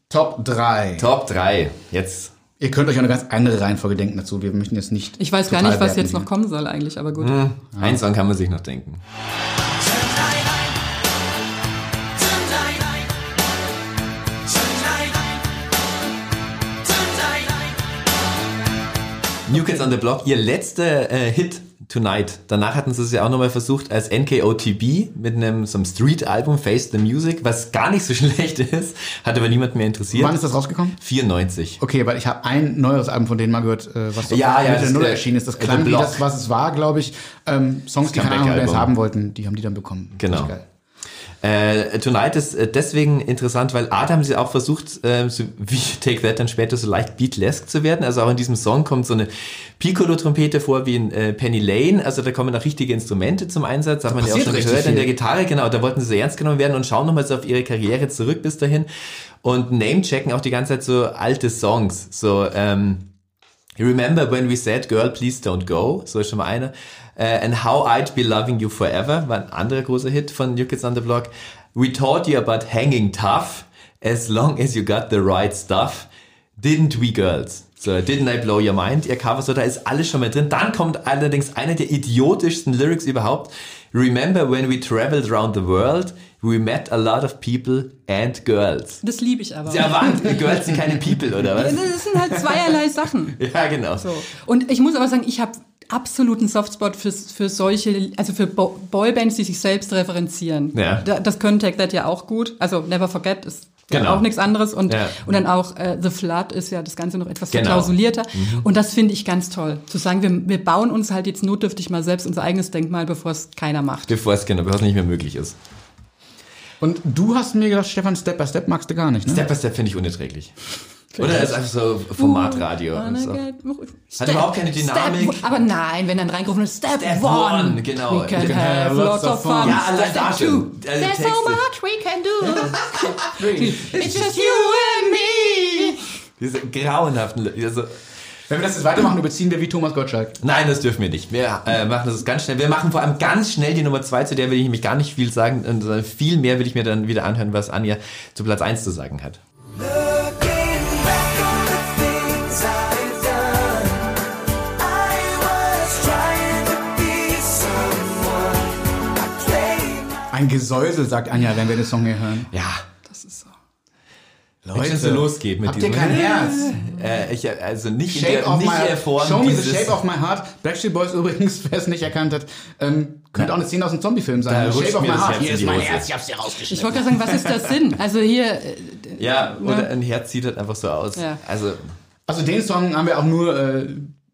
[SPEAKER 3] Top 3.
[SPEAKER 4] Top 3. Jetzt.
[SPEAKER 3] Ihr könnt euch auch eine ganz andere Reihenfolge denken dazu. Wir möchten jetzt nicht.
[SPEAKER 1] Ich weiß gar nicht, was jetzt noch kommen soll eigentlich, aber gut.
[SPEAKER 4] Ein Song kann man sich noch denken. New Kids on the Block, ihr letzter äh, Hit Tonight. Danach hatten sie es ja auch nochmal versucht als NKOTB mit einem so einem Street-Album Face the Music, was gar nicht so schlecht ist, hat aber niemand mehr interessiert.
[SPEAKER 3] Wann ist das rausgekommen?
[SPEAKER 4] 94.
[SPEAKER 3] Okay, weil ich habe ein neueres Album von denen mal gehört, äh, was so
[SPEAKER 4] Ja, ja,
[SPEAKER 3] Mitte
[SPEAKER 4] das
[SPEAKER 3] Null erschienen ist. Das klang wie das, was es war, glaube ich. Ähm, Songs, die keine Ahnung, wer es haben wollten, die haben die dann bekommen.
[SPEAKER 4] Genau.
[SPEAKER 3] Das geil.
[SPEAKER 4] Äh, Tonight ist äh, deswegen interessant, weil A, da haben sie auch versucht, äh, so wie Take That dann später so leicht beatlesque zu werden. Also auch in diesem Song kommt so eine Piccolo-Trompete vor wie in äh, Penny Lane. Also da kommen auch richtige Instrumente zum Einsatz. Hat man ja auch schon gehört in der
[SPEAKER 3] viel.
[SPEAKER 4] Gitarre. Genau, da wollten sie so ernst genommen werden und schauen nochmal so auf ihre Karriere zurück bis dahin. Und name-checken auch die ganze Zeit so alte Songs. So, ähm, You remember when we said, girl, please don't go? So ist schon mal einer. Äh, and How I'd Be Loving You Forever war ein anderer großer Hit von New Kids on the Block. We taught you about hanging tough as long as you got the right stuff. Didn't we girls? So, didn't I blow your mind? Ihr Cover, so, da ist alles schon mal drin. Dann kommt allerdings einer der idiotischsten Lyrics überhaupt. Remember when we traveled around the world, we met a lot of people and girls.
[SPEAKER 1] Das liebe ich aber.
[SPEAKER 4] Ja, Wahnsinn, Girls sind keine People, oder was?
[SPEAKER 1] Das sind halt zweierlei Sachen.
[SPEAKER 4] Ja, genau.
[SPEAKER 1] So. Und ich muss aber sagen, ich habe absoluten Softspot für, für solche, also für Bo Boybands, die sich selbst referenzieren.
[SPEAKER 4] Ja.
[SPEAKER 1] Da, das können Take That ja auch gut. Also Never Forget ist ja
[SPEAKER 4] Genau.
[SPEAKER 1] auch nichts anderes. Und,
[SPEAKER 4] Ja.
[SPEAKER 1] und dann auch äh, The Flood ist ja das Ganze noch etwas
[SPEAKER 4] Genau.
[SPEAKER 1] verklausulierter. Und das finde ich ganz toll. Zu sagen, wir, wir bauen uns halt jetzt notdürftig mal selbst unser eigenes Denkmal, bevor es keiner macht.
[SPEAKER 4] Bevor es genau, bevor es nicht mehr möglich ist.
[SPEAKER 3] Und du hast mir gedacht, Stefan, Step by Step magst du gar nicht, ne?
[SPEAKER 4] Step by Step finde ich unerträglich. Oder ist einfach so Formatradio. und so.
[SPEAKER 1] Hat
[SPEAKER 4] überhaupt keine Dynamik.
[SPEAKER 1] aber nein, wenn dann reingerufen ist, Step,
[SPEAKER 4] Step
[SPEAKER 1] one,
[SPEAKER 4] one, genau.
[SPEAKER 1] We can,
[SPEAKER 4] We can
[SPEAKER 1] have lots of fun.
[SPEAKER 4] Ja, allein da
[SPEAKER 1] Step
[SPEAKER 4] schon.
[SPEAKER 1] two,
[SPEAKER 4] Also
[SPEAKER 1] There's so much we can do. It's just you and me.
[SPEAKER 4] Diese grauenhaften, also,
[SPEAKER 3] Wenn wir das jetzt weitermachen, überziehen wir wie Thomas Gottschalk.
[SPEAKER 4] nein, das dürfen wir nicht. Wir äh, machen das ganz schnell. Wir machen vor allem ganz schnell die Nummer zwei, zu der will ich nämlich gar nicht viel sagen. Und äh, viel mehr will ich mir dann wieder anhören, was Anja zu Platz eins zu sagen hat.
[SPEAKER 3] Ein Gesäusel, sagt Anja, wenn wir den Song hier hören.
[SPEAKER 4] Ja.
[SPEAKER 1] Das ist so.
[SPEAKER 4] Wenn es so losgeht mit
[SPEAKER 3] Habt ihr kein Herz?
[SPEAKER 4] Äh, ich, also nicht in
[SPEAKER 3] Shape
[SPEAKER 4] der,
[SPEAKER 3] of
[SPEAKER 4] nicht
[SPEAKER 3] my
[SPEAKER 4] der Form
[SPEAKER 3] Show me the shape of my heart. Backstreet Boys übrigens, wer es nicht erkannt hat, ähm, könnte auch eine Szene aus einem Zombie-Film
[SPEAKER 4] Da
[SPEAKER 3] sein.
[SPEAKER 4] rutscht
[SPEAKER 3] shape of
[SPEAKER 4] mir
[SPEAKER 3] my
[SPEAKER 4] das
[SPEAKER 3] heart.
[SPEAKER 4] Herz
[SPEAKER 3] Hier
[SPEAKER 4] in
[SPEAKER 3] ist mein. Herz, ich hab's dir rausgeschnitten.
[SPEAKER 1] Ich wollte gerade sagen, was ist der Sinn? Also hier, äh,
[SPEAKER 4] Ja, oder ein Herz sieht halt einfach so aus.
[SPEAKER 1] Ja.
[SPEAKER 4] Also,
[SPEAKER 3] Also den Song haben wir auch nur äh,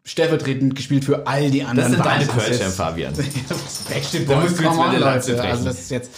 [SPEAKER 3] stellvertretend gespielt für all die
[SPEAKER 4] das
[SPEAKER 3] anderen.
[SPEAKER 4] sind deine
[SPEAKER 3] Bands.
[SPEAKER 4] Pearl
[SPEAKER 3] Das
[SPEAKER 4] Jam,
[SPEAKER 3] ist-
[SPEAKER 4] Fabian.
[SPEAKER 3] Backstreet
[SPEAKER 4] Da
[SPEAKER 3] Boys,
[SPEAKER 4] musst du jetzt
[SPEAKER 3] come on,
[SPEAKER 4] mal eine Lanze
[SPEAKER 3] Leute.
[SPEAKER 4] brechen.
[SPEAKER 3] Also das ist jetzt.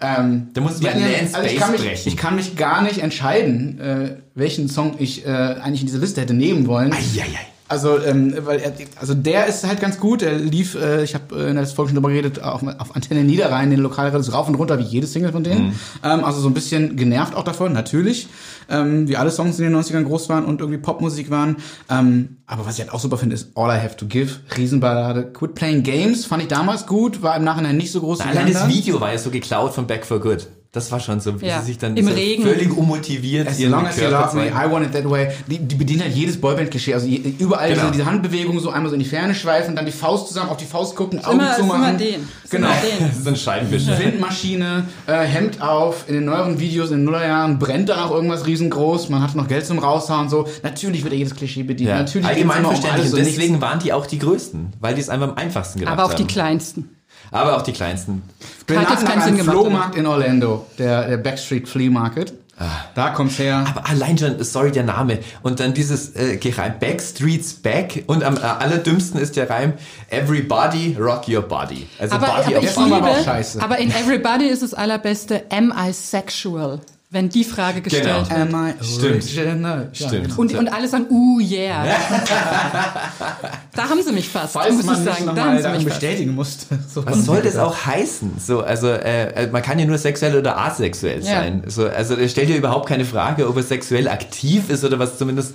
[SPEAKER 3] Ähm,
[SPEAKER 4] Da musst du
[SPEAKER 3] ja-
[SPEAKER 4] Lance
[SPEAKER 3] also ich kann mich,
[SPEAKER 4] brechen.
[SPEAKER 3] Ich kann mich gar nicht entscheiden, äh, welchen Song ich äh, eigentlich in diese Liste hätte nehmen wollen.
[SPEAKER 4] Eieiei.
[SPEAKER 3] Also, ähm, weil er, also der ist halt ganz gut. Er lief, äh, ich habe äh, in der letzten Folge schon drüber geredet, auf, auf Antenne Niederrhein, den Lokalradios rauf und runter, wie jede Single von denen. Ähm, also so ein bisschen genervt auch davon, natürlich. Ähm, wie alle Songs in den 90ern groß waren und irgendwie Popmusik waren. Ähm, aber was ich halt auch super finde, ist All I Have to Give, Riesenballade. Quit Playing Games fand ich damals gut, war im Nachhinein nicht so groß.
[SPEAKER 4] Allein das. Video war ja so geklaut von Back for Good. Das war schon so, wie
[SPEAKER 1] Ja,
[SPEAKER 4] sie sich dann
[SPEAKER 1] im
[SPEAKER 4] so
[SPEAKER 1] Regen.
[SPEAKER 4] völlig unmotiviert
[SPEAKER 3] As long as you love me. I want it that way. Die, die bedienen halt jedes Boyband-Klischee. Also je- überall
[SPEAKER 4] Genau.
[SPEAKER 3] diese, diese Handbewegung so einmal so in die Ferne schweifen, dann die Faust zusammen, auf die Faust gucken, Augen
[SPEAKER 1] immer, ist
[SPEAKER 3] zumachen.
[SPEAKER 1] immer den.
[SPEAKER 3] Genau.
[SPEAKER 1] Immer den.
[SPEAKER 4] Das ist ein Scheibenwischer.
[SPEAKER 3] Windmaschine, äh, Hemd auf, in den neueren Videos, in den Nullerjahren brennt dann auch irgendwas riesengroß, man hat noch Geld zum raushauen, so. Natürlich wird ja jedes Klischee bedient.
[SPEAKER 4] Ja.
[SPEAKER 3] Natürlich
[SPEAKER 4] Allgemein
[SPEAKER 3] um
[SPEAKER 4] verständlich.
[SPEAKER 3] alles
[SPEAKER 4] Und
[SPEAKER 3] und nichts.
[SPEAKER 4] deswegen waren die auch die größten, weil die es einfach am einfachsten gemacht
[SPEAKER 1] Aber auch
[SPEAKER 4] haben.
[SPEAKER 1] die kleinsten.
[SPEAKER 4] Aber auch die kleinsten.
[SPEAKER 3] Benannt
[SPEAKER 1] Hat jetzt keinen Sinn gemacht,
[SPEAKER 3] Flohmarkt in Orlando, der, der Backstreet Flea Market.
[SPEAKER 4] Ah.
[SPEAKER 3] Da kommt's her.
[SPEAKER 4] Aber allein schon, sorry, der Name. Und dann dieses äh, Gereim, Backstreet's Back. Und am äh, allerdümmsten ist der Reim, Everybody rock your body. Also
[SPEAKER 1] Aber,
[SPEAKER 4] Body
[SPEAKER 1] aber
[SPEAKER 3] aber auch
[SPEAKER 1] liebe,
[SPEAKER 3] scheiße.
[SPEAKER 1] aber in Everybody ist das allerbeste, am I sexual? Wenn die Frage gestellt
[SPEAKER 4] Genau.
[SPEAKER 1] wird.
[SPEAKER 3] Am I
[SPEAKER 4] Stimmt.
[SPEAKER 3] original? Ja,
[SPEAKER 4] Stimmt.
[SPEAKER 3] genau.
[SPEAKER 1] Und, und alle sagen, uh, yeah. da haben sie mich fast,
[SPEAKER 3] Falls
[SPEAKER 1] muss
[SPEAKER 3] man
[SPEAKER 1] ich sagen. Da
[SPEAKER 3] nochmal
[SPEAKER 1] haben sie mich fast.
[SPEAKER 3] bestätigen musste. So
[SPEAKER 4] Was soll das auch heißen? So, also äh, äh, man kann ja nur sexuell oder asexuell
[SPEAKER 1] Ja.
[SPEAKER 4] sein. So, also er stellt ja überhaupt keine Frage, ob er sexuell aktiv ist oder was zumindest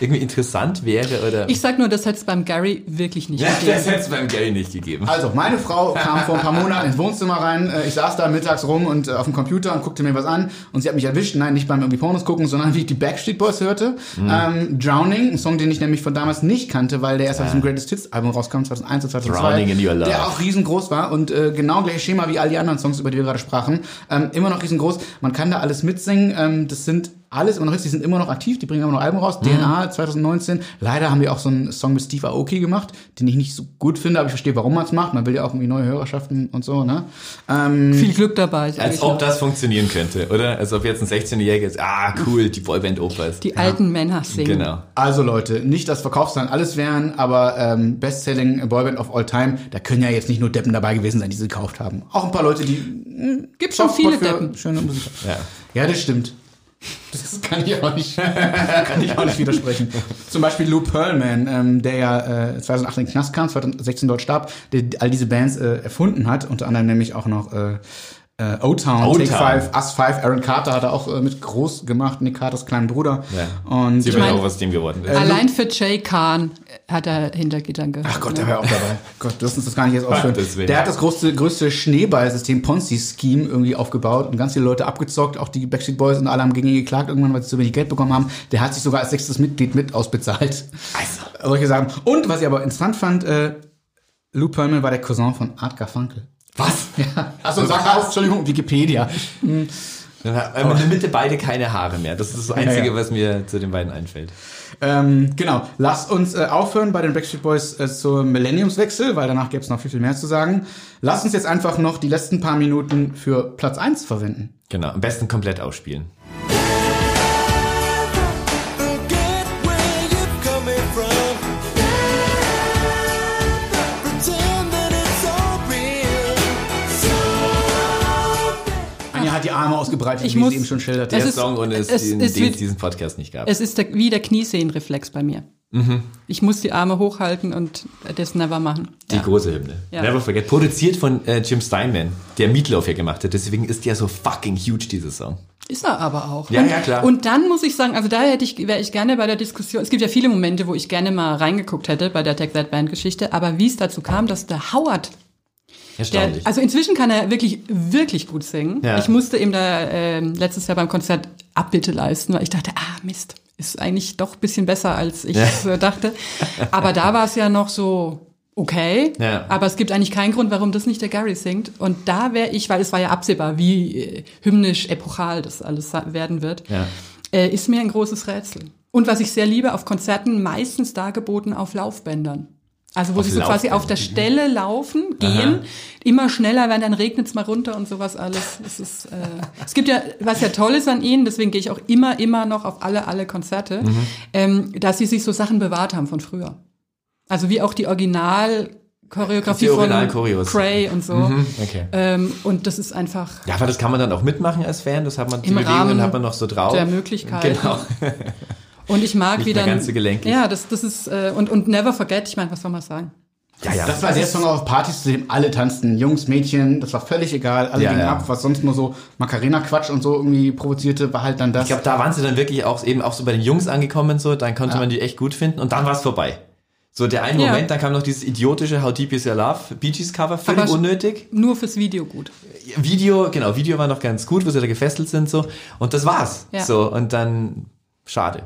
[SPEAKER 4] irgendwie interessant wäre oder.
[SPEAKER 1] Ich sag nur, das hätte es beim Gary wirklich nicht
[SPEAKER 4] ja,
[SPEAKER 1] gegeben.
[SPEAKER 4] das hätte es beim Gary nicht gegeben.
[SPEAKER 3] Also, meine Frau kam vor ein paar Monaten ins Wohnzimmer rein. Äh, Ich saß da mittags rum und äh, auf dem Computer und guckte mir was an. Und sie hat mich erwischt. Nein, nicht beim irgendwie Pornos gucken, sondern wie ich die Backstreet Boys hörte.
[SPEAKER 4] Mhm.
[SPEAKER 3] Ähm, Drowning, ein Song, den ich nämlich von damals nicht kannte, weil der erst auf diesem Greatest Hits Album rauskam, 2001 und 2002.
[SPEAKER 4] Drowning in Your Love.
[SPEAKER 3] Der auch riesengroß war und äh, genau gleiches Schema wie all die anderen Songs, über die wir gerade sprachen. Ähm, immer noch riesengroß. Man kann da alles mitsingen. Ähm, das sind alles immer noch Hits, die sind immer noch aktiv, die bringen immer noch Alben raus.
[SPEAKER 4] Mhm.
[SPEAKER 3] DNA 2019. Leider haben die auch so einen Song mit Steve Aoki gemacht, den ich nicht so gut finde, aber ich verstehe, warum man es macht. Man will ja auch irgendwie neue Hörerschaften und so, ne? Ähm,
[SPEAKER 1] Viel Glück dabei.
[SPEAKER 4] Als ob das funktionieren könnte, oder? Als ob jetzt ein 16-Jähriger ist, ah, cool, die Boyband-Opas.
[SPEAKER 1] Die alten Männer singen.
[SPEAKER 4] Genau.
[SPEAKER 3] also Leute, nicht das Verkaufszahlen alles wären, aber ähm, Bestselling Boyband of All Time, da können ja jetzt nicht nur Deppen dabei gewesen sein, die sie gekauft haben. Auch ein paar Leute, die mh,
[SPEAKER 1] Gibt schon viele Deppen.
[SPEAKER 3] Schöne Musik.
[SPEAKER 4] Ja.
[SPEAKER 3] Ja, das stimmt. Das kann ich auch nicht, kann ich auch nicht widersprechen. Zum Beispiel Lou Pearlman, ähm, der ja äh, 2008 in den Knast kam, 2016 dort starb, der all diese Bands äh, erfunden hat, unter anderem nämlich auch noch äh, äh, O-Town,
[SPEAKER 4] O-Town.
[SPEAKER 3] Take Five, Us Five, Aaron Carter hat er auch äh, mit groß gemacht, Nick Carters kleinen Bruder.
[SPEAKER 4] Ja.
[SPEAKER 3] Und
[SPEAKER 4] Sie
[SPEAKER 1] Ich mein-
[SPEAKER 4] auch, was dem geworden ist.
[SPEAKER 1] Allein für Jay Khan hat er hinter Gittern gehört.
[SPEAKER 3] Ach Gott, der war auch dabei. Gott, lass uns das gar nicht jetzt ausführen. Der hat das größte, größte Schneeballsystem Ponzi-Scheme irgendwie aufgebaut und ganz viele Leute abgezockt, auch die Backstreet Boys und alle haben gegen ihn geklagt irgendwann, weil sie zu wenig Geld bekommen haben. Der hat sich sogar als sechstes Mitglied mit ausbezahlt. Also. Solche Sachen. Und was ich aber interessant fand, äh, Lou Pearlman war der Cousin von Art Garfunkel.
[SPEAKER 4] Was?
[SPEAKER 3] Ja. Achso, sag auf, Entschuldigung, Wikipedia.
[SPEAKER 4] Dann man in der Mitte beide keine Haare mehr. Das ist das Einzige,
[SPEAKER 3] Ja, ja.
[SPEAKER 4] was mir zu den beiden einfällt.
[SPEAKER 3] Ähm, genau, lass uns äh, aufhören bei den Backstreet Boys äh, zum Millenniumswechsel, weil danach gäbe es noch viel, viel mehr zu sagen. Lass uns jetzt einfach noch die letzten paar Minuten für Platz 1 verwenden.
[SPEAKER 4] Genau, am besten komplett ausspielen.
[SPEAKER 3] Arme ausgebreitet,
[SPEAKER 1] Ich
[SPEAKER 3] wie
[SPEAKER 1] muss-
[SPEAKER 3] sie eben schon schilderte.
[SPEAKER 1] Es
[SPEAKER 4] Der
[SPEAKER 1] ist-
[SPEAKER 4] Song und es,
[SPEAKER 1] es
[SPEAKER 4] den,
[SPEAKER 1] ist
[SPEAKER 4] den
[SPEAKER 1] wie-
[SPEAKER 4] es diesen Podcast nicht gab.
[SPEAKER 1] Es ist der, wie der Kniesehenreflex bei mir. Ich muss die Arme hochhalten und das never machen.
[SPEAKER 4] Die
[SPEAKER 1] Ja.
[SPEAKER 4] große Hymne.
[SPEAKER 1] Ja.
[SPEAKER 4] Never Forget. Produziert von äh, Jim Steinman, der Meatloaf ja gemacht hat. Deswegen ist der so fucking huge, dieser Song.
[SPEAKER 1] Ist er aber auch.
[SPEAKER 4] Ja,
[SPEAKER 1] und,
[SPEAKER 4] ja, klar.
[SPEAKER 1] Und dann muss ich sagen, also da hätte ich, wäre ich gerne bei der Diskussion, es gibt ja viele Momente, wo ich gerne mal reingeguckt hätte bei der Take That Band Geschichte, aber wie es dazu kam, dass der Howard Der, also inzwischen kann er wirklich, wirklich gut singen.
[SPEAKER 4] Ja.
[SPEAKER 1] Ich musste ihm da ähm, letztes Jahr beim Konzert Abbitte leisten, weil ich dachte, ah Mist, ist eigentlich doch ein bisschen besser, als ich so dachte. Aber da war es ja noch so okay.
[SPEAKER 4] Ja.
[SPEAKER 1] Aber es gibt eigentlich keinen Grund, warum das nicht der Gary singt. Und da wäre ich, weil es war ja absehbar, wie äh, hymnisch, epochal das alles werden wird,
[SPEAKER 4] Ja.
[SPEAKER 1] äh, ist mir ein großes Rätsel. Und was ich sehr liebe, auf Konzerten meistens dargeboten auf Laufbändern. Also wo
[SPEAKER 4] Auf
[SPEAKER 1] sie so quasi auf der. Stelle laufen, gehen, immer schneller werden, dann regnet's mal runter und sowas alles. Es, ist, äh, es gibt ja, was ja toll ist an ihnen, deswegen gehe ich auch immer, immer noch auf alle, alle Konzerte,
[SPEAKER 4] Mhm.
[SPEAKER 1] ähm, dass sie sich so Sachen bewahrt haben von früher. Also wie auch die Original Choreografie
[SPEAKER 4] Die
[SPEAKER 1] von
[SPEAKER 4] Original-Choreos.
[SPEAKER 1] Cray und so.
[SPEAKER 4] Okay.
[SPEAKER 1] Ähm, und das ist einfach
[SPEAKER 4] Ja, aber das kann man dann auch mitmachen als Fan. Das hat man, die
[SPEAKER 1] Im
[SPEAKER 4] Bewegungen
[SPEAKER 1] Rahmen
[SPEAKER 4] hat man noch so drauf.
[SPEAKER 1] der Möglichkeiten.
[SPEAKER 4] Genau.
[SPEAKER 1] Und ich mag
[SPEAKER 4] Nicht
[SPEAKER 1] wieder.
[SPEAKER 4] mehr ganz so gelenkig.
[SPEAKER 1] Ja, das, das ist, äh, und, und Never Forget, ich meine, was soll man sagen?
[SPEAKER 4] Ja, ja.
[SPEAKER 3] Das war der Song auf Partys, zu dem alle tanzten. Jungs, Mädchen, das war völlig egal. Alle
[SPEAKER 4] Ja,
[SPEAKER 3] gingen
[SPEAKER 4] ja.
[SPEAKER 3] ab, was sonst nur so Macarena-Quatsch und so irgendwie provozierte, war halt dann das.
[SPEAKER 4] Ich glaube, da waren sie dann wirklich auch eben auch so bei den Jungs angekommen, so, dann konnte man die echt gut finden und dann war es vorbei. So der eine
[SPEAKER 1] Ja.
[SPEAKER 4] Moment, dann kam noch dieses idiotische How Deep Is Your Love, Bee Gees Cover, völlig
[SPEAKER 1] Aber-
[SPEAKER 4] unnötig.
[SPEAKER 1] Nur fürs Video gut.
[SPEAKER 4] Video, genau, Video war noch ganz gut, wo sie da gefesselt sind so und das war's.
[SPEAKER 1] Ja.
[SPEAKER 4] So und dann schade.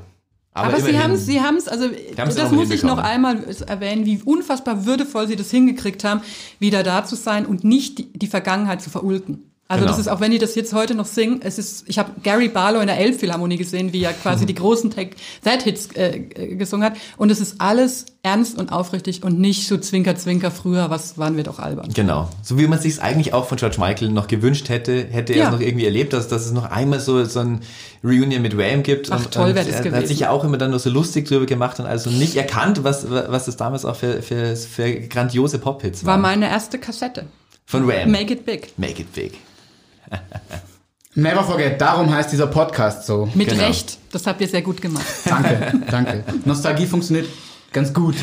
[SPEAKER 1] Aber, sie
[SPEAKER 4] immerhin-
[SPEAKER 1] haben es, sie haben es, also das muss ich noch einmal erwähnen, wie unfassbar würdevoll sie das hingekriegt haben, wieder da zu sein und nicht die, die Vergangenheit zu verulken. Also
[SPEAKER 4] Genau.
[SPEAKER 1] das ist, auch wenn die das jetzt heute noch singen, es ist, ich habe Gary Barlow in der Elbphilharmonie gesehen, wie er quasi die großen Tech- That-Hits äh, äh, gesungen hat. Und es ist alles ernst und aufrichtig und nicht so zwinker, zwinker früher, was waren wir doch albern.
[SPEAKER 4] Genau. So wie man sich eigentlich auch von George Michael noch gewünscht hätte, hätte er
[SPEAKER 1] Ja.
[SPEAKER 4] es noch irgendwie erlebt, dass, dass es noch einmal so, so ein Reunion mit Wham gibt.
[SPEAKER 1] Ach, toll wär das
[SPEAKER 4] er hat
[SPEAKER 1] gewesen.
[SPEAKER 4] sich ja auch immer dann nur so lustig drüber gemacht und also nicht erkannt, was, was das damals auch für, für, für grandiose Pop-Hits
[SPEAKER 1] War
[SPEAKER 4] waren.
[SPEAKER 1] meine erste Kassette.
[SPEAKER 4] Von Wham.
[SPEAKER 1] Make it big.
[SPEAKER 4] Make it big.
[SPEAKER 3] Never forget, darum heißt dieser Podcast so.
[SPEAKER 1] Mit
[SPEAKER 4] Genau.
[SPEAKER 1] Recht. Das habt ihr sehr gut gemacht.
[SPEAKER 3] Danke, danke. Nostalgie funktioniert ganz gut,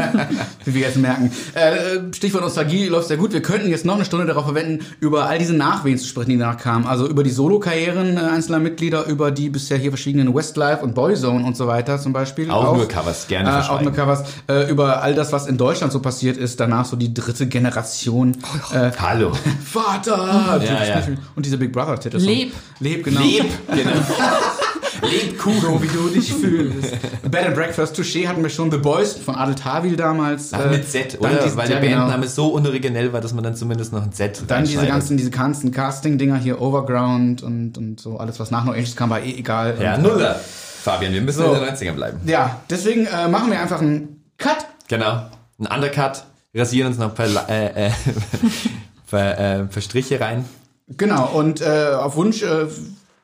[SPEAKER 3] wie wir jetzt merken. Äh, Stichwort Nostalgie läuft sehr gut. Wir könnten jetzt noch eine Stunde darauf verwenden, über all diese Nachwehen zu sprechen, die danach kamen. Also über die Solokarrieren äh, einzelner Mitglieder, über die bisher hier verschiedenen Westlife und Boyzone und so weiter zum Beispiel.
[SPEAKER 4] Auch nur Covers, gerne
[SPEAKER 3] Äh, auch nur Covers. Äh, über all das, was in Deutschland so passiert ist. Danach so die dritte Generation. Äh,
[SPEAKER 4] Hallo.
[SPEAKER 3] Vater!
[SPEAKER 4] Ja, ja.
[SPEAKER 3] Und diese Big Brother Titel.
[SPEAKER 1] Leb.
[SPEAKER 3] Leb, genau.
[SPEAKER 4] Leb. Genau.
[SPEAKER 3] Leb cool, so wie du dich fühlst. Bed and Breakfast Touché hatten wir schon. The Boys von Adel Tawil damals.
[SPEAKER 4] Ach,
[SPEAKER 3] äh,
[SPEAKER 4] mit Z,
[SPEAKER 3] dann
[SPEAKER 4] oder?
[SPEAKER 3] diesen-
[SPEAKER 4] Weil der
[SPEAKER 3] ja, genau.
[SPEAKER 4] Bandname so unoriginell war, dass man dann zumindest noch ein Z
[SPEAKER 3] Dann diese ganzen, diese ganzen Casting-Dinger hier, Overground und, und so, alles was nach No Ages kam, war eh egal.
[SPEAKER 4] Ja, Nuller. Fabian, wir müssen
[SPEAKER 3] So.
[SPEAKER 4] in den 90ern bleiben.
[SPEAKER 3] ja, deswegen äh, machen wir einfach einen Cut.
[SPEAKER 4] Genau. Ein Undercut, rasieren uns noch ein paar, äh, äh, paar, äh, paar Striche rein.
[SPEAKER 3] Genau, und äh, auf Wunsch äh,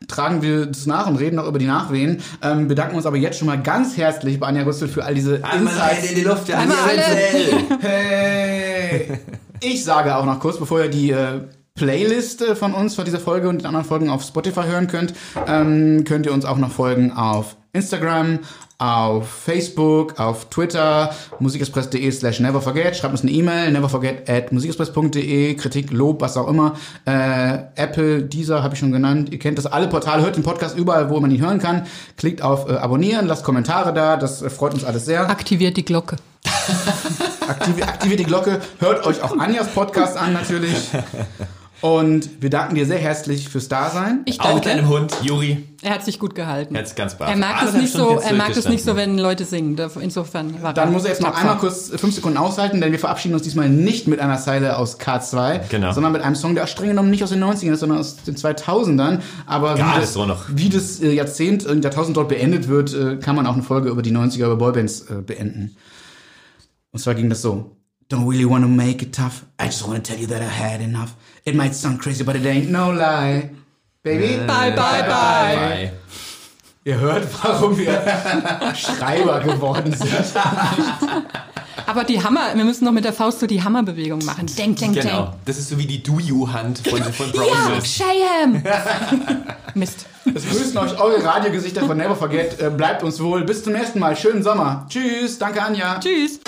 [SPEAKER 3] tragen wir das nach und reden noch über die Nachwehen. Ähm, bedanken uns aber jetzt schon mal ganz herzlich bei Anja Rüssel für all diese Insights.
[SPEAKER 4] in die Luft, ja,
[SPEAKER 1] Einmal alle.
[SPEAKER 3] Hey! Ich sage auch noch kurz, bevor ihr die äh, Playlist äh, von uns, von dieser Folge und den anderen Folgen auf Spotify hören könnt, ähm, könnt ihr uns auch noch folgen auf Instagram, auf Facebook, auf Twitter, musikexpress.de slash neverforget. Schreibt uns eine E-Mail, neverforget at musikexpress.de, Kritik, Lob, was auch immer. Äh, Apple, dieser habe ich schon genannt. Ihr kennt das alle Portale, hört den Podcast überall, wo man ihn hören kann. Klickt auf äh, Abonnieren, lasst Kommentare da, das äh, freut uns alles sehr.
[SPEAKER 1] Aktiviert die Glocke.
[SPEAKER 3] Aktivi aktiviert die Glocke, hört euch auch Anjas Podcast an natürlich. Und wir danken dir sehr herzlich fürs Dasein.
[SPEAKER 1] Ich
[SPEAKER 4] Auch
[SPEAKER 1] danke.
[SPEAKER 4] deinem Hund, Juri.
[SPEAKER 1] Er hat sich gut gehalten.
[SPEAKER 4] Er ganz brav.
[SPEAKER 1] Er mag es nicht so, er mag es nicht so, wenn Leute singen. Insofern war
[SPEAKER 3] Dann muss er jetzt noch einmal kurz fünf Sekunden aushalten, denn wir verabschieden uns diesmal nicht mit einer Zeile aus K2,
[SPEAKER 4] Genau.
[SPEAKER 3] sondern mit einem Song, der streng genommen nicht aus den 90ern ist, sondern aus den 2000ern. Aber wie das,
[SPEAKER 4] so noch.
[SPEAKER 3] wie das äh, Jahrzehnt, äh, Jahrtausend dort beendet wird, äh, kann man auch eine Folge über die 90er, über Boybands beenden. Und zwar ging das so. Don't really wanna make it tough. I just wanna tell you that I had enough. It might sound crazy, but it ain't no lie. Baby.
[SPEAKER 1] Bye, bye, bye.
[SPEAKER 4] Bye.
[SPEAKER 3] Ihr hört, warum wir Schreiber geworden sind.
[SPEAKER 1] Aber die Hammer, wir müssen noch mit der Faust so die Hammerbewegung machen. Denk, denk,
[SPEAKER 4] Genau.
[SPEAKER 1] denk.
[SPEAKER 4] Das ist so wie die Do-You-Hand von, von
[SPEAKER 1] Ja,
[SPEAKER 4] Bronzes.
[SPEAKER 1] Cheyenne. Mist.
[SPEAKER 3] Es grüßen euch eure Radiogesichter von Never Forget. Äh, bleibt uns wohl. Bis zum nächsten Mal. Schönen Sommer. Tschüss. Danke, Anja.
[SPEAKER 1] Tschüss.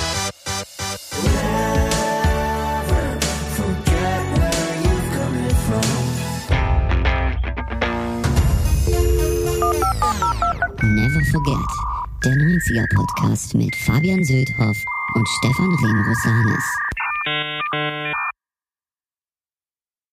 [SPEAKER 2] Forget, der 90er Podcast mit Fabian Söldhoff und Stefan Remrosanis.